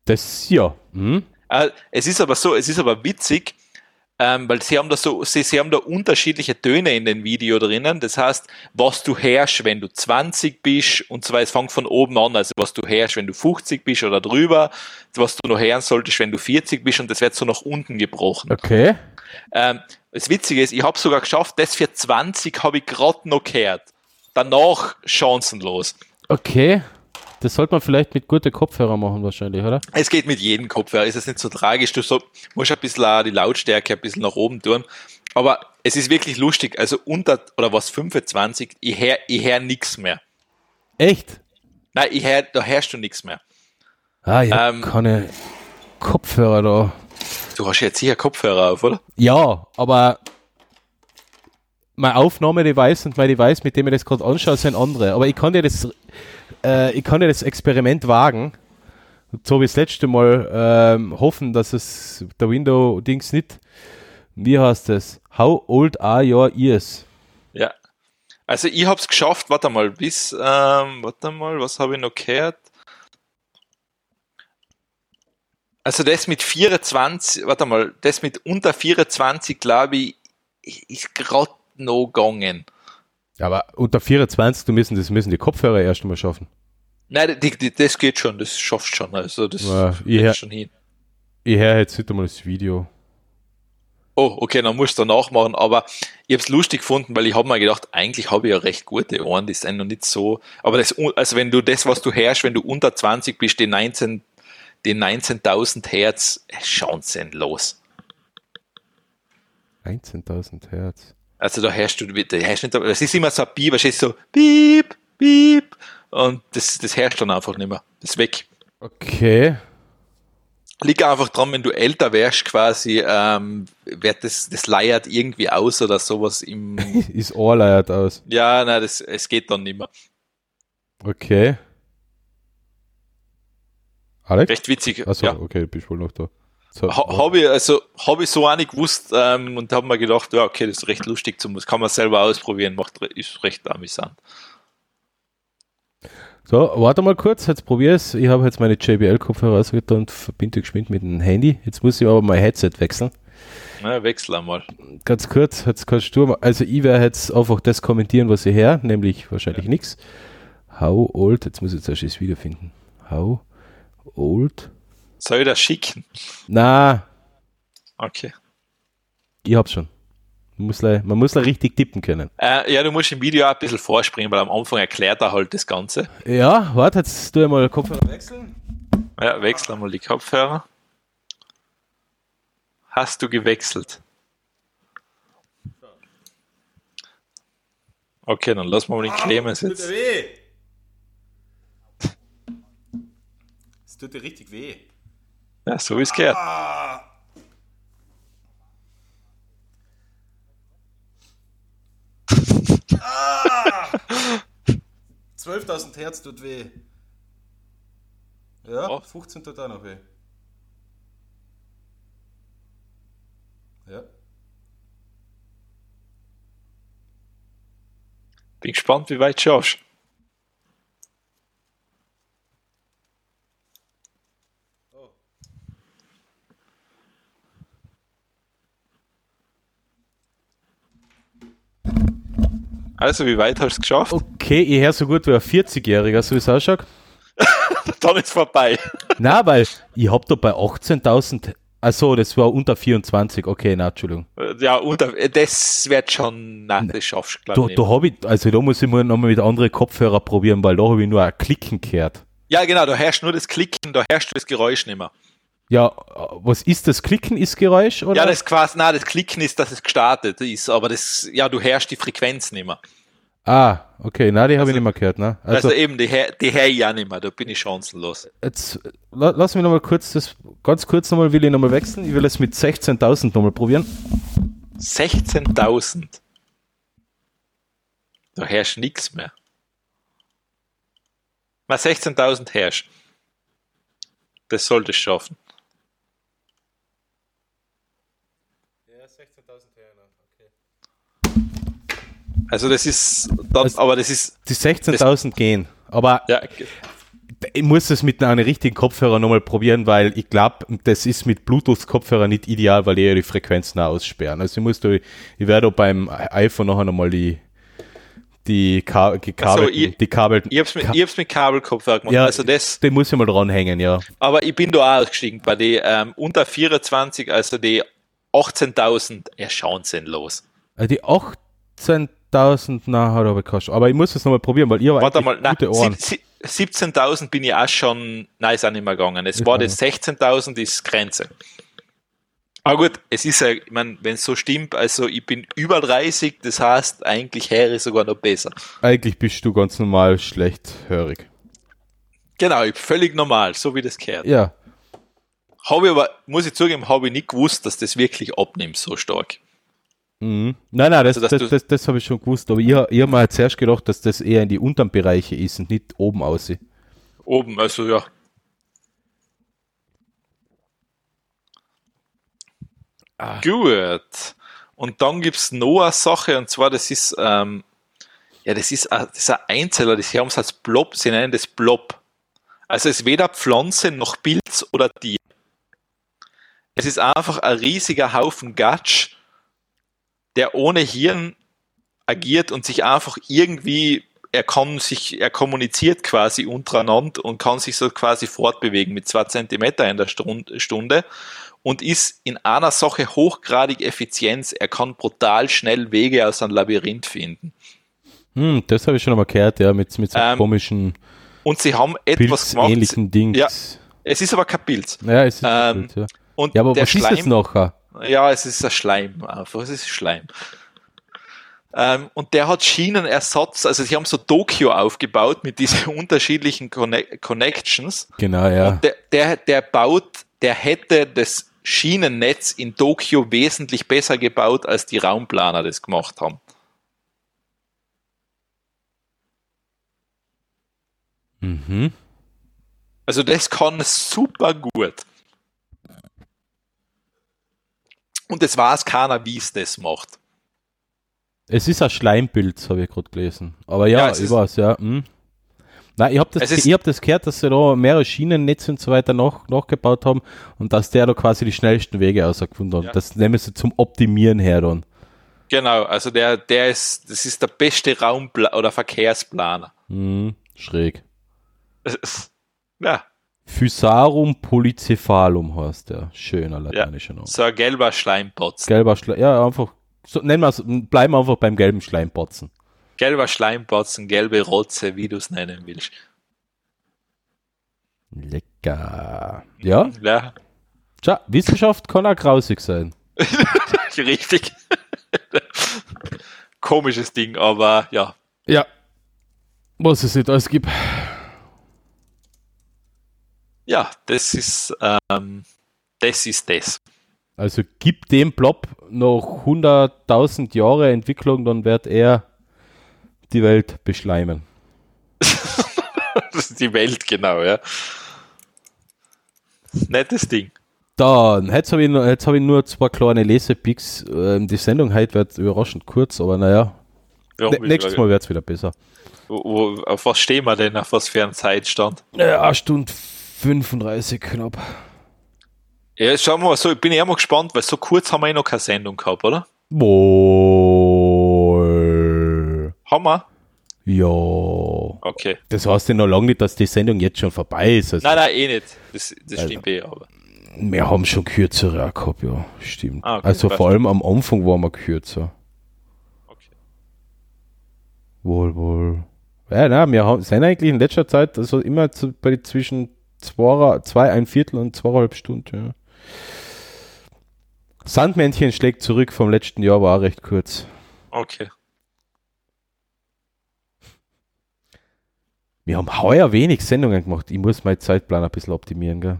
Das, ja. Hm? Äh, es ist aber so, es ist aber witzig, ähm, weil sie haben da so, sie, sie haben da unterschiedliche Töne in den Video drinnen. Das heißt, was du hörst, wenn du 20 bist, und zwar es fängt von oben an, also was du hörst, wenn du 50 bist oder drüber, was du noch hören solltest, wenn du 40 bist, und das wird so nach unten gebrochen. Okay. Ähm, das Witzige ist, ich habe sogar geschafft, das für 20 habe ich gerade noch gehört. Danach chancenlos. Okay. Das sollte man vielleicht mit guten Kopfhörern machen, wahrscheinlich, oder? Es geht mit jedem Kopfhörer, ist es nicht so tragisch. Du so, musst ein bisschen die Lautstärke ein bisschen nach oben tun. Aber es ist wirklich lustig. Also unter, oder was, 25, ich hör, ich hör nix mehr. Echt? Nein, ich hör, da hörst du nix mehr. Ah, ja, Ähm, keine Kopfhörer da. Du hast jetzt sicher Kopfhörer auf, oder? Ja, aber mein Aufnahmedevice und mein Device, mit dem ich das gerade anschaue, sind andere. Aber ich kann dir das, äh, ich kann dir das Experiment wagen. So wie das letzte Mal ähm, hoffen, dass es der Window-Dings nicht. Wie heißt das? How old are your ears? Ja. Also ich hab's geschafft, warte mal, bis, ähm, warte mal, was habe ich noch gehört? Also das mit 24, warte mal, das mit unter 24, glaube ich, ist gerade noch gegangen. Aber unter 24, du müssen, das müssen die Kopfhörer erst einmal schaffen. Nein, die, die, das geht schon, das schaffst schon, also das Ja, ich schon hin. Ich höre jetzt nicht einmal das Video. Oh, okay, dann musst du nachmachen, aber ich hab's lustig gefunden, weil ich habe mir gedacht, eigentlich habe ich ja recht gute Ohren, die sind noch nicht so, aber das, also wenn du das, was du hörst, wenn du unter 20 bist, die 19, die 19.000 Hertz, schauen sie los. 19.000 Hertz. Also da hörst du, da hörst du nicht, das ist immer so ein Piep, es ist so Piep, Piep, und das, das hörst du dann einfach nicht mehr. Das ist weg. Okay. Liegt einfach dran, wenn du älter wärst, quasi, ähm, wird das, das leiert irgendwie aus oder sowas im, [LAUGHS] Ist Ohrleiert aus. ja, nein, das, es geht dann nicht mehr. Okay. Alex? Recht witzig. Achso, ja. okay, bist wohl noch da. So, Ha, habe ich, also, hab ich so auch nicht gewusst ähm, und habe mir gedacht, ja, okay, das ist recht lustig, zum, das kann man selber ausprobieren, macht, ist recht amüsant. so, warte mal kurz, jetzt probier es. Ich habe jetzt meine JBL-Kopfhörer rausgetan und verbinde geschwind mit dem Handy. Jetzt muss ich aber mein Headset wechseln. Na, wechsel einmal. Ganz kurz, jetzt kannst du, mal- also ich werde jetzt einfach das kommentieren, was ich her, nämlich wahrscheinlich nichts. How old, jetzt muss ich zuerst das Video finden. How old? Soll ich das schicken? Na, Okay. ich hab's schon. Man muss, le- man muss richtig tippen können. Äh, ja, du musst im Video auch ein bisschen vorspringen, weil am Anfang erklärt er halt das Ganze. Ja, warte, jetzt tu ich mal Kopfhörer wechseln. Ja, wechsel einmal die Kopfhörer. Hast du gewechselt? Okay, dann lassen wir mal den Clemens jetzt. weh. Es tut dir richtig weh. Ja, so wie es gehört. Ah. 12.000 Hertz tut weh. Ja, Oh. 15 tut auch noch weh. Ja. Bin gespannt, wie weit du schaffst. Also, wie weit hast du es geschafft? Okay, ich höre so gut wie ein 40-Jähriger, so wie es ausschaut. [LAUGHS] Dann ist vorbei. Na, weil ich hab da bei 18.000, also das war unter 24, okay, na, Entschuldigung. Ja, äh, das wird schon, nein, das schaffst du, glaube ich. da habe ich, also da muss ich mal nochmal mit anderen Kopfhörer probieren, weil da habe ich nur ein Klicken gehört. Ja, genau, da herrscht nur das Klicken, da herrscht das Geräusch nicht mehr. Ja, was ist das Klicken, ist Geräusch? Oder? Ja, das quasi, nein, das Klicken ist, dass es gestartet ist, aber das, ja, du herrschst die Frequenz nicht mehr. ah, okay, na, die habe ich Also- nicht mehr gehört. Ne? Also, Also, eben, die, her- die her ich auch nicht mehr, da bin ich chancenlos. jetzt la, lass mich nochmal kurz, das, ganz kurz nochmal will ich nochmal wechseln. Ich will es mit 16.000 nochmal probieren. 16.000. Da herrscht nichts mehr. Na, 16.000 herrscht. Das sollte es schaffen. Also das ist, dann, Also- aber das ist, Die 16.000 gehen. Aber ja, ich muss es mit einem richtigen Kopfhörer nochmal probieren, weil ich glaube, das ist mit Bluetooth-Kopfhörer nicht ideal, weil die ja die Frequenzen aussperren. Also ich muss da, ich werde auch beim iPhone nachher nochmal die, die, Ka gekabelten, ich- die kabelten, ich hab's mit, Ka- ich hab's mit Kabelkopfhörer gemacht. ja, also das, den muss ich mal dranhängen, ja. aber ich bin da auch ausgestiegen bei die ähm, unter 24, also die 18.000, ja, chancenlos. Also die 18.000, na, hat aber gekostet. Aber ich muss es nochmal probieren, weil ihr Warte mal, nein, gute Ohren. sie- sie- 17.000 bin ich auch schon, nein, ist auch nicht mehr gegangen. Es Ist war das 16.000 ist Grenze. Aber gut, es ist ja, ich meine, wenn es so stimmt, also ich bin über 30, das heißt, eigentlich wäre es sogar noch besser. Eigentlich bist du ganz normal schlechthörig. Genau, ich- völlig normal, so wie das gehört. Ja. Habe ich aber, muss ich zugeben, habe ich nicht gewusst, dass das wirklich abnimmt so stark. Mhm. Nein, nein, das, Also, das, das, das habe ich schon gewusst. Aber ich, ich habe mir halt zuerst gedacht, dass das eher in die unteren Bereiche ist und nicht oben aussieht. Oben, also ja. Gut. Und dann gibt's noch eine Sache, und zwar, das ist, ähm, ja, das ist, ein- das ist ein Einzeller, das haben es als Blob, sie nennen das Blob. Also es ist weder Pflanze noch Pilz oder Tier. Es ist einfach ein riesiger Haufen Gatsch, der ohne Hirn agiert und sich einfach irgendwie, er kann sich, er kommuniziert quasi untereinander und kann sich so quasi fortbewegen mit zwei Zentimeter in der Stund- Stunde und ist in einer Sache hochgradig effizient. Er kann brutal schnell Wege aus einem Labyrinth finden. Hm, das habe ich schon einmal gehört, ja, mit, mit so Ähm, komischen, Und sie haben etwas gemacht. pilzähnlichen Dings. Ja. Es ist aber kein Pilz. Ja, es ist Ähm, gut, ja. Und ja, aber was ist das Schleim, nachher? Ja, es ist ein Schleim einfach. Es ist Schleim. Ähm, und der hat Schienenersatz, also sie haben so Tokio aufgebaut mit diesen [LAUGHS] unterschiedlichen Conne Connections. Genau, ja. Und der, der, der baut, der hätte das Schienennetz in Tokio wesentlich besser gebaut, als die Raumplaner das gemacht haben. Mhm. Also das kann super gut. Und es weiß keiner, wie es das macht. Es ist ein Schleimpilz, habe ich gerade gelesen. Aber ja, Ja, es ich weiß, ja. Hm. Nein, ich habe das, ich hab das gehört, dass sie da mehrere Schienennetze und so weiter nach, nachgebaut haben und dass der da quasi die schnellsten Wege ausgefunden hat. Ja. Das nehmen sie zum Optimieren her dann. Genau, also der, der ist, das ist der beste Raumpla oder Verkehrsplaner. Hm, schräg. [LAUGHS] Ja, Physarum polycephalum heißt der. Schöner lateinischer Name. so ein gelber Schleimpotz. Gelber Schleim, ja, einfach, so, nennen wir es, bleiben wir einfach beim gelben Schleimpotzen. Gelber Schleimpotzen, gelbe Rotze, wie du es nennen willst. Lecker. Ja, Ja, tja, Wissenschaft kann auch grausig sein. [LAUGHS] richtig. Komisches Ding, aber ja. Ja. Was es nicht alles gibt. Ja, das ist, ähm, das ist das. Also gib dem Blob noch 100.000 Jahre Entwicklung, dann wird er die Welt beschleimen. [LAUGHS] Das ist die Welt, genau, ja. Nettes Ding. Dann, jetzt habe ich, nur- jetzt hab ich nur zwei kleine Lesepicks. Ähm, die Sendung heute wird überraschend kurz, aber naja, Ja, ne, nächstes Mal wird es wieder besser. Wo, wo, auf was stehen wir denn? Auf was für einen Zeitstand? Ja, eine Stunde 35 knapp. Ja, schauen wir mal so, ich bin eher mal gespannt, weil so kurz haben wir eh noch keine Sendung gehabt, oder? Wohl. Haben wir? Ja. Okay. Das heißt ja noch lange nicht, dass die Sendung jetzt schon vorbei ist. Also Nein, nein, eh nicht. Das, das Also. stimmt eh, aber. wir haben schon kürzere auch gehabt, ja. Stimmt. Ah, okay, also vor allem am Anfang waren wir kürzer. Okay. Wohl, wohl. Ja, nein, wir haben, sind eigentlich in letzter Zeit also immer zu, bei zwischen zwei, zwei, ein Viertel und zweieinhalb Stunden. Ja. Sandmännchen schlägt zurück vom letzten Jahr, war auch recht kurz. Okay. Wir haben heuer wenig Sendungen gemacht. Ich muss meinen Zeitplan ein bisschen optimieren, gell?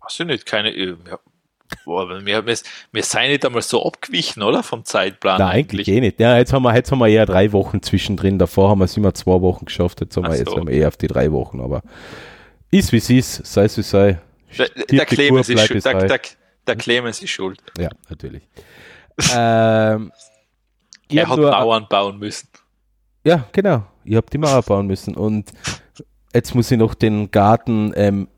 Hast du nicht keine. äh, Ja. Boah, wir, wir, wir seien nicht einmal so abgewichen, oder? Vom Zeitplan. Nein, eigentlich eh nicht. Ja, jetzt haben wir, jetzt haben wir eher drei Wochen zwischendrin. Davor haben wir es immer zwei Wochen geschafft. Jetzt haben wir Ach jetzt so. haben wir eher auf die drei Wochen. Aber ist wie es ist, sei es wie sei. Der, der, Clemens ist schuld. Der, der, der Clemens ist schuld. Ja, natürlich. ähm, Er hat Mauern bauen müssen. Ja, genau. Ich habe die Mauer bauen müssen. Und jetzt muss ich noch den Garten ähm,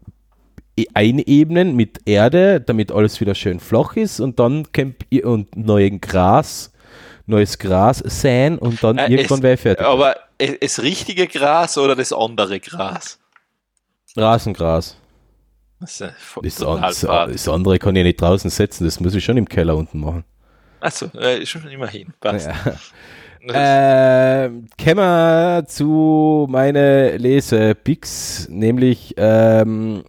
e- einebnen mit Erde, damit alles wieder schön flach ist. Und dann camp und neuen Gras, neues Gras säen und dann Äh, irgendwann wäre fertig. Aber das richtige Gras oder das andere Gras? Rasengras. Das ist, Das, das andere kann ich nicht draußen setzen, das muss ich schon im Keller unten machen. Achso, äh, schon immerhin. Passt. Ähm, kommen wir zu meine Lesepicks, nämlich ähm,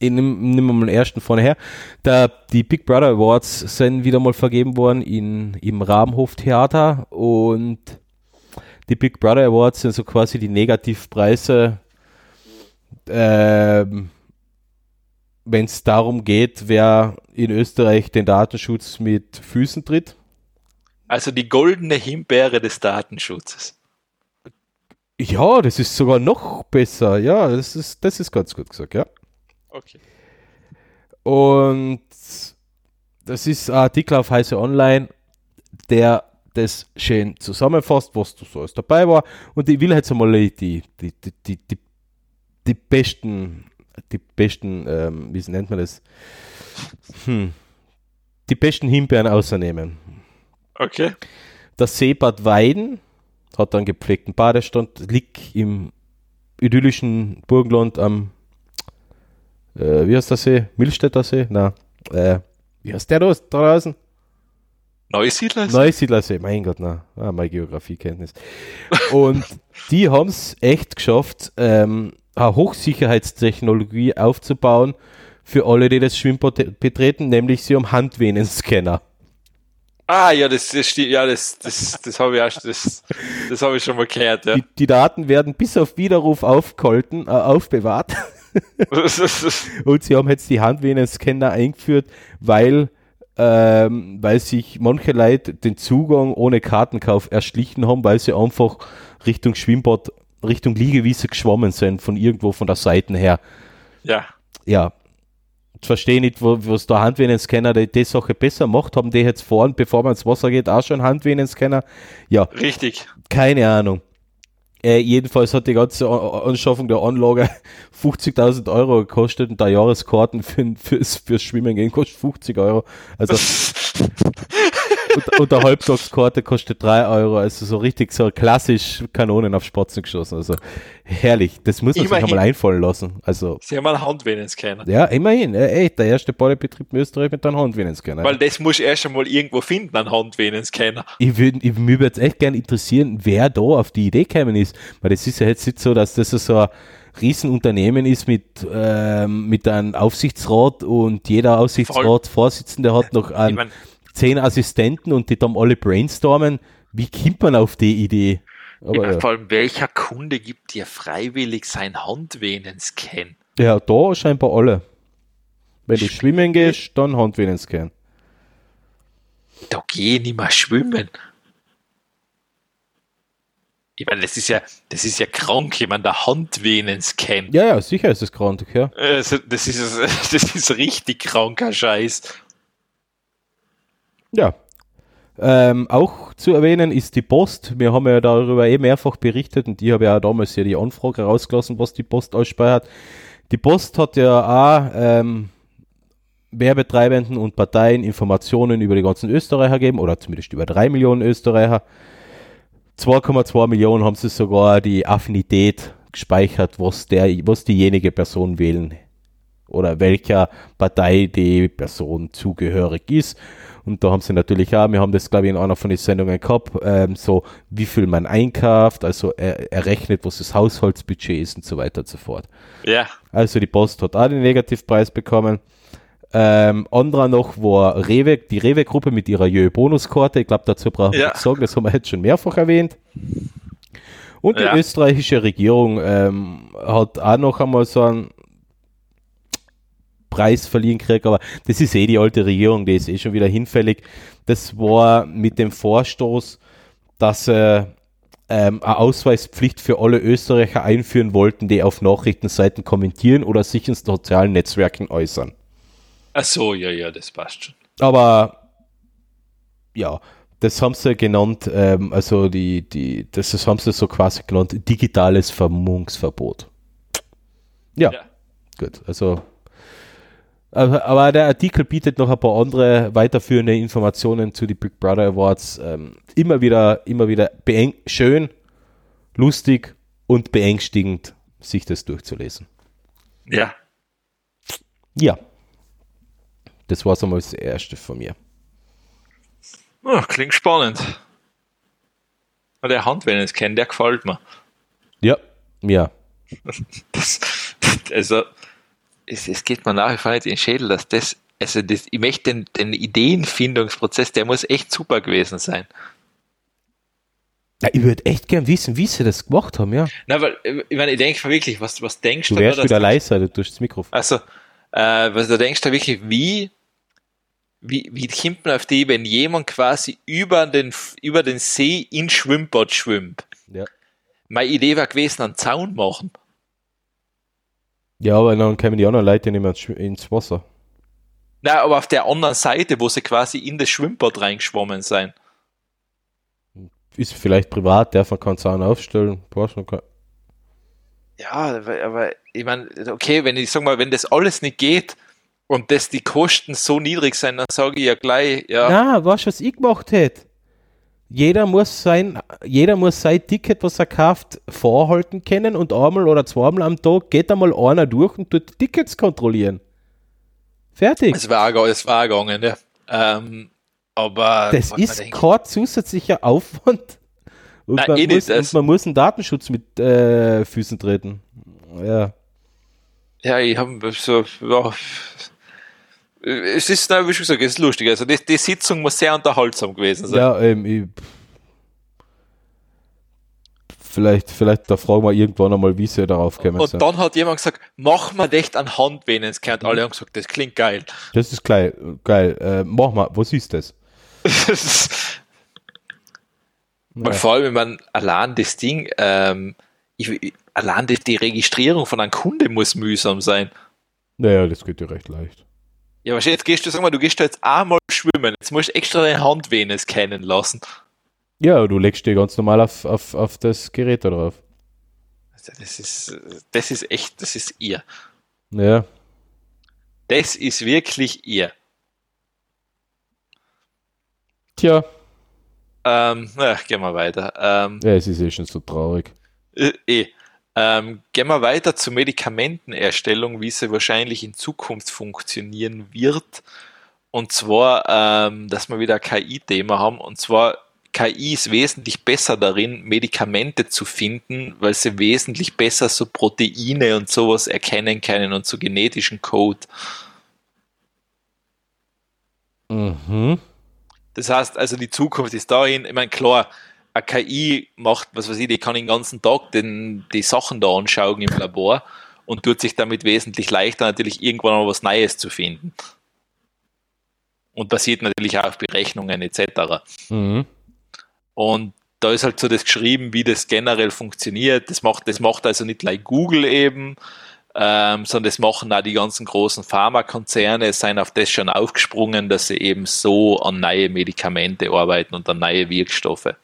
nehmen wir mal den ersten vorne her. Da, die Big Brother Awards sind wieder mal vergeben worden in, im Rabenhof Theater und die Big Brother Awards sind so quasi die Negativpreise, ähm, wenn es darum geht, wer in Österreich den Datenschutz mit Füßen tritt. Also die goldene Himbeere des Datenschutzes. Ja, das ist sogar noch besser. Ja, das ist, das ist ganz gut gesagt, ja. Okay. Und das ist ein Artikel auf Heise Online, der das schön zusammenfasst, was da so alles dabei war. Und ich will jetzt einmal die, die, die, die, die, die besten, die besten, ähm, wie nennt man das? Hm. Die besten Himbeeren außernehmen. Okay. Das See Bad Weiden hat einen gepflegten Badestand, liegt im idyllischen Burgenland am, äh, wie heißt der See? Milstädter See? Na, äh, wie heißt der da draußen? Neusiedler? Neusiedlersee, mein Gott, na, ah, meine Geografiekenntnis. Und [LAUGHS] die haben es echt geschafft, ähm, Hochsicherheitstechnologie aufzubauen für alle, die das Schwimmbad betreten, nämlich sie haben Handvenenscanner. Ah, ja, das, das stimmt. Ja, das, das, das habe ich, auch- das, das habe ich schon mal gehört. Ja. Die, die Daten werden bis auf Widerruf aufgehalten, äh, aufbewahrt. [LAUGHS] Und sie haben jetzt die Handvenenscanner eingeführt, weil, ähm, weil sich manche Leute den Zugang ohne Kartenkauf erschlichen haben, weil sie einfach Richtung Schwimmbad, Richtung Liegewiese geschwommen sind, von irgendwo von der Seite her. ja. Ja. Ich verstehe nicht, wo, was der Handvenenscanner die, die Sache besser macht. Haben die jetzt vorn, bevor man ins Wasser geht, auch schon Handvenenscanner? Ja, Richtig. keine Ahnung. Äh, jedenfalls hat die ganze Anschaffung der Anlage [LAUGHS] 50.000 Euro gekostet und der Jahreskarten für, fürs, fürs Schwimmen gehen kostet 50 Euro. Also [LAUGHS] und, und der Halbtagskarte kostet 3 Euro. Also so richtig so klassisch Kanonen auf Spatzen geschossen. Also herrlich. Das muss man sich Immerhin. einmal einfallen lassen. Also Sie haben einen Handvenenscanner. ja, immerhin. Ey, der erste Badebetrieb in Österreich mit einem Handvenenscanner. Weil das muss ich erst einmal irgendwo finden, einen Handvenenscanner. ich würde, ich, mich würde jetzt echt gerne interessieren, wer da auf die Idee gekommen ist. Weil das ist ja jetzt nicht so, dass das so ein Riesenunternehmen ist mit, ähm, mit einem Aufsichtsrat und jeder Aufsichtsratsvorsitzende hat noch Ich einen, mein, zehn Assistenten und die dann alle brainstormen. Wie kommt man auf die Idee? Aber ja. vor allem, welcher Kunde gibt dir freiwillig sein Handvenenscan? ja, da scheinbar alle. Wenn du schwimmen gehst, dann Handvenenscan. Da geh ich nicht mehr schwimmen. Ich meine, das ist ja, das ist ja krank, meine, der Handvenenscan. Ja, ja, sicher ist es krank, ja. Also, das ist, [LAUGHS] das ist richtig kranker Scheiß. Ja. Ähm, auch zu erwähnen ist die Post. Wir haben ja darüber eh mehrfach berichtet und ich habe ja auch damals ja die Anfrage rausgelassen, was die Post ausspeichert. Die Post hat ja auch ähm, Werbetreibenden und Parteien Informationen über die ganzen Österreicher gegeben oder zumindest über drei Millionen Österreicher. 2,2 Millionen haben sie sogar die Affinität gespeichert, was, der, was diejenige Person wählen oder welcher Partei die Person zugehörig ist. Und da haben sie natürlich auch, wir haben das glaube ich in einer von den Sendungen gehabt, ähm, so wie viel man einkauft, also er, errechnet, was das Haushaltsbudget ist und so weiter und so fort. Ja. Also die Post hat auch den Negativpreis bekommen. Ähm, anderer noch war Rewe, die Rewe-Gruppe mit ihrer Jö-Bonuskarte. Ich glaube, dazu brauche ich Ja. nichts sagen, das haben wir jetzt schon mehrfach erwähnt. Und die Ja. österreichische Regierung ähm, hat auch noch einmal so einen Preis verliehen gekriegt, aber das ist eh die alte Regierung, die ist eh schon wieder hinfällig. Das war mit dem Vorstoß, dass sie ähm, eine Ausweispflicht für alle Österreicher einführen wollten, die auf Nachrichtenseiten kommentieren oder sich in sozialen Netzwerken äußern. Ach so, ja, ja, das passt schon. Aber ja, das haben sie genannt, ähm, also die, die, das, das haben sie so quasi genannt, digitales Vermummungsverbot. Ja, Ja. gut, also aber, der Artikel bietet noch ein paar andere weiterführende Informationen zu die Big Brother Awards. Ähm, immer wieder, immer wieder schön, lustig und beängstigend, sich das durchzulesen. Ja. Ja. Das war so mal das erste von mir. Oh, klingt spannend. Der Hand, wenn ich es kenne, der gefällt mir. Ja, ja. [LAUGHS] Das, also, es, es geht mir nach wie vor nicht in den Schädel, dass das, also das, ich möchte den, den Ideenfindungsprozess, der muss echt super gewesen sein. ja ich würde echt gern wissen, wie sie das gemacht haben, ja. Na, weil, ich meine, ich denke wirklich, was, was denkst Du da, wärst dass- wieder leiser, du tust das Mikrofon. Also, äh, was du denkst da wirklich, wie, wie, wie kommt man auf die, wenn jemand quasi über den, über den See in Schwimmbad schwimmt? Ja. Meine Idee war gewesen, einen Zaun machen. Ja, aber dann kämen die anderen Leute nicht mehr ins Wasser. Na, aber auf der anderen Seite, wo sie quasi in das Schwimmbad reingeschwommen sein. Ist vielleicht privat, darf man keinen Zaun aufstellen. Ja, aber, aber ich meine, okay, wenn ich sag mal, wenn das alles nicht geht und dass die Kosten so niedrig sind, dann sage ich ja gleich, ja, Na, weißt du, was ich gemacht hätte? Jeder muss sein, jeder muss sein Ticket, was er kauft, vorhalten können und einmal oder zweimal am Tag geht einmal einer durch und tut die Tickets kontrollieren. Fertig. es war, es war gegangen, ja. Ähm, aber Das ist kein zusätzlicher Aufwand. Und, Nein, man, eh muss, und man muss einen Datenschutz mit äh, Füßen treten. Ja. Ja, ich habe so, ja, es ist, na, wie schon gesagt, es ist lustig. Also die, die Sitzung muss sehr unterhaltsam gewesen sein. Ja, ähm, ich, vielleicht, vielleicht da fragen wir irgendwann einmal, wie sie darauf kommen und sind. dann hat jemand gesagt, mach mal echt an Hand wen kennt. Alle haben gesagt, das klingt geil. Das ist geil. geil. Äh, mach mal, was ist das? [LAUGHS] Weil vor allem, wenn man allein das Ding, ähm, ich- allein die, die Registrierung von einem Kunde muss mühsam sein. Naja, das geht ja recht leicht. Ja, aber jetzt gehst du, sag mal, du gehst da jetzt einmal schwimmen, jetzt musst du extra deine Handvene scannen lassen. Ja, du legst dir ganz normal auf, auf, auf das Gerät da drauf. Das ist, das ist echt, das ist ihr. Ja. Das ist wirklich ihr. Tja, Ähm, na, gehen wir weiter. Ähm, ja, es ist eh schon so traurig. äh, eh. Ähm, gehen wir weiter zur Medikamentenerstellung, wie sie wahrscheinlich in Zukunft funktionieren wird. Und zwar, ähm, dass wir wieder ein KI-Thema haben. Und zwar, KI ist wesentlich besser darin, Medikamente zu finden, weil sie wesentlich besser so Proteine und sowas erkennen können und so genetischen Code. Mhm. Das heißt, also die Zukunft ist dahin, ich meine, klar, eine KI macht, was weiß ich, die kann den ganzen Tag den, die Sachen da anschauen im Labor und tut sich damit wesentlich leichter, natürlich irgendwann mal was Neues zu finden. Und basiert natürlich auch auf Berechnungen etc. Mhm. Und da ist halt so das geschrieben, wie das generell funktioniert. Das macht, das macht also nicht like Google eben, ähm, sondern das machen auch die ganzen großen Pharmakonzerne, sind auf das schon aufgesprungen, dass sie eben so an neue Medikamente arbeiten und an neue Wirkstoffe.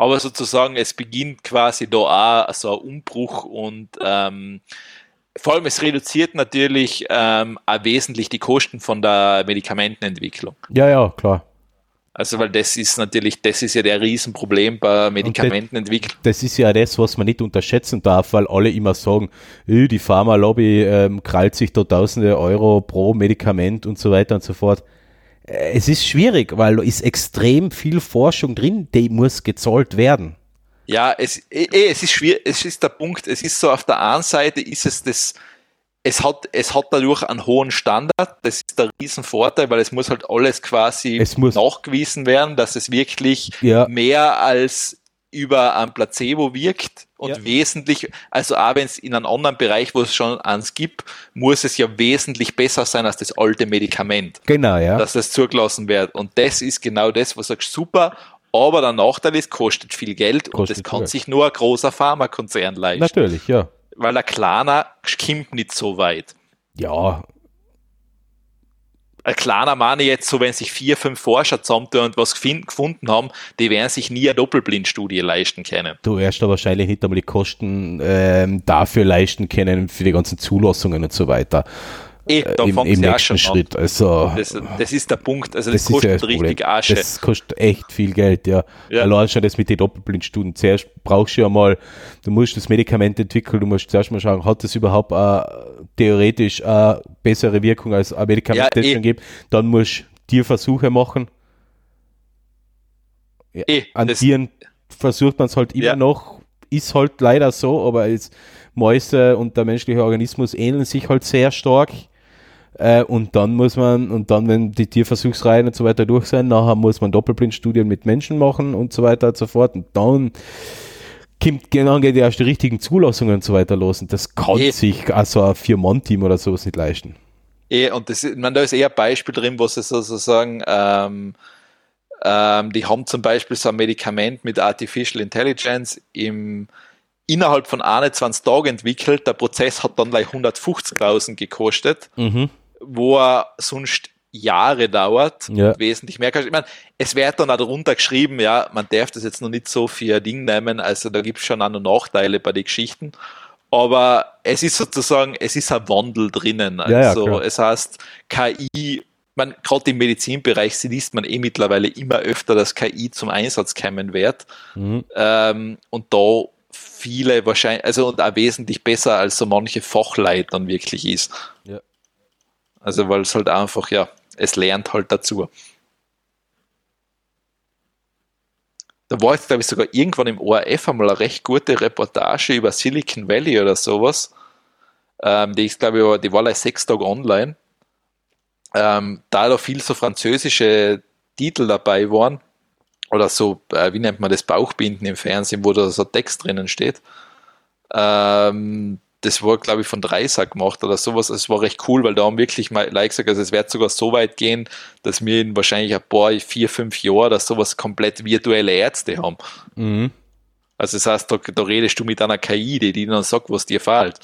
Aber sozusagen, es beginnt quasi da auch so ein Umbruch und ähm, vor allem es reduziert natürlich ähm, auch wesentlich die Kosten von der Medikamentenentwicklung. Ja, ja, klar. Also, weil das ist natürlich, das ist ja der Riesenproblem bei Medikamentenentwicklung. Das ist ja das, was man nicht unterschätzen darf, weil alle immer sagen, "Äh, die Pharma-Lobby ähm, krallt sich da tausende Euro pro Medikament und so weiter und so fort. Äh, Es ist schwierig, weil da ist extrem viel Forschung drin, die muss gezahlt werden. Ja, es, eh, eh, es ist schwierig, es ist der Punkt, es ist so, auf der einen Seite ist es das, es hat, es hat dadurch einen hohen Standard, das ist der Riesenvorteil, weil es muss halt alles quasi nachgewiesen werden, dass es wirklich Ja. mehr als über ein Placebo wirkt und Ja. wesentlich, also auch wenn es in einem anderen Bereich, wo es schon eins gibt, muss es ja wesentlich besser sein als das alte Medikament Genau, ja. dass das zugelassen wird. Und das ist genau das, was sagst, super, aber der Nachteil ist, kostet viel Geld und Kostet das kann viel. sich nur ein großer Pharmakonzern leisten. Natürlich, ja. Weil ein kleiner kommt nicht so weit. Ja, Ein kleiner ich jetzt so, wenn sich vier, fünf Forscher zusammentun und was gefunden haben, die werden sich nie eine Doppelblindstudie leisten können. du wirst da wahrscheinlich nicht einmal die Kosten ähm, dafür leisten können, für die ganzen Zulassungen und so weiter. Eh, da Im, im nächsten schon Schritt. Also, an. Das, das ist der Punkt. Also das, das ja kostet Problem. richtig Asche. Das kostet echt viel Geld, ja. Ja. Allein schon das mit den Doppelblindstudien. Zuerst brauchst du ja mal, du musst das Medikament entwickeln, du musst zuerst mal schauen, hat das überhaupt äh, theoretisch eine bessere Wirkung als ein Medikament, Ja, das eh. schon gibt. Dann musst du Tierversuche machen. Ja, Eh, An Tieren versucht man es halt immer Ja. noch, ist halt leider so, aber jetzt Mäuse und der menschliche Organismus ähneln sich halt sehr stark. Äh, und dann muss man, und dann, wenn die Tierversuchsreihen und so weiter durch sind, nachher muss man Doppelblindstudien mit Menschen machen und so weiter und so fort. Und dann kommt, dann geht ja erst die richtigen Zulassungen und so weiter los. Und das kann Eh. sich also ein Vier-Mann-Team oder sowas nicht leisten. Eh, und das, ich meine, da ist eher ein Beispiel drin, wo sie sozusagen, ähm, ähm, die haben zum Beispiel so ein Medikament mit Artificial Intelligence im, innerhalb von 21 Tagen entwickelt. Der Prozess hat dann gleich 150.000 gekostet, Mhm. wo er sonst Jahre dauert, Ja. und wesentlich mehr. Ich meine, es wird dann auch darunter geschrieben, ja, man darf das jetzt noch nicht so für Ding nehmen, also da gibt es schon auch noch Nachteile bei den Geschichten. Aber es ist sozusagen, es ist ein Wandel drinnen. Ja, ja, Also es heißt, KI, man gerade im Medizinbereich liest man eh mittlerweile immer öfter, dass KI zum Einsatz kommen wird. Mhm. Ähm, und da viele wahrscheinlich, also und auch wesentlich besser als so manche Fachleute dann wirklich ist. Also weil es halt einfach, ja, es lernt halt dazu. Da war jetzt, glaube ich, sogar irgendwann im ORF einmal eine recht gute Reportage über Silicon Valley oder sowas. Ähm, die ist, glaube ich, die war gleich sechs Tage online. Ähm, da da viel so französische Titel dabei waren, oder so, äh, wie nennt man das, Bauchbinden im Fernsehen, wo da so Text drinnen steht. Ähm, das war, glaube ich, von Dreisack gemacht oder sowas. Es war recht cool, weil da haben wirklich mal like gesagt, also es wird sogar so weit gehen, dass wir in wahrscheinlich ein paar, vier, fünf Jahren oder sowas komplett virtuelle Ärzte haben. Mhm. Also das heißt, da, da redest du mit einer KI, die dir dann sagt, was dir fehlt.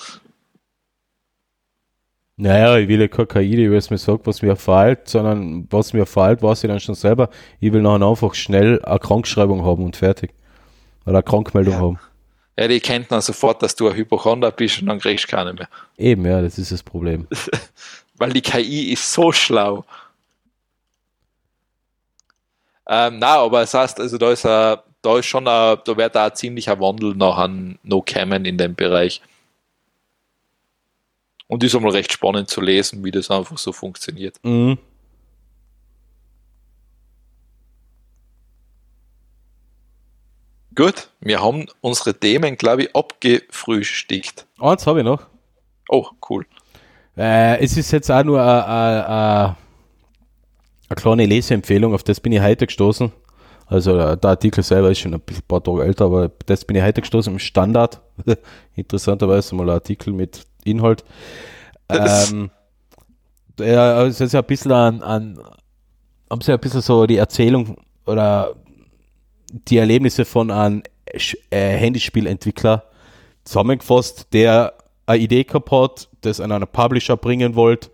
Naja, ich will ja keine KI, die was mir sagt, was mir fehlt, sondern was mir fehlt, weiß ich dann schon selber. Ich will nachher einfach schnell eine Krankschreibung haben und fertig. Oder eine Krankmeldung Ja. haben. Ja, die kennt dann sofort, dass du ein Hypochonder bist und dann kriegst du keine mehr. Eben, ja, das ist das Problem. [LAUGHS] Weil die KI ist so schlau. Ähm, na, aber es heißt, also da ist, ein, da ist schon, ein, da wird da ein ziemlicher Wandel nachher noch kommen in dem Bereich. Und ist einmal recht spannend zu lesen, wie das einfach so funktioniert. Mhm. Gut, wir haben unsere Themen, glaube ich, abgefrühstückt. Eins habe ich noch. Oh, cool. Äh, es ist jetzt auch nur eine kleine Leseempfehlung, auf das bin ich heute gestoßen. Also äh, der Artikel selber ist schon ein bisschen- paar Tage älter, aber das bin ich heute gestoßen im Standard. [LAUGHS] Interessanterweise mal ein Artikel mit Inhalt. Ähm, ja, es ist ja ein bisschen an, an haben sie ein bisschen so die Erzählung oder die Erlebnisse von einem äh, Handyspielentwickler zusammengefasst, der eine Idee hat, das an einen Publisher bringen wollte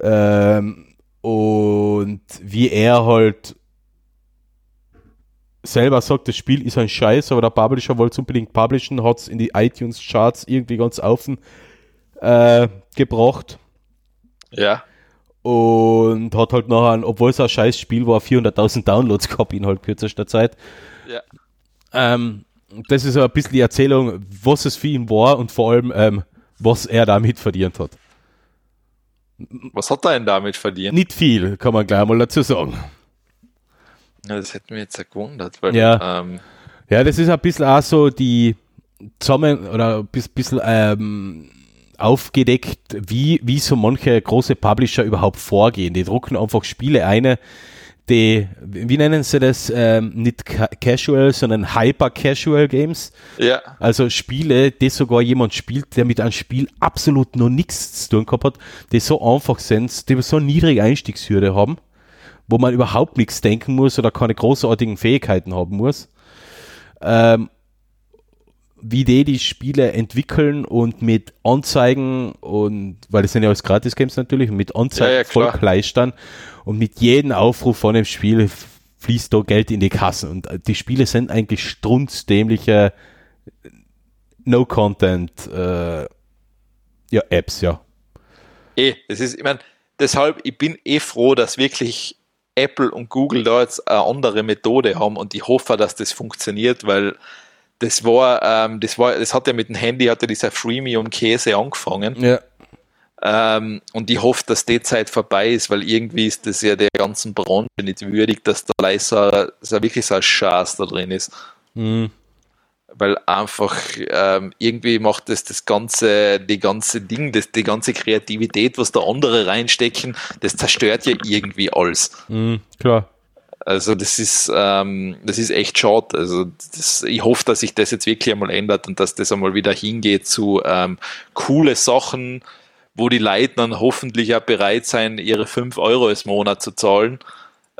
ähm, und wie er halt selber sagt, das Spiel ist ein Scheiß, aber der Publisher wollte es unbedingt publishen, hat es in die iTunes-Charts irgendwie ganz außen äh, gebracht. Ja, und hat halt nachher, obwohl es ein scheiß Spiel war, 400.000 Downloads gehabt innerhalb kürzester Zeit. Ja. Ähm, das ist ein bisschen die Erzählung, was es für ihn war und vor allem, ähm, was er damit verdient hat. Was hat er denn damit verdient? Nicht viel, kann man gleich mal dazu sagen. Ja, das hätte mich jetzt ja gewundert, weil Ja. ähm, Ja, das ist ein bisschen auch so die zusammen oder ein bis- bisschen ähm, aufgedeckt, wie, wie so manche große Publisher überhaupt vorgehen. Die drucken einfach Spiele eine, die, wie nennen sie das, ähm, nicht ca casual, sondern hyper-casual Games. ja, Also Spiele, die sogar jemand spielt, der mit einem Spiel absolut noch nichts zu tun gehabt hat, die so einfach sind, die so eine niedrige Einstiegshürde haben, wo man überhaupt nichts denken muss oder keine großartigen Fähigkeiten haben muss. Ähm, wie die die Spiele entwickeln und mit Anzeigen und, weil das sind ja alles Gratis-Games natürlich, und mit Anzeigen Ja, ja, voll kleistern und mit jedem Aufruf von dem Spiel fließt da Geld in die Kassen. Und äh, die Spiele sind eigentlich strunzdämliche No-Content äh, ja, Apps, ja. eh, das ist, ich meine, deshalb, ich bin eh froh, dass wirklich Apple und Google da jetzt eine andere Methode haben und ich hoffe, dass das funktioniert, weil das war, ähm, das war, das hat ja mit dem Handy, hat ja dieser Freemium-Käse angefangen. Ja. Ähm, und ich hoffe, dass die Zeit vorbei ist, weil irgendwie ist das ja der ganzen Branche nicht würdig, dass da gleich so, wirklich so ein Schatz da drin ist. Mhm. Weil einfach ähm, irgendwie macht das das ganze, die ganze Ding, das, die ganze Kreativität, was da andere reinstecken, das zerstört ja irgendwie alles. Mhm, klar. Also das ist, ähm, das ist echt schade. Also das, ich hoffe, dass sich das jetzt wirklich einmal ändert und dass das einmal wieder hingeht zu ähm, coole Sachen, wo die Leute dann hoffentlich auch bereit sein, ihre 5 Euro im Monat zu zahlen.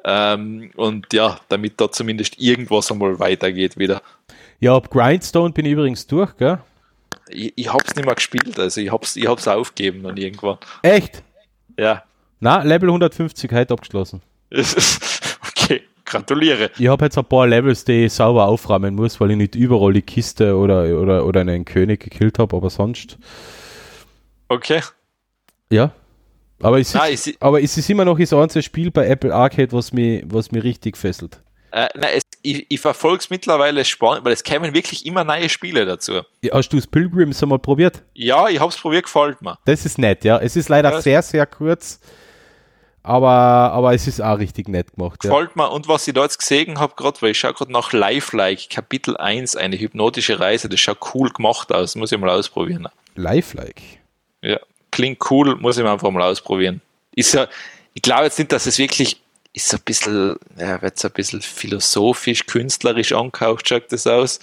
Ähm, und ja, damit da zumindest irgendwas einmal weitergeht wieder. Ja, ab Grindstone bin ich übrigens durch, gell? Ich, ich hab's nicht mehr gespielt, also ich hab's, ich hab's aufgegeben dann irgendwann. Echt? Ja. Na, Level 150 heute abgeschlossen. [LAUGHS] Es ist- gratuliere. Ich habe jetzt ein paar Levels, die ich sauber aufräumen muss, weil ich nicht überall die Kiste oder, oder, oder einen König gekillt habe, aber sonst. Okay. Ja. Aber es ist, Ah, seh- aber es ist immer noch das einzige Spiel bei Apple Arcade, was mich, was mich richtig fesselt. Äh, nein, es, ich, ich verfolge es mittlerweile spannend, weil es kämen wirklich immer neue Spiele dazu. Ja, Hast du das Pilgrims einmal probiert? Ja, ich hab's probiert, gefällt mir. Das ist nett, ja. Es ist leider Ja. sehr, sehr kurz, aber, aber es ist auch richtig nett gemacht. Ja. Gefällt mir. Und was ich da jetzt gesehen habe, gerade, weil ich schaue gerade nach Lifelike, Kapitel 1, eine hypnotische Reise, das schaut cool gemacht aus, muss ich mal ausprobieren. Lifelike. Ja, klingt cool, muss ich mal einfach mal ausprobieren. Ist ja, ich glaube jetzt nicht, dass es wirklich ist so ein bisschen, ja, wird so ein bisschen philosophisch, künstlerisch angehaucht, schaut das aus.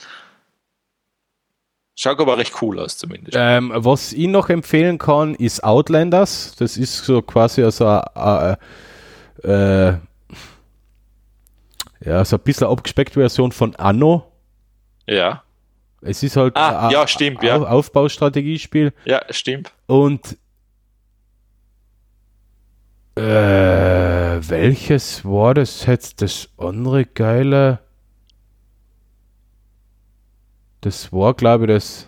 Schaut aber recht cool aus zumindest. Ähm, was ich noch empfehlen kann, ist Outlanders. Das ist so quasi also eine, äh, äh, ja, so ein bisschen abgespeckte Version von Anno. Ja, Es ist halt Ah, ein ja, stimmt, ja. Au- Aufbaustrategiespiel ja, stimmt. und äh, welches war das jetzt das andere geile? Das war, glaube ich, das.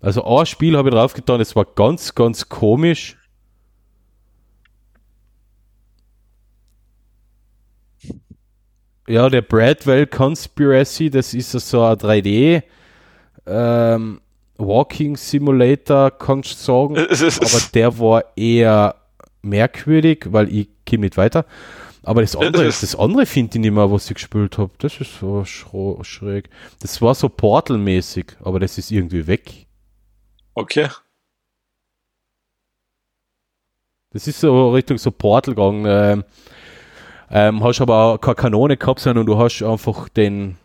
Also ein Spiel habe ich drauf getan, das war ganz, ganz komisch. Ja, der Bradwell Conspiracy, das ist so ein 3D ähm, Walking Simulator, kannst du sagen. [LAUGHS] Aber der war eher merkwürdig, weil ich gehe nicht weiter. Aber das andere, Das ist- das andere finde ich nicht mehr, was ich gespielt habe. Das ist so schräg. Das war so Portal-mäßig, aber das ist irgendwie weg. Okay. Das ist so Richtung so Portal gegangen. Ähm, ähm, hast aber auch keine Kanone gehabt, sondern du hast einfach den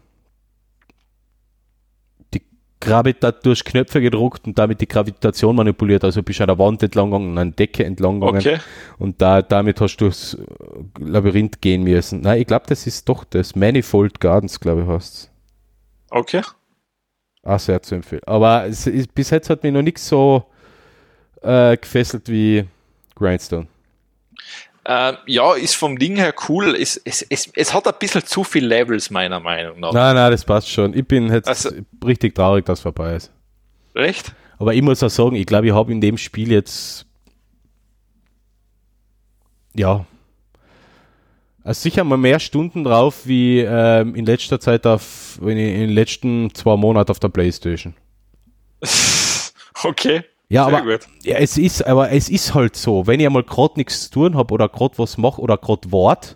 Gravitat durch Knöpfe gedruckt und damit die Gravitation manipuliert. Also bist du an der Wand entlang gegangen, an der Decke entlang gegangen Okay. und da, damit hast du durchs äh, Labyrinth gehen müssen. Nein, ich glaube, das ist doch das Manifold Gardens, glaube ich, heißt Okay. Auch sehr zu empfehlen. Aber es ist, bis jetzt hat mich noch nichts so äh, gefesselt wie Grindstone. Ähm, ja, ist vom Ding her cool. Es, es, es, es hat ein bisschen zu viel Levels, meiner Meinung nach. Nein, nein, das passt schon. Ich bin jetzt Also- richtig traurig, dass es vorbei ist. Recht? Aber ich muss auch sagen, ich glaube, ich habe in dem Spiel jetzt ja. Also sicher mal mehr Stunden drauf wie ähm, in letzter Zeit auf, in, in den letzten zwei Monaten auf der Playstation. [LAUGHS] Okay. Ja, Sehr aber gut. ja, es ist, aber es ist halt so, wenn ich einmal gerade nichts zu tun habe oder gerade was mache oder gerade wart,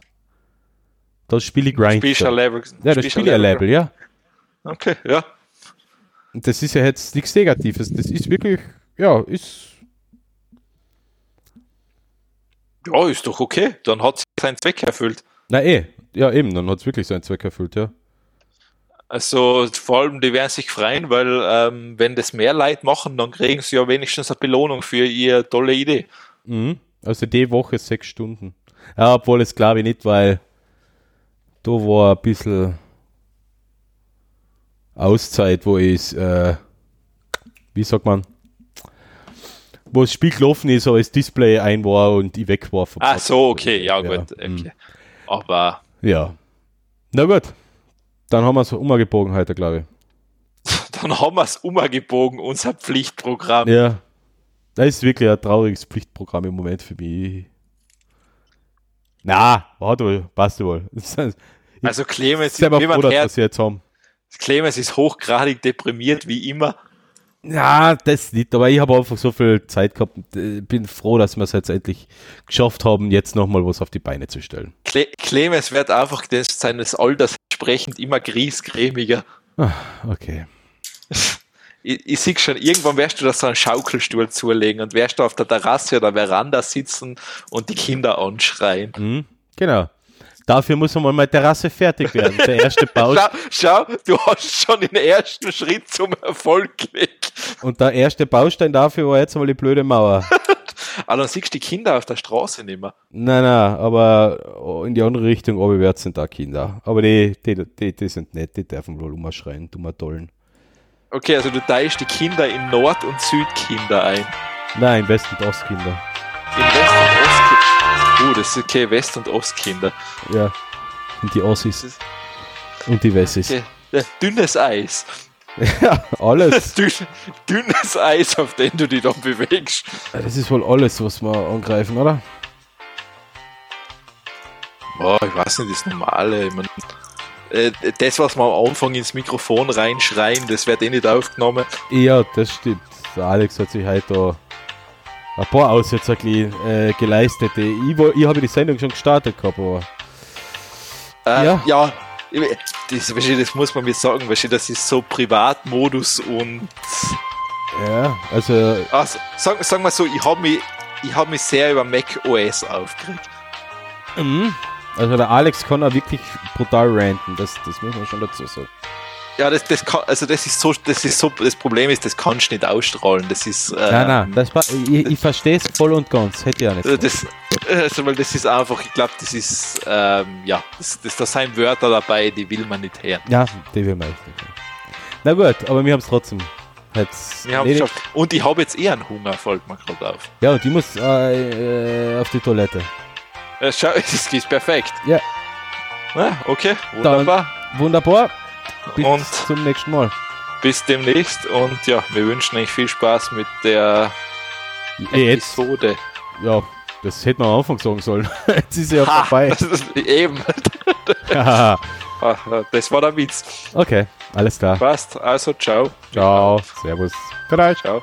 dann spiele ich Grind. Ein Level? Ja, das spiele ich ein Level, ja. Okay, ja. Das ist ja jetzt nichts Negatives. Das ist wirklich, ja, ist, Ja, ist doch okay. Dann hat sich seinen Zweck erfüllt. na eh, ja eben, dann hat es wirklich seinen Zweck erfüllt, ja. Also vor allem, die werden sich freuen, weil ähm, wenn das mehr Leute machen, dann kriegen sie ja wenigstens eine Belohnung für ihre tolle Idee. Mhm. Also die Woche sechs Stunden. Ja, obwohl es glaube ich nicht, weil da war ein bisschen Auszeit, wo ich, äh, wie sagt man, wo das Spiel gelaufen ist, aber das Display ein war und ich weg war. Platz. so, okay, ja, Ja, gut. mhm. Okay. Aber Ja. Na gut. Dann haben wir es umgebogen heute, glaube [LAUGHS] dann haben wir es umgebogen, unser Pflichtprogramm. ich. Ja. Das ist wirklich ein trauriges Pflichtprogramm im Moment für mich. Na, warte wohl, passt wohl. [LAUGHS] Also Clemens, Ich wie froh, dass wir jetzt haben. Clemens ist hochgradig deprimiert, wie immer. Ja, das nicht, aber ich habe einfach so viel Zeit gehabt. und, äh, Bin froh, dass wir es jetzt endlich geschafft haben, jetzt nochmal was auf die Beine zu stellen. Cle Clemens wird einfach des, seines Alters entsprechend immer griesgrämiger. Okay. [LAUGHS] Ich, ich sehe schon, irgendwann wirst du da so einen Schaukelstuhl zulegen und wirst du auf der Terrasse oder Veranda sitzen und die Kinder anschreien. Mhm, genau. Dafür muss mal meine Terrasse fertig werden. Der erste [LAUGHS] Bau Schau, schau, du hast schon den ersten Schritt zum Erfolg gelegt. und der erste Baustein dafür war jetzt mal die blöde Mauer. Aber [LAUGHS] dann siehst du die Kinder auf der Straße nicht mehr. Nein, nein, aber in die andere Richtung oberwärts sind da Kinder. Aber die, die, die, die sind nett, die dürfen wohl umschreien, dummer Tollen. Okay, also du teilst die Kinder in Nord- und Südkinder ein. Nein, West- und Ostkinder. In West- und Ostkinder. Uh, das ist okay, West- und Ostkinder. Ja. Und die Ossis. Und die Wessis. okay. Ja, Dünnes Eis. Ja, alles. [LAUGHS] Dünn, dünnes Eis, auf dem du dich dann bewegst. Das ist wohl alles, was wir angreifen, oder? Oh, ich weiß nicht, das Normale. Ich mein, äh, das, was wir am Anfang ins Mikrofon reinschreien, das wird eh nicht aufgenommen. Ja, das stimmt. Der Alex hat sich heute da ein paar bisschen, äh, geleistet. Ich, ich habe die Sendung schon gestartet gehabt, aber Äh, Ja. ja. das, das muss man mir sagen, weißt du, das ist so Privatmodus und ja, also also, sagen, sagen wir so, ich habe mich, ich hab mich sehr über Mac OS aufgeregt. Mhm. Also der Alex kann auch wirklich brutal ranten, das, das muss man schon dazu sagen. Ja, das, das kann, also das ist so, das ist so, das Problem ist, das kannst du nicht ausstrahlen. Das ist, äh, nein, nein, das, ich, ich verstehe es voll und ganz, hätte ich auch nicht. Also das, also, weil das ist einfach, ich glaube, das ist, ähm, ja, das, das, da sind Wörter dabei, die will man nicht hören. Ja, die will man nicht. Na gut, aber wir haben es trotzdem. Jetzt Wir und ich habe jetzt eher einen Hunger, fällt mir gerade auf. Ja, und die muss äh, äh, auf die Toilette. Schau, [LAUGHS] das ist perfekt. Ja. Ja, okay, wunderbar. Wunderbar. Bis Und- zum nächsten Mal. Bis demnächst und ja, wir wünschen euch viel Spaß mit der Jetzt, Episode. ja, das hätten wir am Anfang sagen sollen. [LAUGHS] Jetzt ist ja Ha, vorbei. das ist, eben, [LAUGHS] Haha. das war der Witz. okay, alles klar. Passt, also ciao. Ciao, servus. Vielleicht. Ciao.